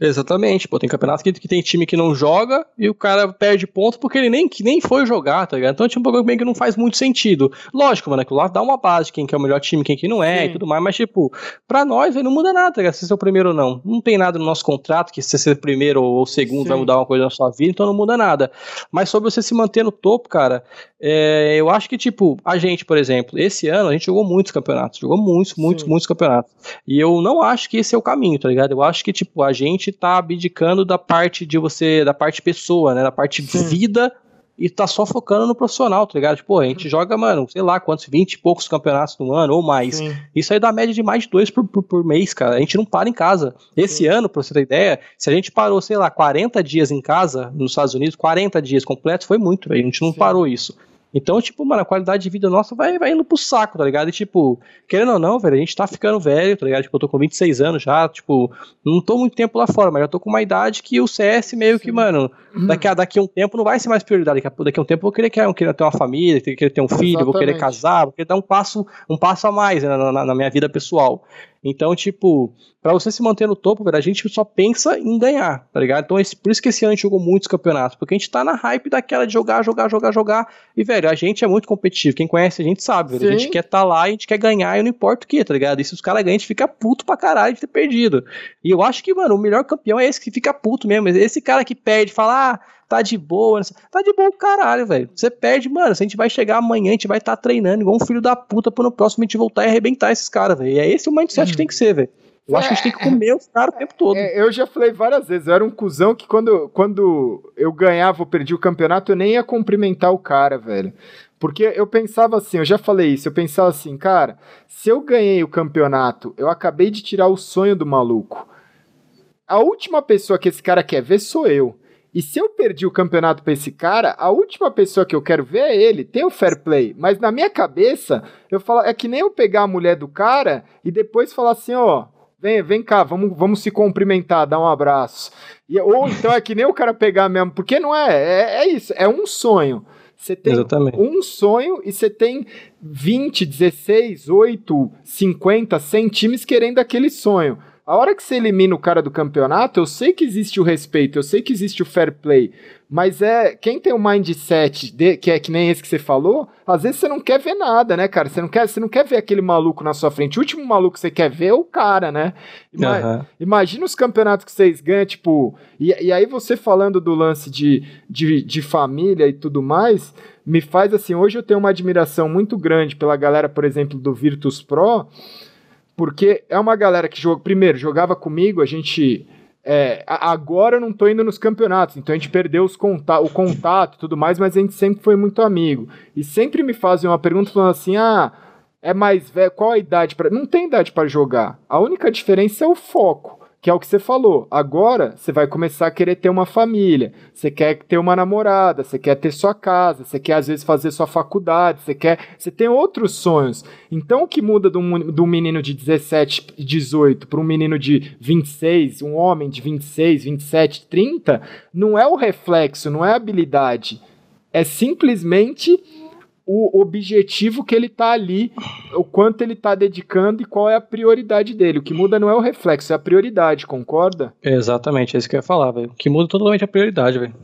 Exatamente, pô, tem campeonato que, que tem time que não joga e o cara perde ponto porque ele nem, que nem foi jogar, tá ligado? Então tipo, um pouco bem que não faz muito sentido. Lógico, mano, aquilo lá dá uma base de quem que é o melhor time, quem que não é Sim. e tudo mais, mas tipo, pra nós aí não muda nada, tá ligado? Se você é o primeiro ou não. Não tem nada no nosso contrato que se você ser primeiro ou segundo Sim. vai mudar uma coisa na sua vida, então não muda nada. Mas sobre você se manter no topo, cara, é, eu acho que, tipo, a gente, por exemplo, esse ano a gente jogou muitos campeonatos, jogou muitos, muitos, Sim. muitos campeonatos. E eu não acho que esse é o caminho, tá ligado? Eu acho que, tipo, a gente tá abdicando da parte de você, da parte pessoa, né? Da parte Sim. vida e tá só focando no profissional, tá ligado? Tipo, a gente uhum. joga, mano, sei lá quantos, 20 e poucos campeonatos no ano ou mais. Sim. Isso aí dá média de mais de dois por, por, por, mês, cara. A gente não para em casa. Esse Sim. ano, pra você ter ideia, se a gente parou, sei lá, 40 dias em casa nos Estados Unidos, 40 dias completos, foi muito, velho. A gente não Sim. parou isso. Então, tipo, mano, a qualidade de vida nossa vai, vai indo pro saco, tá ligado? E, tipo, querendo ou não, velho, a gente tá ficando velho, tá ligado? Tipo, eu tô com 26 anos já, tipo, não tô muito tempo lá fora, mas já tô com uma idade que o CS meio Sim. que, mano, daqui a, daqui a um tempo não vai ser mais prioridade. Daqui a, daqui a um tempo eu vou querer, querer, querer ter uma família, querer ter um filho, Exatamente. vou querer casar, vou querer dar um passo, um passo a mais né, na, na, na minha vida pessoal. Então, tipo, para você se manter no topo, velho, a gente só pensa em ganhar, tá ligado? Então, esse, por isso que esse ano a gente jogou muitos campeonatos, porque a gente tá na hype daquela de jogar, jogar, jogar, jogar. E, velho, a gente é muito competitivo. Quem conhece a gente sabe, velho. A gente quer estar tá lá, a gente quer ganhar e não importa o que, tá ligado? E se os caras ganham, a gente fica puto pra caralho de ter perdido. E eu acho que, mano, o melhor campeão é esse que fica puto mesmo. Esse cara que perde, fala, ah, tá de boa. Tá de boa o caralho, velho. Você perde, mano. Se a gente vai chegar amanhã, a gente vai estar tá treinando igual um filho da puta pra no próximo a gente voltar e arrebentar esses caras, velho. E é esse o mindset hum. que tem que ser, velho. Eu acho que a gente tem que comer os caras o tempo todo. É, eu já falei várias vezes, eu era um cuzão que quando, quando eu ganhava ou perdi o campeonato, eu nem ia cumprimentar o cara, velho. Porque eu pensava assim, eu já falei isso, eu pensava assim, cara, se eu ganhei o campeonato, eu acabei de tirar o sonho do maluco. A última pessoa que esse cara quer ver sou eu. E se eu perdi o campeonato pra esse cara, a última pessoa que eu quero ver é ele. Tem o fair play. Mas na minha cabeça, eu falo, é que nem eu pegar a mulher do cara e depois falar assim, ó, vem, vem cá, vamos, vamos se cumprimentar, dar um abraço. E, ou então é que nem o cara pegar mesmo, porque não é, é, é isso, é um sonho. Você tem Exatamente. um sonho e você tem 20, 16, 8, 50, 100 times querendo aquele sonho. A hora que você elimina o cara do campeonato, eu sei que existe o respeito, eu sei que existe o fair play, mas é quem tem o mindset de, que é que nem esse que você falou, às vezes você não quer ver nada, né, cara? Você não quer, você não quer ver aquele maluco na sua frente. O último maluco que você quer ver é o cara, né? Ima uhum. Imagina os campeonatos que vocês ganham, tipo. E, e aí você falando do lance de, de, de família e tudo mais, me faz assim. Hoje eu tenho uma admiração muito grande pela galera, por exemplo, do Virtus Pro porque é uma galera que joga, primeiro jogava comigo, a gente é, agora eu não tô indo nos campeonatos, então a gente perdeu conta o contato e tudo mais, mas a gente sempre foi muito amigo. E sempre me fazem uma pergunta falando assim: ah, é mais velho, qual a idade para. Não tem idade para jogar. A única diferença é o foco que é o que você falou. Agora você vai começar a querer ter uma família, você quer ter uma namorada, você quer ter sua casa, você quer às vezes fazer sua faculdade, você quer, você tem outros sonhos. Então o que muda de um, menino de 17, 18 para um menino de 26, um homem de 26, 27, 30, não é o reflexo, não é a habilidade. É simplesmente o objetivo que ele tá ali, o quanto ele tá dedicando e qual é a prioridade dele. O que muda não é o reflexo, é a prioridade, concorda? Exatamente, é isso que eu ia falar, velho. O que muda totalmente a prioridade, velho.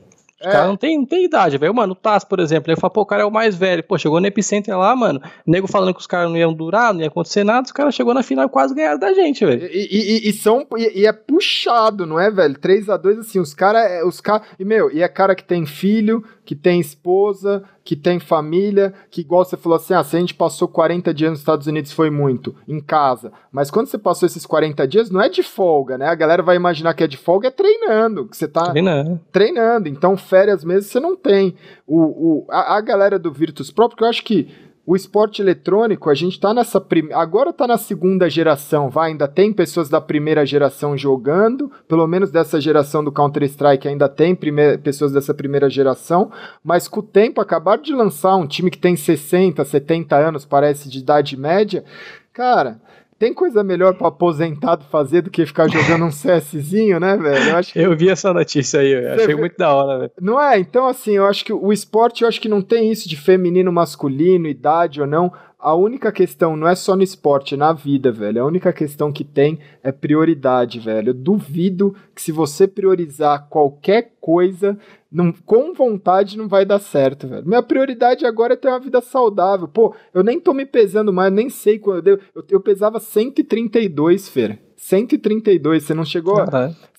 O é. cara não tem, não tem idade, velho. Mano, o Taz, por exemplo, ele fala, pô, o cara é o mais velho. Pô, chegou no Epicenter lá, mano. O nego falando que os caras não iam durar, não ia acontecer nada. Os caras chegou na final e quase ganharam da gente, velho. E, e, e, são, e, e, é puxado, não é, velho? 3 a 2 assim, os caras. É, os cara, e, meu, e é cara que tem filho, que tem esposa, que tem família, que igual você falou assim, ah, se a gente passou 40 dias nos Estados Unidos foi muito, em casa. Mas quando você passou esses 40 dias, não é de folga, né? A galera vai imaginar que é de folga, é treinando, que você tá treinando. treinando. Então, férias mesmo você não tem. O, o, a, a galera do Virtus Pro, porque eu acho que o esporte eletrônico, a gente tá nessa prim... agora tá na segunda geração, vai, ainda tem pessoas da primeira geração jogando, pelo menos dessa geração do Counter-Strike ainda tem prime... pessoas dessa primeira geração, mas com o tempo acabaram de lançar um time que tem 60, 70 anos, parece de idade média. Cara, tem coisa melhor para aposentado fazer do que ficar jogando um CSzinho, né, velho? Eu, acho que... eu vi essa notícia aí, eu achei muito da hora, velho. Não é? Então, assim, eu acho que o esporte, eu acho que não tem isso de feminino, masculino, idade ou não. A única questão não é só no esporte, é na vida, velho. A única questão que tem é prioridade, velho. Eu duvido que se você priorizar qualquer coisa, não, com vontade não vai dar certo, velho. Minha prioridade agora é ter uma vida saudável. Pô, eu nem tô me pesando mais, nem sei quando eu, eu, eu pesava 132, Fer. 132, você não chegou?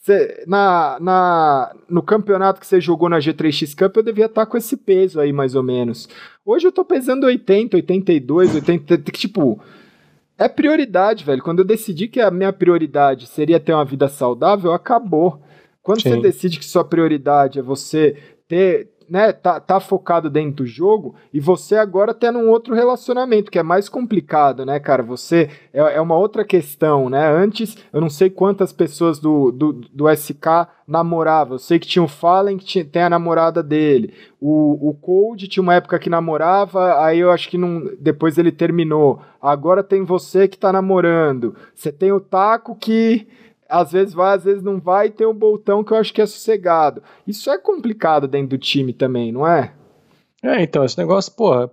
Você, na, na, no campeonato que você jogou na G3X Cup, eu devia estar tá com esse peso aí, mais ou menos. Hoje eu tô pesando 80, 82, 80, tipo, é prioridade, velho. Quando eu decidi que a minha prioridade seria ter uma vida saudável, acabou. Quando Sim. você decide que sua prioridade é você ter, né, tá, tá focado dentro do jogo e você agora tá num outro relacionamento que é mais complicado, né, cara? Você é, é uma outra questão, né? Antes, eu não sei quantas pessoas do, do, do SK namoravam. Eu sei que tinha o Fallen que tinha, tem a namorada dele. O, o Cold tinha uma época que namorava, aí eu acho que não, depois ele terminou. Agora tem você que tá namorando. Você tem o Taco que às vezes vai, às vezes não vai, e tem um boltão que eu acho que é sossegado. Isso é complicado dentro do time também, não é? É, então, esse negócio, porra,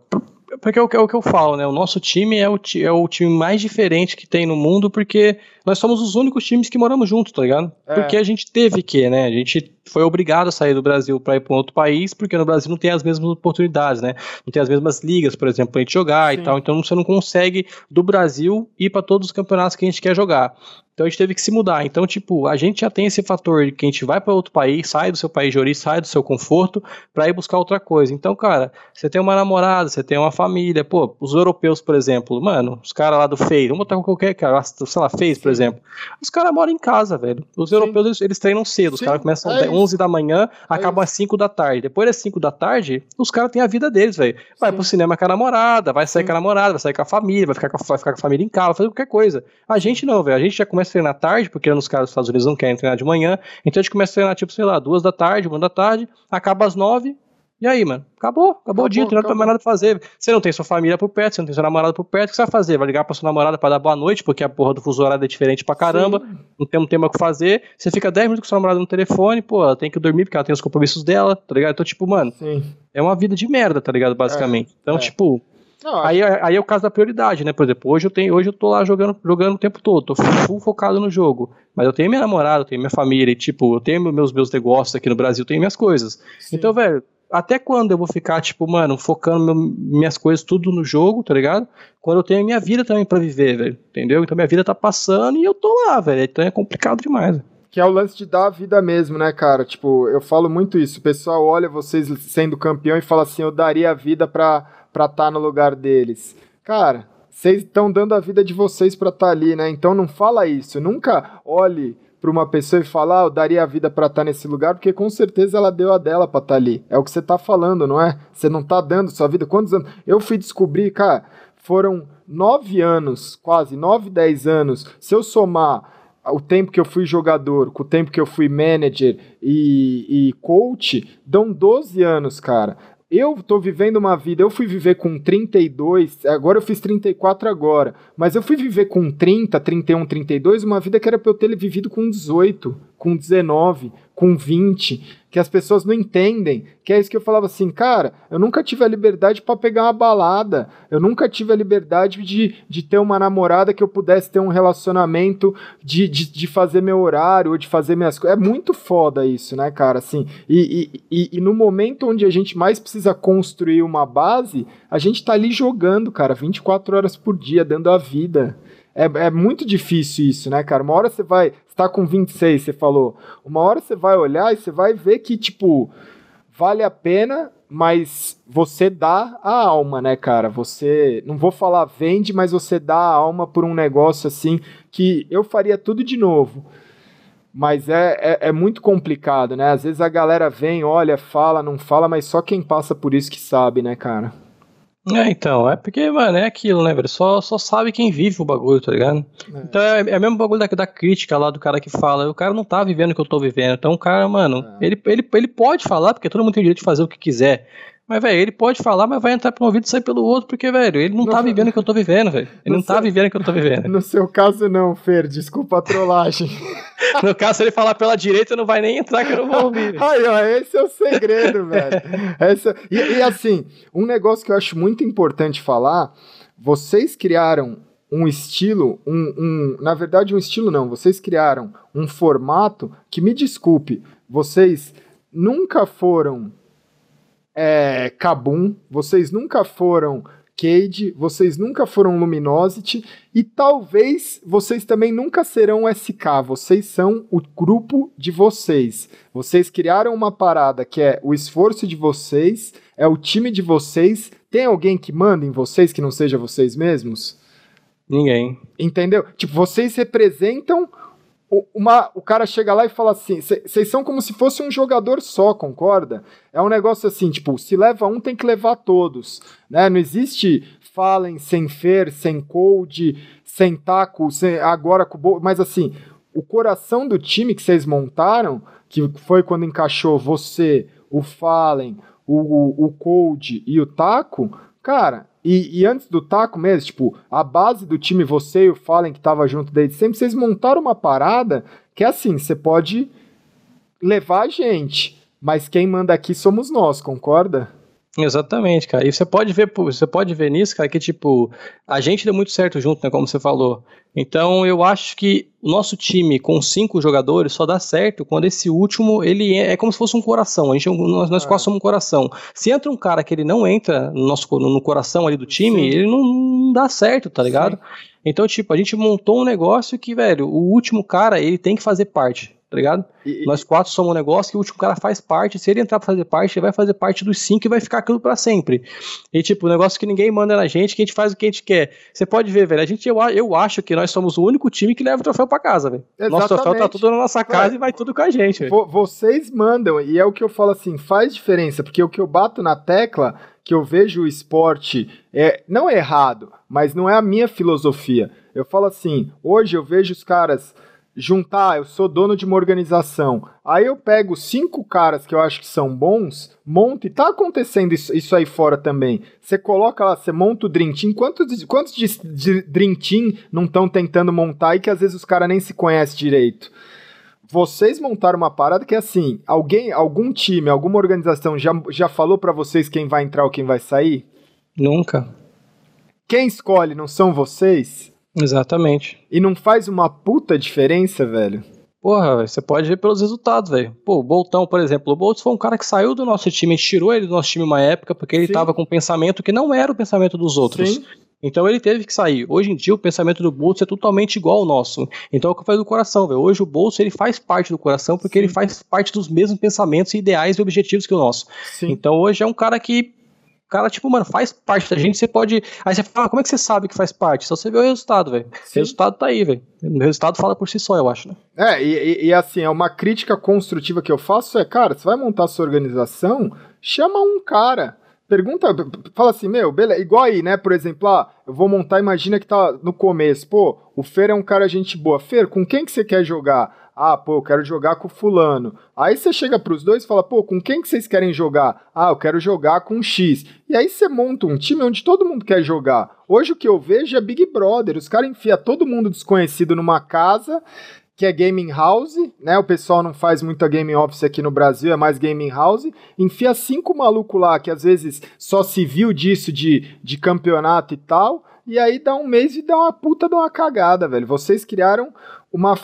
porque é o, que, é o que eu falo, né? O nosso time é o, é o time mais diferente que tem no mundo, porque nós somos os únicos times que moramos juntos, tá ligado? É. Porque a gente teve que, né? A gente foi obrigado a sair do Brasil para ir para um outro país, porque no Brasil não tem as mesmas oportunidades, né? Não tem as mesmas ligas, por exemplo, para a gente jogar Sim. e tal. Então você não consegue do Brasil ir para todos os campeonatos que a gente quer jogar. Então a gente teve que se mudar. Então, tipo, a gente já tem esse fator de que a gente vai para outro país, sai do seu país de origem, sai do seu conforto para ir buscar outra coisa. Então, cara, você tem uma namorada, você tem uma família, pô, os europeus, por exemplo, mano, os caras lá do FEI, vamos botar com qualquer cara, sei lá, FEI, por exemplo, os caras moram em casa, velho. Os Sim. europeus, eles, eles, treinam cedo, os caras começam é 11 da manhã, é acabam às 5 da tarde. Depois das 5 da tarde, os caras têm a vida deles, velho. Vai Sim. pro cinema com a namorada, vai sair Sim. com a namorada, vai sair com a família, vai ficar com a, vai ficar com a família em casa, vai fazer qualquer coisa. A gente não, velho. A gente já começa a treinar tarde, porque nos caras dos Estados Unidos não querem treinar de manhã. Então a gente começa a treinar, tipo, sei lá, duas da tarde, uma da tarde, acaba às nove. E aí, mano? Acabou, acabou, acabou o dia, não tem mais nada pra fazer. Você não tem sua família por perto, você não tem sua namorada por perto, o que você vai fazer? Vai ligar pra sua namorada pra dar boa noite, porque a porra do fuso horário é diferente pra caramba, Sim. não tem um tema o que fazer. Você fica 10 minutos com sua namorada no telefone, pô, ela tem que dormir porque ela tem os compromissos dela, tá ligado? Então, tipo, mano, Sim. é uma vida de merda, tá ligado? Basicamente. É, então, é. tipo, não, aí, aí é o caso da prioridade, né? Por exemplo, hoje eu tenho, hoje eu tô lá jogando, jogando o tempo todo, tô full focado no jogo. Mas eu tenho minha namorada, eu tenho minha família, e tipo, eu tenho meus, meus negócios aqui no Brasil, tenho minhas coisas. Sim. Então, velho, até quando eu vou ficar, tipo, mano, focando minhas coisas tudo no jogo, tá ligado? Quando eu tenho minha vida também para viver, velho, entendeu? Então minha vida tá passando e eu tô lá, velho. Então é complicado demais. Que é o lance de dar a vida mesmo, né, cara? Tipo, eu falo muito isso. O pessoal olha vocês sendo campeão e fala assim: eu daria a vida pra estar tá no lugar deles. Cara, vocês estão dando a vida de vocês para estar tá ali, né? Então não fala isso. Nunca olhe para uma pessoa e fala, ah, eu daria a vida para estar tá nesse lugar, porque com certeza ela deu a dela para estar tá ali. É o que você tá falando, não é? Você não tá dando sua vida. Quantos anos? Eu fui descobrir, cara, foram nove anos, quase nove, dez anos. Se eu somar o tempo que eu fui jogador, com o tempo que eu fui manager e, e coach, dão 12 anos, cara. Eu tô vivendo uma vida, eu fui viver com 32, agora eu fiz 34 agora, mas eu fui viver com 30, 31, 32, uma vida que era pra eu ter vivido com 18, com 19, com 20 que as pessoas não entendem, que é isso que eu falava assim, cara, eu nunca tive a liberdade para pegar uma balada, eu nunca tive a liberdade de, de ter uma namorada que eu pudesse ter um relacionamento, de, de, de fazer meu horário, ou de fazer minhas coisas. É muito foda isso, né, cara, assim, e, e, e, no momento onde a gente mais precisa construir uma base, a gente tá ali jogando, cara, 24 horas por dia, dando a vida. É, é muito difícil isso, né, cara? Uma hora você vai. Você tá com 26, você falou. Uma hora você vai olhar e você vai ver que, tipo, vale a pena, mas você dá a alma, né, cara? Você. Não vou falar vende, mas você dá a alma por um negócio assim que eu faria tudo de novo. Mas é, é, é, muito complicado, né? Às vezes a galera vem, olha, fala, não fala, mas só quem passa por isso que sabe, né, cara? É, então, é porque, mano, é aquilo, né, velho? Só, só sabe quem vive o bagulho, tá ligado? É. Então é, é o mesmo bagulho da, da crítica lá do cara que fala, o cara não tá vivendo o que eu tô vivendo. Então o cara, mano, é. ele, ele, ele pode falar, porque todo mundo tem o direito de fazer o que quiser. Mas, velho, ele pode falar, mas vai entrar por um ouvido e sair pelo outro, porque, velho, ele não, não tá vivendo o que eu tô vivendo, velho. Ele não tá seu... tá vivendo o que eu tô vivendo. No seu caso, não, Fer, desculpa a trollagem. no caso, se ele falar pela direita, não vai nem entrar que eu não vou ouvir. Aí, ó, esse é o segredo, velho. Essa... E, e assim, um negócio que eu acho muito importante falar, vocês criaram um estilo, um, um, na verdade um estilo não, vocês criaram um formato que me desculpe, vocês nunca foram é, Kabum, vocês nunca foram Cade, vocês nunca foram Luminosity e talvez vocês também nunca serão SK, vocês são o grupo de vocês. Vocês criaram uma parada que é o esforço de vocês, é o time de vocês. Tem alguém que manda em vocês que não seja vocês mesmos? Ninguém. Entendeu? Tipo, vocês representam uma, o cara chega lá e fala assim: vocês são como se fosse um jogador só, concorda? É um negócio assim, tipo, se leva um, tem que levar todos. Né? Não existe Fallen sem Fer, sem Cold, sem Taco, sem, agora com Mas assim, o coração do time que vocês montaram, que foi quando encaixou você, o Fallen, o, o, o Cold e o Taco, cara, e, e, antes do taco mesmo, tipo, a base do time, você e o Fallen, que tava junto desde sempre, vocês montaram uma parada que é assim, você pode levar a gente, mas quem manda aqui somos nós, concorda? Exatamente, cara. E você pode ver, você pode ver nisso, cara, que tipo, a gente deu muito certo junto, né, como você falou. Então, eu acho que o nosso time com cinco jogadores só dá certo quando esse último, ele é, é como se fosse um coração. A gente, nós, nós é. somos um coração. Se entra um cara que ele não entra no nosso no coração ali do time, Sim. ele não, não, dá certo, tá ligado? Sim. Então, tipo, a gente montou um negócio que, velho, o último cara, ele tem que fazer parte tá ligado? E, Nós quatro somos um negócio que o último cara faz parte. Se ele entrar pra fazer parte, ele vai fazer parte dos cinco e vai ficar aquilo para sempre. E, tipo, o negócio que ninguém manda na gente, que a gente faz o que a gente quer. Você pode ver, velho. A gente, eu, eu acho que nós somos o único time que leva o troféu para casa, velho. Nosso troféu tá tudo na nossa casa e vai tudo com a gente, velho. Vocês mandam, e é o que eu falo assim, faz diferença, porque o que eu bato na tecla que eu vejo o esporte é não é errado, mas não é a minha filosofia. Eu falo assim, hoje eu vejo os caras juntar, eu sou dono de uma organização. Aí eu pego cinco caras que eu acho que são bons, monto, e tá acontecendo isso, isso aí fora também. Você coloca lá, você monta o Dream Team. Quantos, quantos de, de Dream Team não estão tentando montar e que às vezes os caras nem se conhecem direito? Vocês montaram uma parada que é assim, alguém, algum time, alguma organização já, já falou para vocês quem vai entrar ou quem vai sair? Nunca. Quem escolhe não são vocês? Exatamente. E não faz uma puta diferença, velho? Porra, você pode ver pelos resultados, velho. Pô, o Boltão, por exemplo, o Boltz foi um cara que saiu do nosso time, a gente tirou ele do nosso time uma época, porque ele Sim. tava com um pensamento que não era o pensamento dos outros. Sim. Então ele teve que sair. Hoje em dia o pensamento do Boltz é totalmente igual ao nosso. Então é o que eu falei do coração, velho. Hoje o Boltz ele faz parte do coração porque Sim. ele faz parte dos mesmos pensamentos, ideais e objetivos que o nosso. Sim. Então hoje é um cara que cara, tipo, mano, faz parte da gente, você pode. Aí você fala, ah, como é que você sabe que faz parte? Só você vê o resultado, velho. O resultado tá aí, velho. O resultado fala por si só, eu acho, né? É, e, e, assim, é uma crítica construtiva que eu faço é, cara, você vai montar sua organização, chama um cara. Pergunta, fala assim, meu, beleza, igual aí, né? Por exemplo, ah, eu vou montar, imagina que tá no começo, pô, o Fer é um cara gente boa. Fer, com quem que você quer jogar? Ah, pô, eu quero jogar com fulano. Aí você chega pros dois e fala, pô, com quem que vocês querem jogar? Ah, eu quero jogar com X. E aí você monta um time onde todo mundo quer jogar. Hoje o que eu vejo é Big Brother. Os caras enfiam todo mundo desconhecido numa casa que é gaming house, né? O pessoal não faz muita gaming office aqui no Brasil, é mais gaming house. Enfia cinco malucos lá que às vezes só se viu disso de, de campeonato e tal. E aí dá um mês e dá uma puta de uma cagada, velho. Vocês criaram uma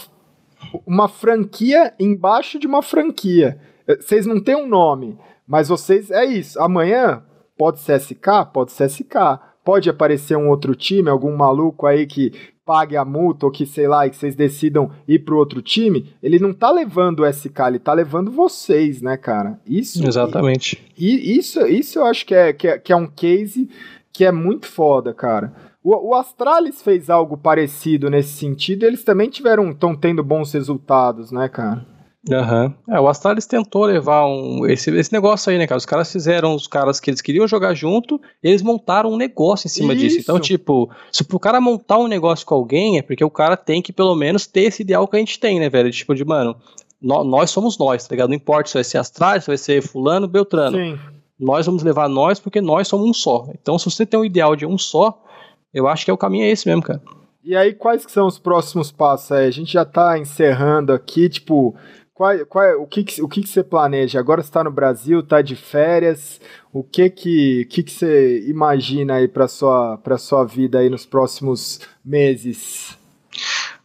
uma franquia embaixo de uma franquia. Eh, vocês não têm um nome, mas vocês. É isso. Amanhã pode ser SK? Pode ser SK. Pode aparecer um outro time, algum maluco aí que pague a multa ou que, sei lá, e que vocês decidam ir pro outro time. Ele não tá levando o SK, ele tá levando vocês, né, cara? Isso. Exatamente. E, e isso, isso eu acho que é, que é, que é um case que é muito foda, cara. O, o Astralis fez algo parecido nesse sentido, eles também tiveram, estão tendo bons resultados, né, cara? Aham. Uhum. É, o Astralis tentou levar um, esse, esse negócio aí, né, cara? Os caras fizeram os caras que eles queriam jogar junto, eles montaram um negócio em cima Isso. disso. Então, tipo, se o cara montar um negócio com alguém, é porque o cara tem que, pelo menos, ter esse ideal que a gente tem, né, velho? Tipo, de, mano, nós, nós somos nós, tá ligado? Não importa se vai ser Astralis, se vai ser Fulano, Beltrano. Sim. Nós vamos levar nós porque nós somos um só. Então, se você tem um ideal de um só, eu acho que é o caminho é esse mesmo, cara. E aí, quais que são os próximos passos? É, a gente já tá encerrando aqui, tipo, qual, qual, o, que, que, o que, que você planeja? Agora você tá no Brasil, tá de férias, o que que, que, que você imagina aí para sua, pra sua vida aí nos próximos meses?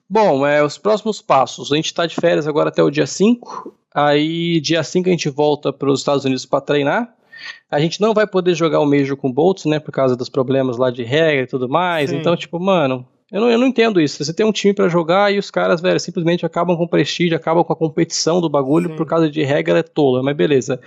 Bom, é, os próximos passos, a gente tá de férias agora até o dia 5, aí dia 5 a gente volta para os Estados Unidos para treinar, a gente não vai poder jogar o Major com Bolts, né, por causa dos problemas lá de regra e tudo mais. Sim. Então, tipo, mano, eu não, eu não entendo isso. Você tem um time para jogar e os caras, velho, simplesmente acabam com o prestígio, acabam com a competição do bagulho Sim. por causa de regra é tola, mas beleza.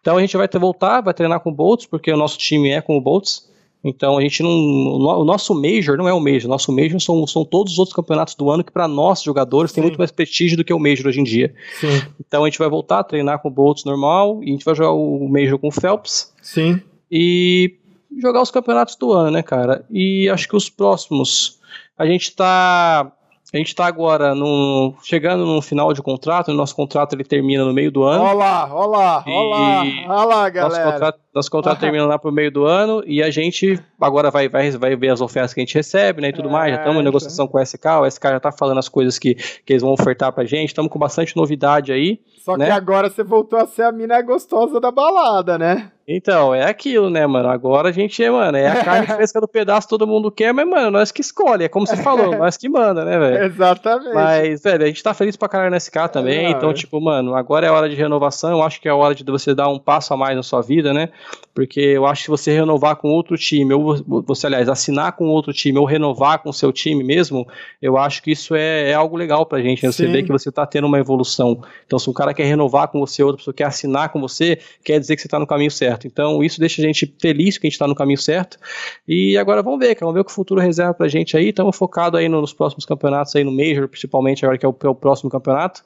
Então a gente vai ter voltar, vai treinar com Bolts, porque o nosso time é com o Bolts. Então a gente não. O nosso Major não é o Major. O nosso Major são, são todos os outros campeonatos do ano que, para nós, jogadores, Sim. tem muito mais prestígio do que o Major hoje em dia. Sim. Então a gente vai voltar a treinar com o Bolts normal e a gente vai jogar o Major com o Phelps. Sim. E jogar os campeonatos do ano, né, cara? E acho que os próximos. A gente tá a gente está agora no, chegando no final de contrato, o nosso contrato ele termina no meio do ano. Olá, olá, olá, olá, galera. Nosso contrato, nosso contrato termina lá pro meio do ano e a gente agora vai, vai, vai ver as ofertas que a gente recebe, né, e tudo é, mais. Já estamos em negociação com o SK, o SK já está falando as coisas que, que eles vão ofertar pra gente, estamos com bastante novidade aí. Só né? que agora você voltou a ser a mina gostosa da balada, né? Então, é aquilo, né, mano? Agora a gente é, mano, é a carne fresca do pedaço, todo mundo quer, mas, mano, nós que escolhe. É como você falou, nós que manda, né, velho? Exatamente. Mas, velho, a gente tá feliz pra caralho na SK também. Então, é. tipo, mano, agora é hora de renovação. Eu acho que é hora de você dar um passo a mais na sua vida, né? Porque eu acho que você renovar com outro time, ou você, aliás, assinar com outro time, ou renovar com o seu time mesmo, eu acho que isso é, é algo legal pra gente. Né? Você Sim. vê que você tá tendo uma evolução. Então, se um cara quer renovar com você, outra pessoa quer assinar com você, quer dizer que você tá no caminho certo. Então, isso deixa a gente feliz que a gente tá no caminho certo. E agora vamos ver, vamos ver o que o futuro reserva pra gente aí. Estamos focados aí no- nos próximos campeonatos aí no Major, principalmente agora que é o, é o próximo campeonato.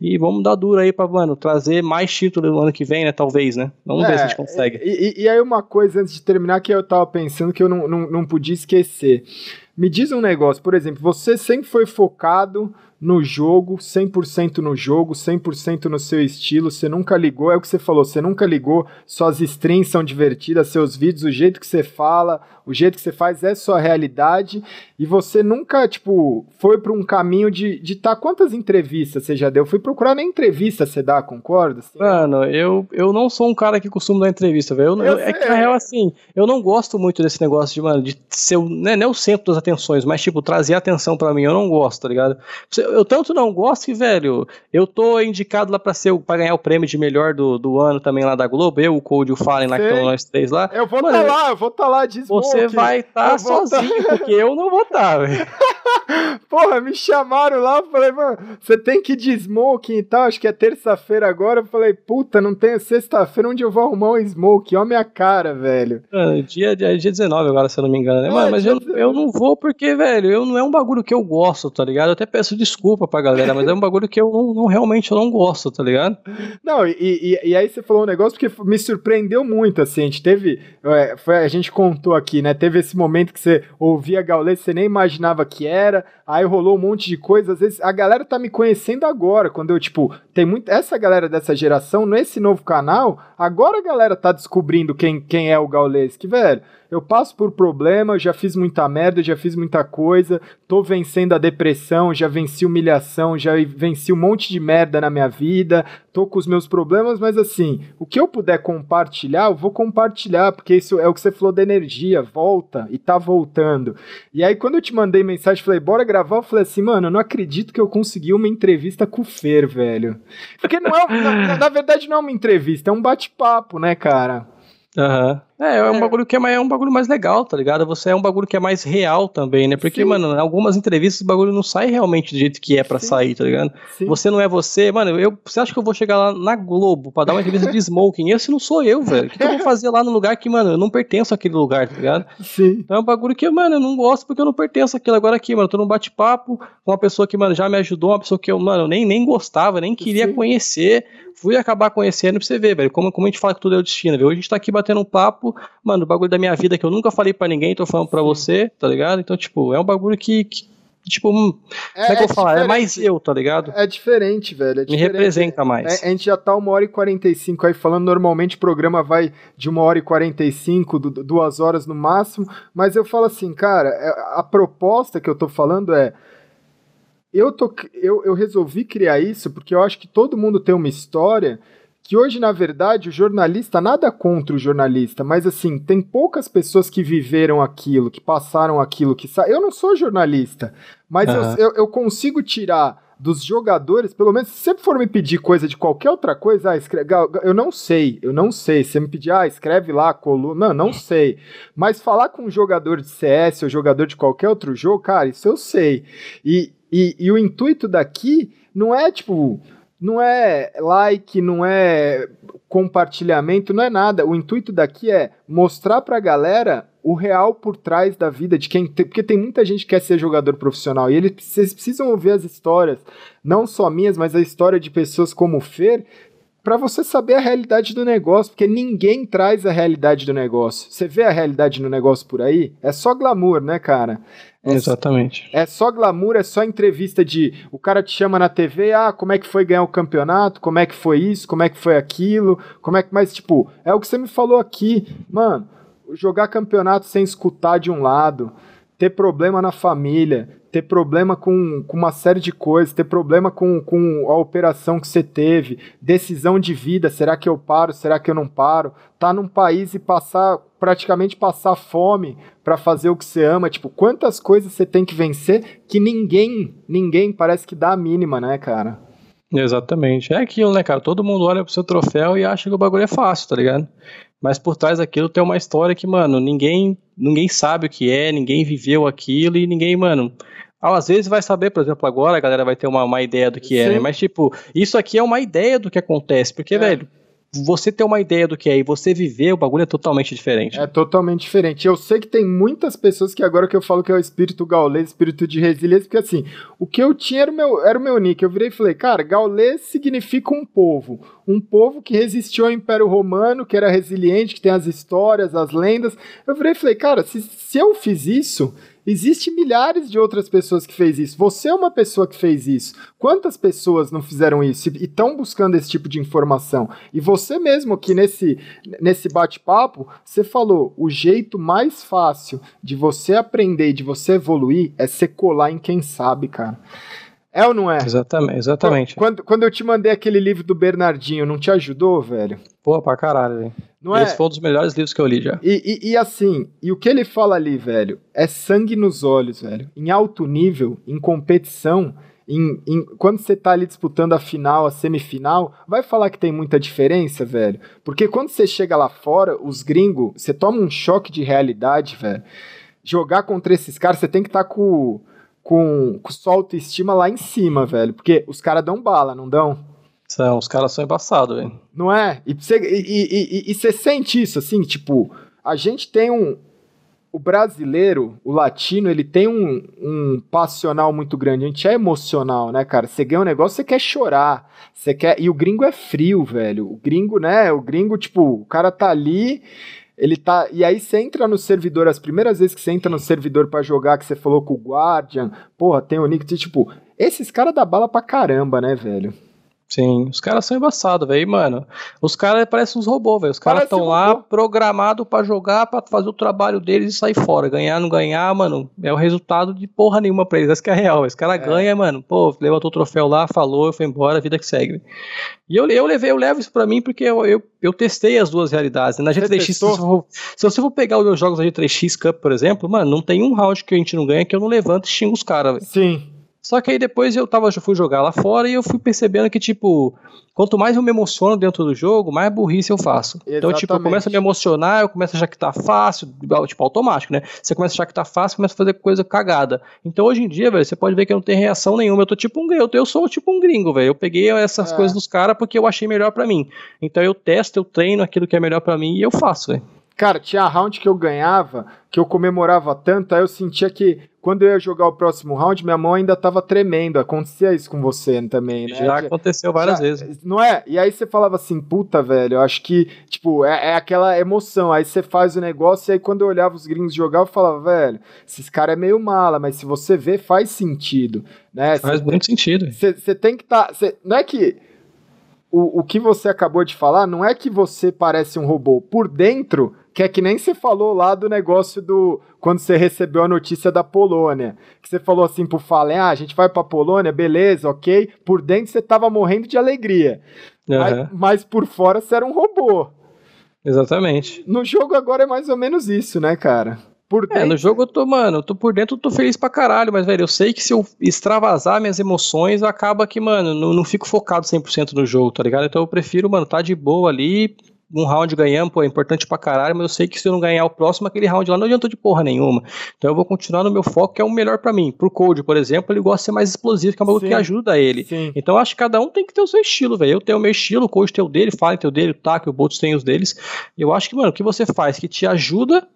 E vamos dar duro aí pra, mano, trazer mais título no ano que vem, né? Talvez, né? Vamos ver se a gente consegue. É, E, e- e aí uma coisa antes de terminar que eu tava pensando que eu não, não, não podia esquecer. Me diz um negócio, por exemplo, você sempre foi focado no jogo, 100% no jogo, 100% no seu estilo, você nunca ligou, é o que você falou, você nunca ligou, suas streams são divertidas, seus vídeos, o jeito que você fala, o jeito que você faz é sua realidade, e você nunca, tipo, foi para um caminho de estar... De tá, quantas entrevistas você já deu? Fui procurar nem entrevista você dá, concorda? Assim, Mano, eu, eu não sou um cara que costuma dar entrevista, velho. Eu- Eu eu- É que, na real, assim, eu não gosto muito desse negócio de, mano, de ser, né, não é o centro das atenções, mas, tipo, trazer atenção pra mim. Eu não gosto, tá ligado? Eu, eu tanto não gosto que, velho, eu tô indicado lá pra, ser, pra ganhar o prêmio de melhor do, do ano também lá da Globo. Eu, o e o Fallen lá, que estão nós três lá. Eu vou estar lá, eu vou estar lá de Você vai estar vou tá- sozinho, porque eu não vou estar, velho. Porra, me chamaram lá, eu falei, mano, você tem que ir de smoking e tal, acho que é terça-feira agora. Eu falei, puta, não tem sexta-feira onde eu vou arrumar um smoke, ó minha cara, velho. Mano, dia, dia, dia 19 agora, se eu não me engano, né? É, Mano, mas dia eu, eu não vou porque, velho, eu não é um bagulho que eu gosto, tá ligado? Eu até peço desculpa pra galera, mas é um bagulho que eu não, não- realmente eu não gosto, tá ligado? Não, e, e, e aí você falou um negócio porque me surpreendeu muito, assim, a gente teve, é, foi, a gente contou aqui, né, teve esse momento que você ouvia Gaules, você nem imaginava que era, aí rolou um monte de coisa, às vezes a galera tá me conhecendo agora, quando eu, tipo, tem muito, essa galera dessa geração, nesse novo canal, agora a galera tá descobrindo quem, quem é o Gaules, que, velho, eu passo por problema, já fiz muita merda, já fiz muita coisa, tô vencendo a depressão, já venci humilhação, já venci um monte de merda na minha vida, tô com os meus problemas, mas assim, o que eu puder compartilhar, eu vou compartilhar, porque isso é o que você falou da energia, volta e tá voltando. E aí, quando eu te mandei mensagem, falei, bora gravar, eu falei assim, mano, eu não acredito que eu consegui uma entrevista com o Fer, velho. Porque não é, na, na verdade, não é uma entrevista, é um bate-papo, né, cara? Aham. É, é um É. bagulho que é, mais, é um bagulho mais legal, tá ligado? Você é um bagulho que é mais real também, né? Porque, Sim. mano, em algumas entrevistas o bagulho não sai realmente do jeito que é pra Sim. sair, tá ligado? Sim. Você não é você, mano. Eu, você acha que eu vou chegar lá na Globo pra dar uma entrevista de smoking? Esse não sou eu, velho. O que, que eu vou fazer lá no lugar que, mano, eu não pertenço àquele lugar, tá ligado? Sim. Então é um bagulho que, mano, eu não gosto porque eu não pertenço àquilo. Agora aqui, mano, eu tô num bate-papo com uma pessoa que, mano, já me ajudou, uma pessoa que eu, mano, eu nem, nem gostava, nem queria Sim. conhecer. Fui acabar conhecendo pra você ver, velho. Como, como a gente fala que tudo é o destino, velho. Hoje a gente tá aqui batendo um papo, mano, o bagulho da minha vida que eu nunca falei pra ninguém, tô falando pra Sim. você, tá ligado? Então, tipo, é um bagulho que, que tipo, hum, como é que eu vou falar? É mais eu, tá ligado? É diferente, velho. é Me diferente. representa mais. É, a gente já tá uma hora e 45 aí falando. Normalmente o programa vai de uma hora e 45, du- du- duas horas no máximo. Mas eu falo assim, cara, é- a proposta que eu tô falando é. Eu, tô, eu, eu resolvi criar isso porque eu acho que todo mundo tem uma história que hoje, na verdade, o jornalista, nada contra o jornalista, mas assim, tem poucas pessoas que viveram aquilo, que passaram aquilo, que sa... Eu não sou jornalista, mas eu- Aham. eu, eu consigo tirar dos jogadores, pelo menos, se você for me pedir coisa de qualquer outra coisa, ah, escreve, eu não sei, eu não sei. Se você me pedir, ah, escreve lá a coluna, não, não sei. Mas falar com um jogador de CS ou jogador de qualquer outro jogo, cara, isso eu sei. E, e, e o intuito daqui não é tipo. Não é like, não é compartilhamento, não é nada. O intuito daqui é mostrar pra galera o real por trás da vida de quem. tem- Porque tem muita gente que quer ser jogador profissional e eles vocês precisam ouvir as histórias, não só minhas, mas a história de pessoas como o Fer, pra você saber a realidade do negócio, porque ninguém traz a realidade do negócio. Você vê a realidade no negócio por aí? É só glamour, né, cara? É Exatamente. é só glamour, é só entrevista de. O cara te chama na TV, ah, como é que foi ganhar o campeonato, como é que foi isso, como é que foi aquilo, como é que. Mas, tipo, é o que você me falou aqui. Mano, jogar campeonato sem escutar de um lado, ter problema na família, ter problema com, com uma série de coisas, ter problema com, com a operação que você teve, decisão de vida, será que eu paro, será que eu não paro? Tá num país e passar, praticamente passar fome para fazer o que você ama, tipo, quantas coisas você tem que vencer que ninguém, ninguém parece que dá a mínima, né, cara? Exatamente. É aquilo, né, cara? Todo mundo olha pro seu troféu e acha que o bagulho é fácil, tá ligado? Mas por trás daquilo tem uma história que, mano, ninguém, ninguém sabe o que é, ninguém viveu aquilo e ninguém, mano. Às vezes vai saber, por exemplo, agora a galera vai ter uma, uma ideia do que Sim. é, né? Mas, tipo, isso aqui é uma ideia do que acontece. Porque, é. velho, você ter uma ideia do que é e você viver, o bagulho é totalmente diferente. É totalmente diferente. Eu sei que tem muitas pessoas que agora que eu falo que é o espírito gaulês, espírito de resiliência, porque assim, o que eu tinha era o meu, era o meu nick. Eu virei e falei, cara, gaulês significa um povo. Um povo que resistiu ao Império Romano, que era resiliente, que tem as histórias, as lendas. Eu virei e falei, cara, se, se eu fiz isso, Existem milhares de outras pessoas que fez isso. Você é uma pessoa que fez isso. Quantas pessoas não fizeram isso e estão buscando esse tipo de informação? E você mesmo aqui nesse, nesse bate-papo, você falou, o jeito mais fácil de você aprender de você evoluir é se colar em quem sabe, cara. É ou não é? Exatamente, exatamente. Quando, quando eu te mandei aquele livro do Bernardinho, não te ajudou, velho? Pô, pra caralho, velho. Não Esse é? foi um dos melhores livros que eu li já. E, e, e, assim, e o que ele fala ali, velho, é sangue nos olhos, velho. Em alto nível, em competição, em, em, quando você tá ali disputando a final, a semifinal, vai falar que tem muita diferença, velho? Porque quando você chega lá fora, os gringos, você toma um choque de realidade, velho. Jogar contra esses caras, você tem que estar tá com com, com sua autoestima lá em cima, velho. Porque os caras dão bala, não dão? São, os caras são embaçados, velho. Não é? E você sente isso, assim, tipo, a gente tem um. O brasileiro, o latino, ele tem um, um passional muito grande. A gente é emocional, né, cara? Você ganha um negócio, você quer chorar. Você quer. E o gringo é frio, velho. O gringo, né? O gringo, tipo, o cara tá ali ele tá. E aí você entra no servidor, as primeiras vezes que você entra no servidor para jogar, que você falou com o Guardian, porra, tem o Nick, tipo, esses caras dá bala pra caramba, né, velho? Sim, os caras são embaçados, velho. Mano, os caras parecem uns robôs, velho. Os caras estão lá programados para jogar, para fazer o trabalho deles e sair fora. Ganhar, não ganhar, mano, é o resultado de porra nenhuma pra eles. Essa que é real. Esse cara é. ganha, mano. Pô, levantou o troféu lá, falou, foi embora, a vida que segue. E eu, eu levei, eu levo isso pra mim porque eu, eu, eu testei as duas realidades. Né? Na G3X, se, for, se você for pegar os meus jogos da G3X Cup, por exemplo, mano, não tem um round que a gente não ganha que eu não levanto e xingo os caras, velho. Sim. Só que aí depois eu tava, eu fui jogar lá fora e eu fui percebendo que, tipo, quanto mais eu me emociono dentro do jogo, mais burrice eu faço. Exatamente. Então, tipo, eu começo a me emocionar, eu começo a achar que tá fácil, tipo, automático, né? Você começa a achar que tá fácil, começa a fazer coisa cagada. Então, hoje em dia, velho, você pode ver que eu não tenho reação nenhuma. Eu tô tipo um gringo, eu sou tipo um gringo, velho. Eu peguei essas é. coisas dos caras porque eu achei melhor para mim. Então, eu testo, eu treino aquilo que é melhor para mim e eu faço, velho. Cara, tinha round que eu ganhava, que eu comemorava tanto, aí eu sentia que quando eu ia jogar o próximo round, minha mão ainda tava tremendo. Acontecia isso com você também, né? Já aconteceu várias Já, vezes. Não é? E aí você falava assim, puta, velho, eu acho que, tipo, é, é, aquela emoção. Aí você faz o negócio, e aí quando eu olhava os gringos jogar, eu falava, velho, esses caras é meio mala, mas se você vê, faz sentido, né? Faz cê, muito sentido. Você tem que estar. Tá, não é que. O, o que você acabou de falar não é que você parece um robô. Por dentro, que é que nem você falou lá do negócio do. Quando você recebeu a notícia da Polônia. Que você falou assim pro Fallen: ah, a gente vai pra Polônia, beleza, ok. Por dentro você tava morrendo de alegria. Uhum. Mas, mas por fora você era um robô. Exatamente. No jogo agora é mais ou menos isso, né, cara? Por dentro... É, no jogo eu tô, mano, eu tô por dentro, eu tô feliz pra caralho, mas, velho, eu sei que se eu extravasar minhas emoções, acaba que, mano, não, não fico focado 100% no jogo, tá ligado? Então eu prefiro, mano, tá de boa ali, um round ganhamos, pô, é importante pra caralho, mas eu sei que se eu não ganhar o próximo, aquele round lá não adiantou de porra nenhuma. Então eu vou continuar no meu foco, que é o melhor para mim. Pro Code, por exemplo, ele gosta de ser mais explosivo, que é um bagulho que ajuda ele. Sim. Então eu acho que cada um tem que ter o seu estilo, velho. Eu tenho o meu estilo, o Code tem o dele, o Fallen tem o dele, o Taki, o Boltz tem os deles. Eu acho que, mano, o que você faz que te ajuda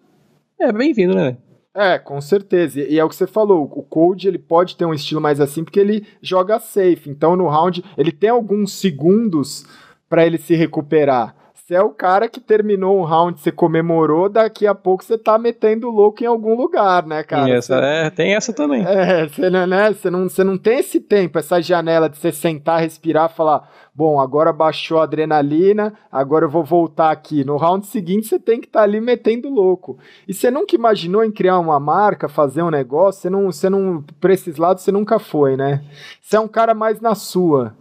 é bem-vindo, né? É, com certeza. E é o que você falou, o Code ele pode ter um estilo mais assim porque ele joga safe. Então no round ele tem alguns segundos para ele se recuperar Você é o cara que terminou um round, você comemorou, daqui a pouco você tá metendo louco em algum lugar, né, cara? Essa, é, tem essa também. É, você não, né, você, não, você não tem esse tempo, essa janela de você sentar, respirar, falar, bom, agora baixou a adrenalina, agora eu vou voltar aqui. No round seguinte você tem que estar tá ali metendo louco. E você nunca imaginou em criar uma marca, fazer um negócio, você não, você não, pra esses lados você nunca foi, né? Você é um cara mais na sua.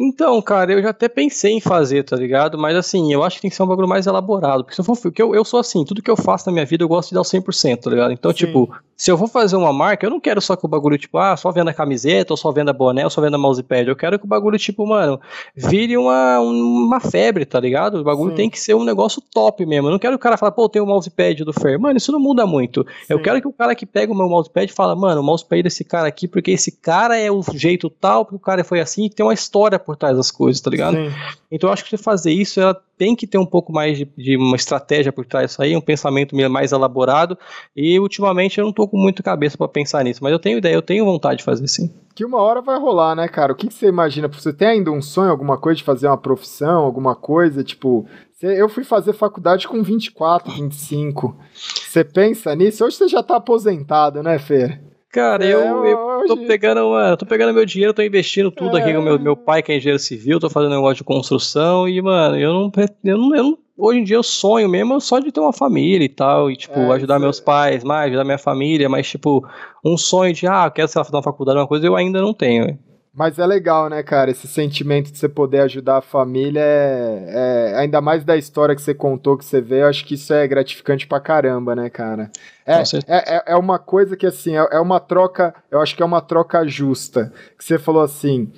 Então, cara, eu já até pensei em fazer, tá ligado? Mas assim, eu acho que tem que ser um bagulho mais elaborado. Porque se eu for. Porque eu, eu sou assim, tudo que eu faço na minha vida eu gosto de dar o 100%, tá ligado? Então, Sim. tipo, se eu vou fazer uma marca, eu não quero só que o bagulho, tipo, ah, só venda camiseta, ou só venda boné, ou só venda mousepad. Eu quero que o bagulho, tipo, mano, vire uma, uma febre, tá ligado? O bagulho Sim. tem que ser um negócio top mesmo. Eu não quero o cara falar, pô, tem o mousepad do Fer. Mano, isso não muda muito. Sim. Eu quero que o cara que pega o meu mousepad fala, mano, o mousepad desse cara aqui, porque esse cara é o jeito tal, porque o cara foi assim, e tem uma história por trás das coisas, tá ligado? Sim. Então eu acho que você fazer isso, ela tem que ter um pouco mais de, de, uma estratégia por trás disso aí, um pensamento mais elaborado. E ultimamente eu não tô com muito cabeça para pensar nisso, mas eu tenho ideia, eu tenho vontade de fazer sim. Que uma hora vai rolar, né, cara? O que, que você imagina? Você tem ainda um sonho, alguma coisa de fazer uma profissão, alguma coisa? Tipo, eu fui fazer faculdade com 24, 25. Você pensa nisso? Hoje você já tá aposentado, né, Fer? Cara, é, eu, eu tô pegando uma, tô pegando meu dinheiro, tô investindo tudo é. aqui com meu, meu pai, que é engenheiro civil, tô fazendo negócio de construção e, mano, eu não, eu não, eu não hoje em dia eu sonho mesmo só de ter uma família e tal, e, tipo, é, ajudar meus pais mais, ajudar minha família, mas, tipo, um sonho de, ah, quero, sei lá, fazer uma faculdade, uma coisa, eu ainda não tenho. Mas é legal, né, cara? Esse sentimento de você poder ajudar a família é, é, ainda mais da história que você contou, que você vê, eu acho que isso é gratificante pra caramba, né, cara? É, é, é, é uma coisa que, assim, é, é uma troca, eu acho que é uma troca justa. Que você falou assim,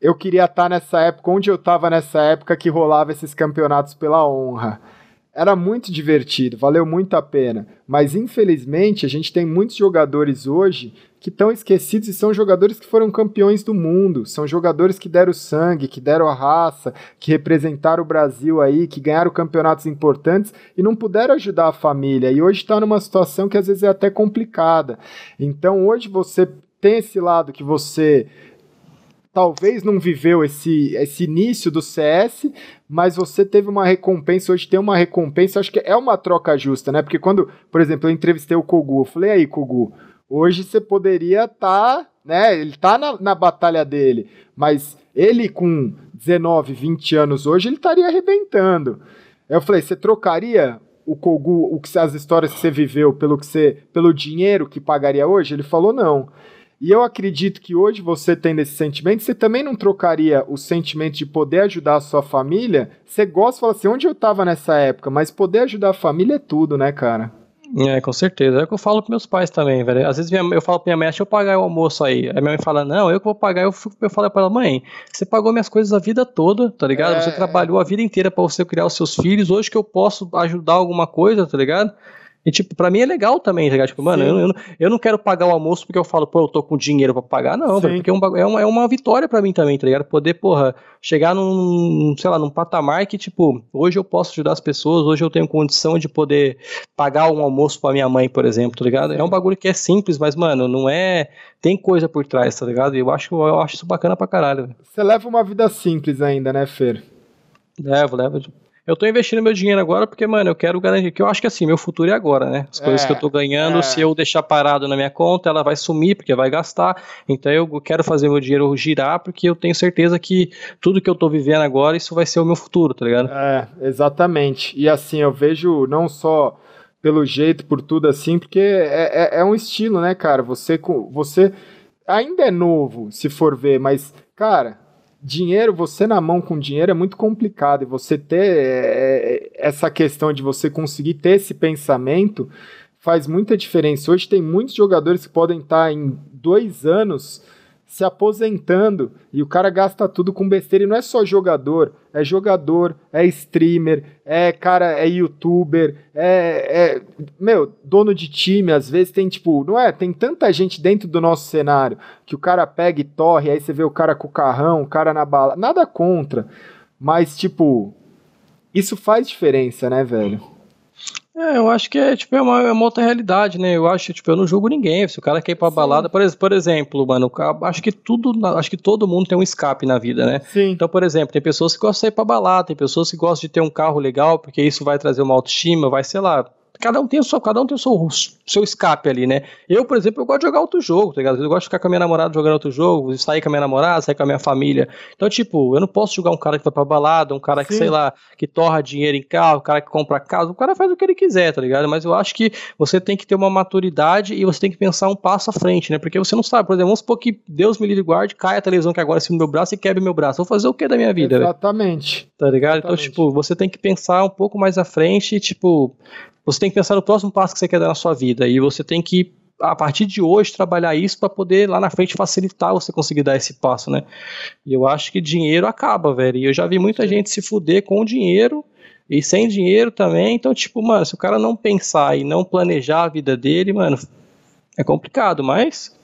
eu queria estar nessa época, onde eu estava nessa época que rolava esses campeonatos pela honra. Era muito divertido, valeu muito a pena. Mas infelizmente a gente tem muitos jogadores hoje que estão esquecidos e são jogadores que foram campeões do mundo, são jogadores que deram sangue, que deram a raça, que representaram o Brasil aí, que ganharam campeonatos importantes e não puderam ajudar a família. E hoje está numa situação que às vezes é até complicada. Então hoje você tem esse lado que você talvez não viveu esse, esse início do CS, mas você teve uma recompensa, hoje tem uma recompensa, acho que é uma troca justa, né? Porque quando, por exemplo, eu entrevistei o Kogu, eu falei, aí, Kogu, hoje você poderia estar, tá, né? Ele tá na, na batalha dele, mas ele com 19, 20 anos hoje, ele estaria arrebentando. Eu falei, você trocaria o Kogu, o que as histórias que você viveu pelo que você, pelo dinheiro que pagaria hoje? Ele falou não. E eu acredito que hoje você tendo esse sentimento, você também não trocaria o sentimento de poder ajudar a sua família. Você gosta de falar assim, onde eu tava nessa época, mas poder ajudar a família é tudo, né, cara? É, com certeza. É o que eu falo pros meus pais também, velho. Às vezes minha, eu falo pra minha mãe, deixa eu pagar o almoço aí. Aí minha mãe fala, não, eu que vou pagar. Eu, eu falo pra ela, mãe, você pagou minhas coisas a vida toda, tá ligado? É... Você trabalhou a vida inteira para você criar os seus filhos. Hoje que eu posso ajudar alguma coisa, tá ligado? E, tipo, pra mim é legal também, tá ligado? Tipo, mano, eu, eu, eu, não quero pagar o almoço porque eu falo, pô, eu tô com dinheiro pra pagar, não, velho, porque é, um, é, uma, é uma vitória pra mim também, tá ligado? Poder, porra, chegar num, sei lá, num patamar que, tipo, hoje eu posso ajudar as pessoas, hoje eu tenho condição de poder pagar um almoço pra minha mãe, por exemplo, tá ligado? É um bagulho que é simples, mas, mano, não é. Tem coisa por trás, tá ligado? E eu acho, eu acho isso bacana pra caralho. Você leva uma vida simples ainda, né, Fer? Levo, levo. Eu tô investindo meu dinheiro agora porque, mano, eu quero garantir que eu acho que assim, meu futuro é agora, né? As coisas é, que eu tô ganhando, é. se eu deixar parado na minha conta, ela vai sumir porque vai gastar. Então eu quero fazer meu dinheiro girar porque eu tenho certeza que tudo que eu tô vivendo agora, isso vai ser o meu futuro, tá ligado? É, exatamente. E assim, eu vejo não só pelo jeito, por tudo assim, porque é, é, é um estilo, né, cara? Você, você ainda é novo, se for ver, mas, cara, dinheiro, você na mão com dinheiro é muito complicado. E você ter é, essa questão de você conseguir ter esse pensamento faz muita diferença. Hoje tem muitos jogadores que podem estar em dois anos se aposentando e o cara gasta tudo com besteira. E não é só jogador, é jogador, é streamer, é cara, é youtuber, é, é meu, dono de time. Às vezes tem tipo, não é? Tem tanta gente dentro do nosso cenário que o cara pega e torre, aí você vê o cara com o carrão, o cara na bala. Nada contra, mas tipo, isso faz diferença, né, velho? É, eu acho que é, tipo, é uma, é uma outra realidade, né? Eu acho, tipo, eu não julgo ninguém. Se o cara quer ir pra Sim. balada, por, por exemplo, mano, acho que tudo, acho que todo mundo tem um escape na vida, né? Sim. Então, por exemplo, tem pessoas que gostam de ir pra balada, tem pessoas que gostam de ter um carro legal, porque isso vai trazer uma autoestima, vai, sei lá, cada um tem o seu, cada um tem o seu, seu escape ali, né? Eu, por exemplo, eu gosto de jogar outro jogo, tá ligado? Eu gosto de ficar com a minha namorada jogando outro jogo, sair com a minha namorada, sair com a minha família. Então, tipo, eu não posso jogar um cara que vai pra balada, um cara que, Sim. sei lá, que torra dinheiro em carro, um cara que compra casa, o cara faz o que ele quiser, tá ligado? Mas eu acho que você tem que ter uma maturidade e você tem que pensar um passo à frente, né? Porque você não sabe, por exemplo, vamos supor que Deus me livre guarde, cai a televisão que agora assim no meu braço e quebre meu braço. Vou fazer o que da minha vida? Exatamente. Véio? Tá ligado? Então, Exatamente. Então, tipo, você tem que pensar um pouco mais à frente e, tipo, você tem que pensar no próximo passo que você quer dar na sua vida e você tem que a partir de hoje trabalhar isso para poder lá na frente facilitar você conseguir dar esse passo, né? E eu acho que dinheiro acaba, velho. E eu já vi muita gente se fuder com dinheiro e sem dinheiro também. Então, tipo, mano, se o cara não pensar e não planejar a vida dele, mano, é complicado, mas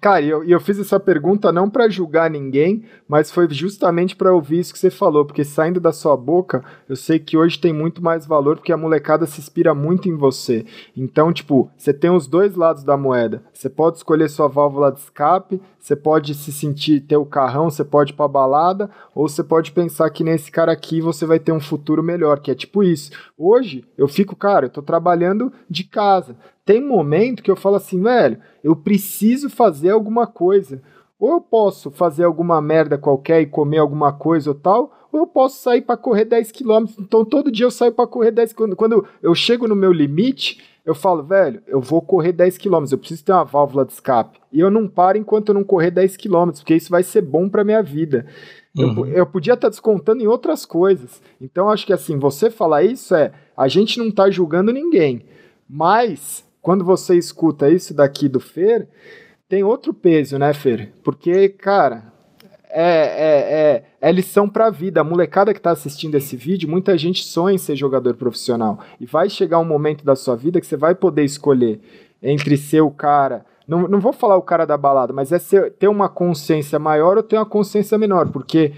Cara, e eu, eu fiz essa pergunta não para julgar ninguém, mas foi justamente para ouvir isso que você falou, porque saindo da sua boca, eu sei que hoje tem muito mais valor porque a molecada se inspira muito em você. Então, tipo, você tem os dois lados da moeda. Você pode escolher sua válvula de escape, você pode se sentir ter o carrão, você pode ir pra balada, ou você pode pensar que nesse cara aqui você vai ter um futuro melhor, que é tipo isso. Hoje eu fico, cara, eu tô trabalhando de casa tem momento que eu falo assim, velho, eu preciso fazer alguma coisa. Ou eu posso fazer alguma merda qualquer e comer alguma coisa ou tal, ou eu posso sair para correr 10 km. Então todo dia eu saio para correr 10 km. Quando eu chego no meu limite, eu falo, velho, eu vou correr 10 km, eu preciso ter uma válvula de escape. E eu não paro enquanto eu não correr 10 km, porque isso vai ser bom para minha vida. Uhum. Eu, eu, podia estar tá descontando em outras coisas. Então acho que assim, você falar isso é, a gente não tá julgando ninguém, mas quando você escuta isso daqui do Fer, tem outro peso, né, Fer? Porque, cara, é, é, é, é lição para a vida. A molecada que está assistindo esse vídeo, muita gente sonha em ser jogador profissional. E vai chegar um momento da sua vida que você vai poder escolher entre ser o cara. Não, não vou falar o cara da balada, mas é ser, ter uma consciência maior ou ter uma consciência menor. Porque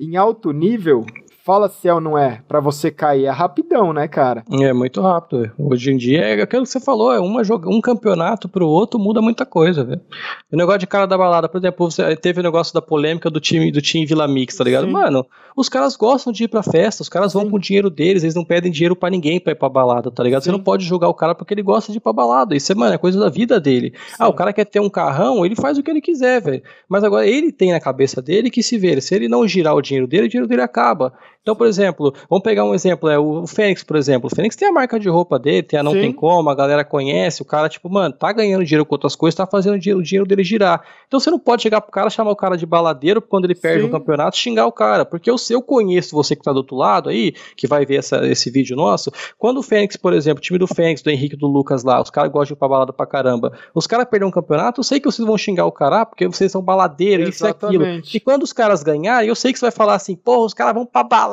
em alto nível, fala se é ou não é, para você cair. É rapidão, né, cara? É muito rápido. Hoje em dia é aquilo que você falou, é uma joga, um campeonato pro outro muda muita coisa, velho. O negócio de cara da balada, por exemplo, você teve o negócio da polêmica do time do time Vila Mix, tá ligado? Sim. Mano, os caras gostam de ir pra festa, os caras Sim. vão com o dinheiro deles, eles não pedem dinheiro para ninguém pra ir pra balada, tá ligado? Sim. Você não pode julgar o cara porque ele gosta de ir pra balada. Isso é, mano, é coisa da vida dele. Ah, o cara quer ter um carrão, ele faz o que ele quiser, velho. Mas agora ele tem na cabeça dele que se ver, se ele não girar o dinheiro dele, o dinheiro dele acaba. Então, por exemplo, vamos pegar um exemplo, é o Fênix, por exemplo. O Fênix tem a marca de roupa dele, tem a Não Sim. Tem Como, a galera conhece, o cara, tipo, mano, tá ganhando dinheiro com outras coisas, tá fazendo o dinheiro, o dinheiro dele girar. Então você não pode chegar pro cara, chamar o cara de baladeiro quando ele perde Sim. o campeonato, xingar o cara. Porque eu, eu conheço você que tá do outro lado aí, que vai ver essa, esse vídeo nosso, quando o Fênix, por exemplo, o time do Fênix, do Henrique do Lucas lá, os caras gostam de ir pra balada pra caramba, os caras perderam um campeonato, eu sei que vocês vão xingar o cara, porque vocês são baladeiros, isso e aquilo. E quando os caras ganharem, eu sei que você vai falar assim, porra, os caras vão pra balada,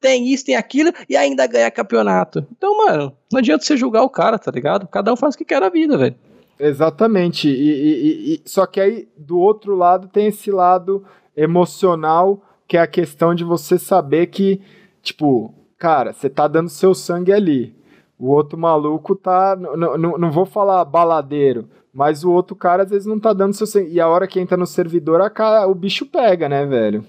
tem isso, tem aquilo, e ainda ganhar campeonato. Então, mano, não adianta você julgar o cara, tá ligado? Cada um faz o que quer na vida, velho. Exatamente. E, e, e, só que aí, do outro lado, tem esse lado emocional, que é a questão de você saber que, tipo, cara, você tá dando seu sangue ali. O outro maluco tá. Não vou falar baladeiro, mas o outro cara às vezes não tá dando seu sangue. E a hora que entra no servidor, a, o bicho pega, né, velho?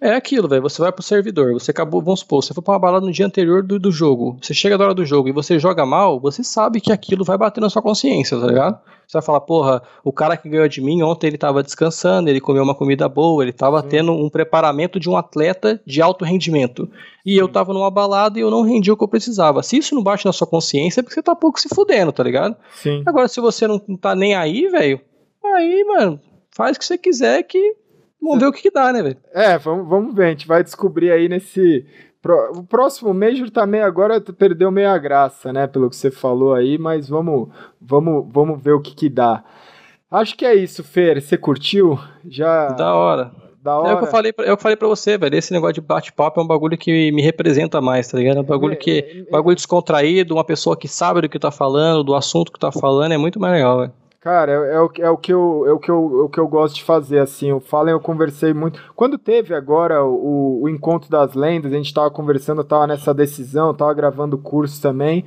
É aquilo, velho. Você vai pro servidor, você acabou, vamos supor, você foi pra uma balada no dia anterior do, do jogo. Você chega da hora do jogo e você joga mal, você sabe que aquilo vai bater na sua consciência, tá ligado? Você vai falar, porra, o cara que ganhou de mim ontem ele tava descansando, ele comeu uma comida boa, ele tava Sim. tendo um preparamento de um atleta de alto rendimento. E Sim. eu tava numa balada e eu não rendi o que eu precisava. Se isso não bate na sua consciência, é porque você tá pouco se fudendo, tá ligado? Sim. Agora, se você não tá nem aí, velho, aí, mano, faz o que você quiser que Vamos ver o que, que dá, né, velho? É, vamos, vamos ver. A gente vai descobrir aí nesse. O próximo Major também agora perdeu meio a graça, né? Pelo que você falou aí, mas vamos, vamos, vamos ver o que, que dá. Acho que é isso, Fer. Você curtiu? Já. Da hora. Da hora. É o que eu falei, é o que eu falei pra você, velho. Esse negócio de bate-papo é um bagulho que me representa mais, tá ligado? É um bagulho que. É, é, bagulho descontraído, uma pessoa que sabe do que tá falando, do assunto que tá falando, é muito mais legal, velho. Cara, é, é, o, é, o, que eu, é o, que eu, é o que eu gosto de fazer, assim. O Fallen eu conversei muito. Quando teve agora o, o encontro das lendas, a gente tava conversando, eu tava nessa decisão, tava gravando curso também.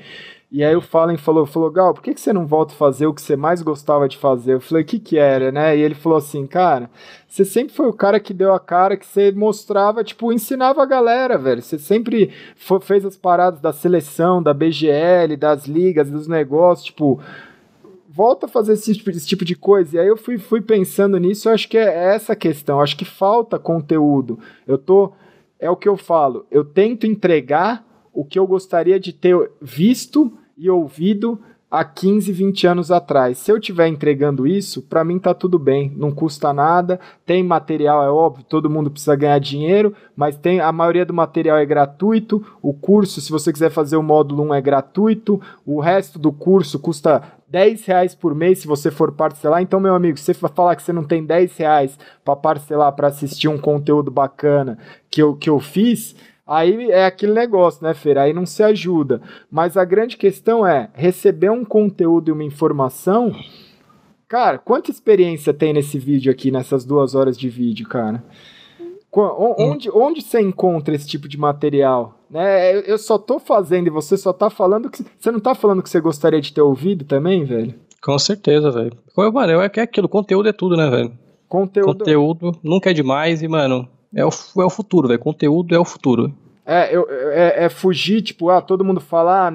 E aí o Fallen falou, falou, Gal, por que, que você não volta a fazer o que você mais gostava de fazer? Eu falei, o que que era, né? E ele falou assim, cara, você sempre foi o cara que deu a cara, que você mostrava, tipo, ensinava a galera, velho. Você sempre fez as paradas da seleção, da BGL, das ligas, dos negócios, tipo volta a fazer esse tipo, esse tipo, de coisa. E aí eu fui, fui pensando nisso, eu acho que é essa a questão. Eu acho que falta conteúdo. Eu tô. É o que eu falo. Eu tento entregar o que eu gostaria de ter visto e ouvido há 15, 20 anos atrás. Se eu estiver entregando isso, para mim tá tudo bem, não custa nada. Tem material, é óbvio, todo mundo precisa ganhar dinheiro, mas tem a maioria do material é gratuito. O curso, se você quiser fazer o módulo 1 é gratuito. O resto do curso custa 10 reais por mês se você for parcelar. Então, meu amigo, se você falar que você não tem 10 reais para parcelar para assistir um conteúdo bacana que eu, que eu fiz, Aí é aquele negócio, né, Feira? Aí não se ajuda. Mas a grande questão é receber um conteúdo e uma informação. Cara, quanta experiência tem nesse vídeo aqui, nessas duas horas de vídeo, cara? Onde, onde você encontra esse tipo de material? Né? Eu só tô fazendo e você só tá falando que. Você não tá falando que você gostaria de ter ouvido também, velho? Com certeza, velho. Mano, é que é aquilo, conteúdo é tudo, né, velho? Conteúdo. Conteúdo nunca é demais e, mano, é o, é o futuro, velho. Conteúdo é o futuro. É, eu, é, é, fugir, tipo, ah, todo mundo fala, ah,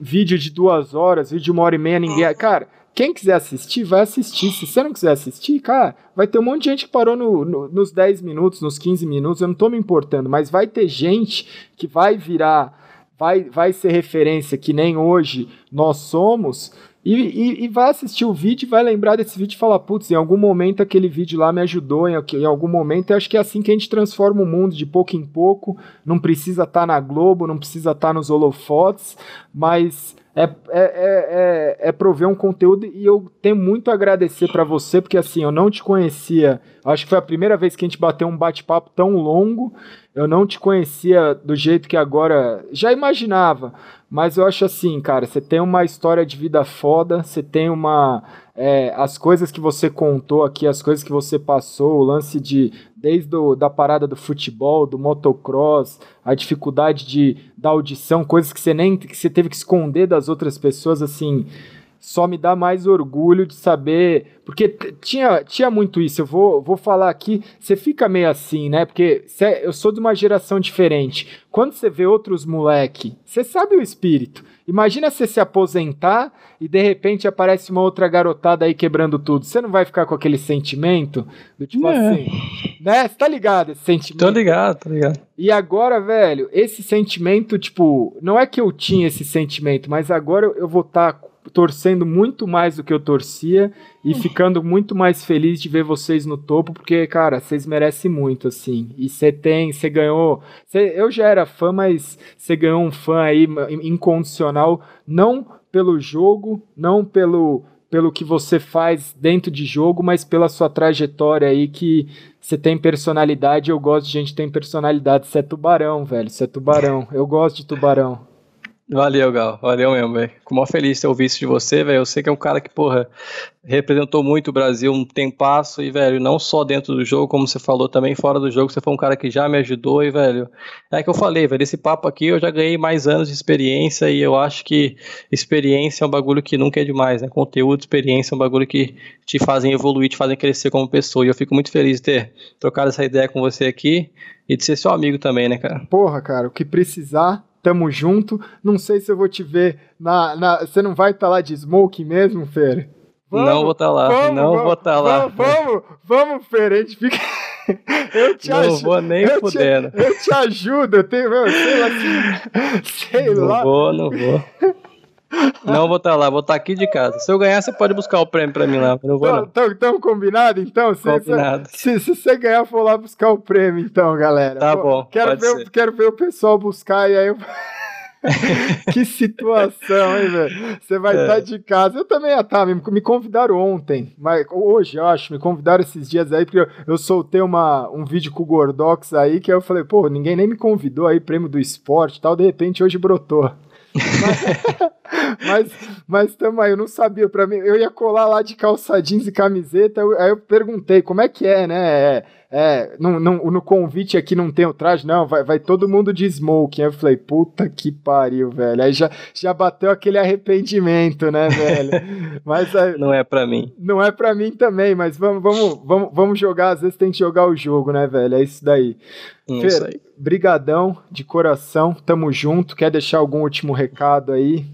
vídeo de duas horas, vídeo de uma hora e meia, ninguém. Cara, quem quiser assistir, vai assistir. Se você não quiser assistir, cara, vai ter um monte de gente que parou no, no, nos 10 minutos, nos 15 minutos, eu não tô me importando, mas vai ter gente que vai virar, vai, vai ser referência, que nem hoje nós somos, e, e, e, vai assistir o vídeo vai lembrar desse vídeo e falar, putz, em algum momento aquele vídeo lá me ajudou, em, em algum momento, eu acho que é assim que a gente transforma o mundo, de pouco em pouco, não precisa estar tá na Globo, não precisa estar tá nos holofotes, mas é, é, é, é, prover um conteúdo e eu tenho muito a agradecer para você, porque assim, eu não te conhecia, acho que foi a primeira vez que a gente bateu um bate-papo tão longo, eu não te conhecia do jeito que agora, já imaginava, mas eu acho assim, cara, você tem uma história de vida foda, você tem uma. É, as coisas que você contou aqui, as coisas que você passou, o lance de. Desde o, da parada do futebol, do motocross, a dificuldade de, da audição, coisas que você nem. que você teve que esconder das outras pessoas, assim só me dá mais orgulho de saber. Porque tinha, tinha muito isso. Eu vou, vou falar aqui. Você fica meio assim, né? Porque cê, eu sou de uma geração diferente. Quando você vê outros moleque, você sabe o espírito. Imagina você se aposentar e de repente aparece uma outra garotada aí quebrando tudo. Você não vai ficar com aquele sentimento? Do tipo é. assim. Né? Você tá ligado esse sentimento? Tô ligado, tô ligado. E agora, velho, esse sentimento, tipo, não é que eu tinha esse sentimento, mas agora eu vou estar tá torcendo muito mais do que eu torcia e ficando muito mais feliz de ver vocês no topo, porque, cara, vocês merecem muito, assim. E você tem, você ganhou. Cê, eu já era fã, mas você ganhou um fã aí incondicional, não pelo jogo, não pelo, pelo que você faz dentro de jogo, mas pela sua trajetória aí que você tem personalidade. Eu gosto de gente que tem personalidade. Você é tubarão, velho. Você é tubarão. Eu gosto de tubarão. Valeu, Gal. Valeu mesmo, velho. Fico mó feliz de ter ouvido isso de você, velho. Eu sei que é um cara que, porra, representou muito o Brasil um tempasso e, velho, não só dentro do jogo, como você falou, também fora do jogo. Você foi um cara que já me ajudou e, velho, é que eu falei, velho, esse papo aqui eu já ganhei mais anos de experiência e eu acho que experiência é um bagulho que nunca é demais, né? Conteúdo, experiência é um bagulho que te fazem evoluir, te fazem crescer como pessoa. E eu fico muito feliz de ter trocado essa ideia com você aqui e de ser seu amigo também, né, cara? Porra, cara, o que precisar tamo junto. Não sei se eu vou te ver na. na você não vai estar tá lá de smoke mesmo, Fer? Vamos, não vou estar tá lá, vamos, não vamos, vou estar tá lá. Vamos, vamos, Fer, a gente fica. Eu te não ajudo. vou nem eu fudendo. Te, eu te ajudo, eu tenho, meu, sei lá, sei não lá. Não vou, não vou. Não vou estar tá lá, vou estar tá aqui de casa. Se eu ganhar, você pode buscar o prêmio pra mim lá. não vou, então, então, então, combinado, então? Se, combinado. Se, se, você ganhar, for lá buscar o prêmio, então, galera. Tá bom. Quero, ver, quero ver o pessoal buscar e aí eu. que situação, hein, velho? Você vai estar é. tá de casa. Eu também ia estar, tá, me, me convidaram ontem, mas hoje, eu acho, me convidaram esses dias aí, porque eu, eu soltei uma, um vídeo com o Gordox aí, que aí eu falei, pô, ninguém nem me convidou aí, prêmio do esporte e tal, de repente hoje brotou. mas, mas também, eu não sabia. Pra mim, eu ia colar lá de calça jeans e camiseta. Aí eu perguntei como é que é, né? É, é, não, não, no convite aqui não tem o traje, não, vai, vai todo mundo de smoking. Aí eu falei, puta que pariu, velho. Aí já, já bateu aquele arrependimento, né, velho? Mas aí, Não é pra mim. Não é pra mim também, mas vamos, vamos, vamos, vamos jogar. Às vezes tem que jogar o jogo, né, velho? É isso daí. Hum, Fer, isso aí. Brigadão de coração, tamo junto. Quer deixar algum último recado aí?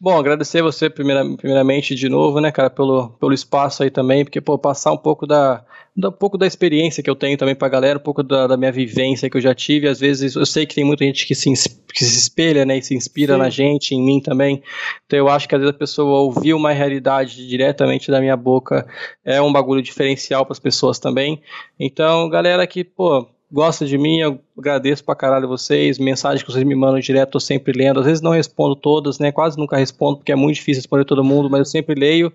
Bom, agradecer você primeira, primeiramente de novo, né, cara, pelo, pelo espaço aí também, porque, pô, passar um pouco da, um pouco da experiência que eu tenho também pra galera, um pouco da, da, minha vivência que eu já tive. Às vezes eu sei que tem muita gente que se, que se espelha, né, e se inspira Sim. na gente, em mim também. Então eu acho que às vezes a pessoa ouvir uma realidade diretamente da minha boca é um bagulho diferencial para as pessoas também. Então, galera que, pô, gosta de mim, eu agradeço pra caralho vocês, mensagens que vocês me mandam direto, eu sempre lendo, às vezes não respondo todas, né, quase nunca respondo, porque é muito difícil responder todo mundo, mas eu sempre leio,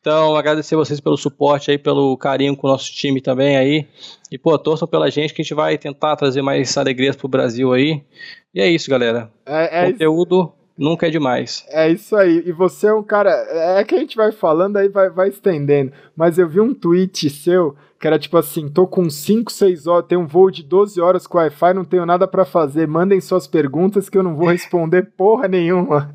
então agradecer vocês pelo suporte aí, pelo carinho com o nosso time também aí, e pô, torçam pela gente que a gente vai tentar trazer mais alegrias pro Brasil aí, e é isso galera, é, é conteúdo... Isso nunca é demais. É isso aí. E você é um cara. É que a gente vai falando, aí vai, vai estendendo. Mas eu vi um tweet seu que era tipo assim: tô com 5, 6 horas, tenho um voo de 12 horas com Wi-Fi, não tenho nada para fazer. Mandem suas perguntas que eu não vou responder porra nenhuma.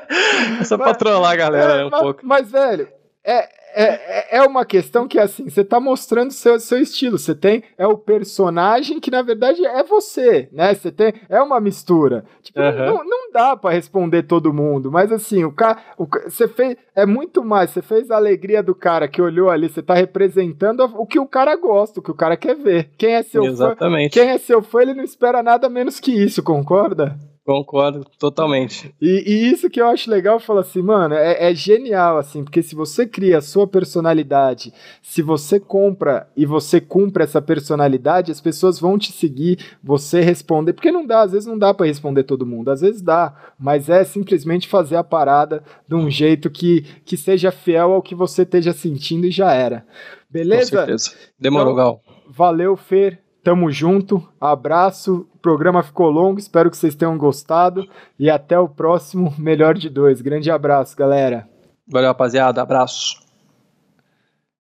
Só pra trollar a galera é, um mas, pouco. Mas, velho, é, é, é uma questão que, assim, você tá mostrando seu, seu estilo. Você tem. É o personagem que, na verdade, é você, né? Você tem. É uma mistura. Tipo, uhum. não, não dá para responder todo mundo. Mas, assim, o cara. O, você fez. É muito mais. Você fez a alegria do cara que olhou ali. Você tá representando o que o cara gosta, o que o cara quer ver. Quem é seu Exatamente. fã. Quem é seu fã, ele não espera nada menos que isso, concorda? Concordo totalmente. E, e, isso que eu acho legal, falo assim, mano, é, é, genial, assim, porque se você cria a sua personalidade, se você compra e você cumpre essa personalidade, as pessoas vão te seguir, você responder, porque não dá, às vezes não dá para responder todo mundo, às vezes dá, mas é simplesmente fazer a parada de um jeito que, que seja fiel ao que você esteja sentindo e já era. Beleza? Com certeza. Demorou, então, Gal. Valeu, Fer. Tamo junto, abraço. O programa ficou longo, espero que vocês tenham gostado. E até o próximo Melhor de Dois. Grande abraço, galera. Valeu, rapaziada. Abraço.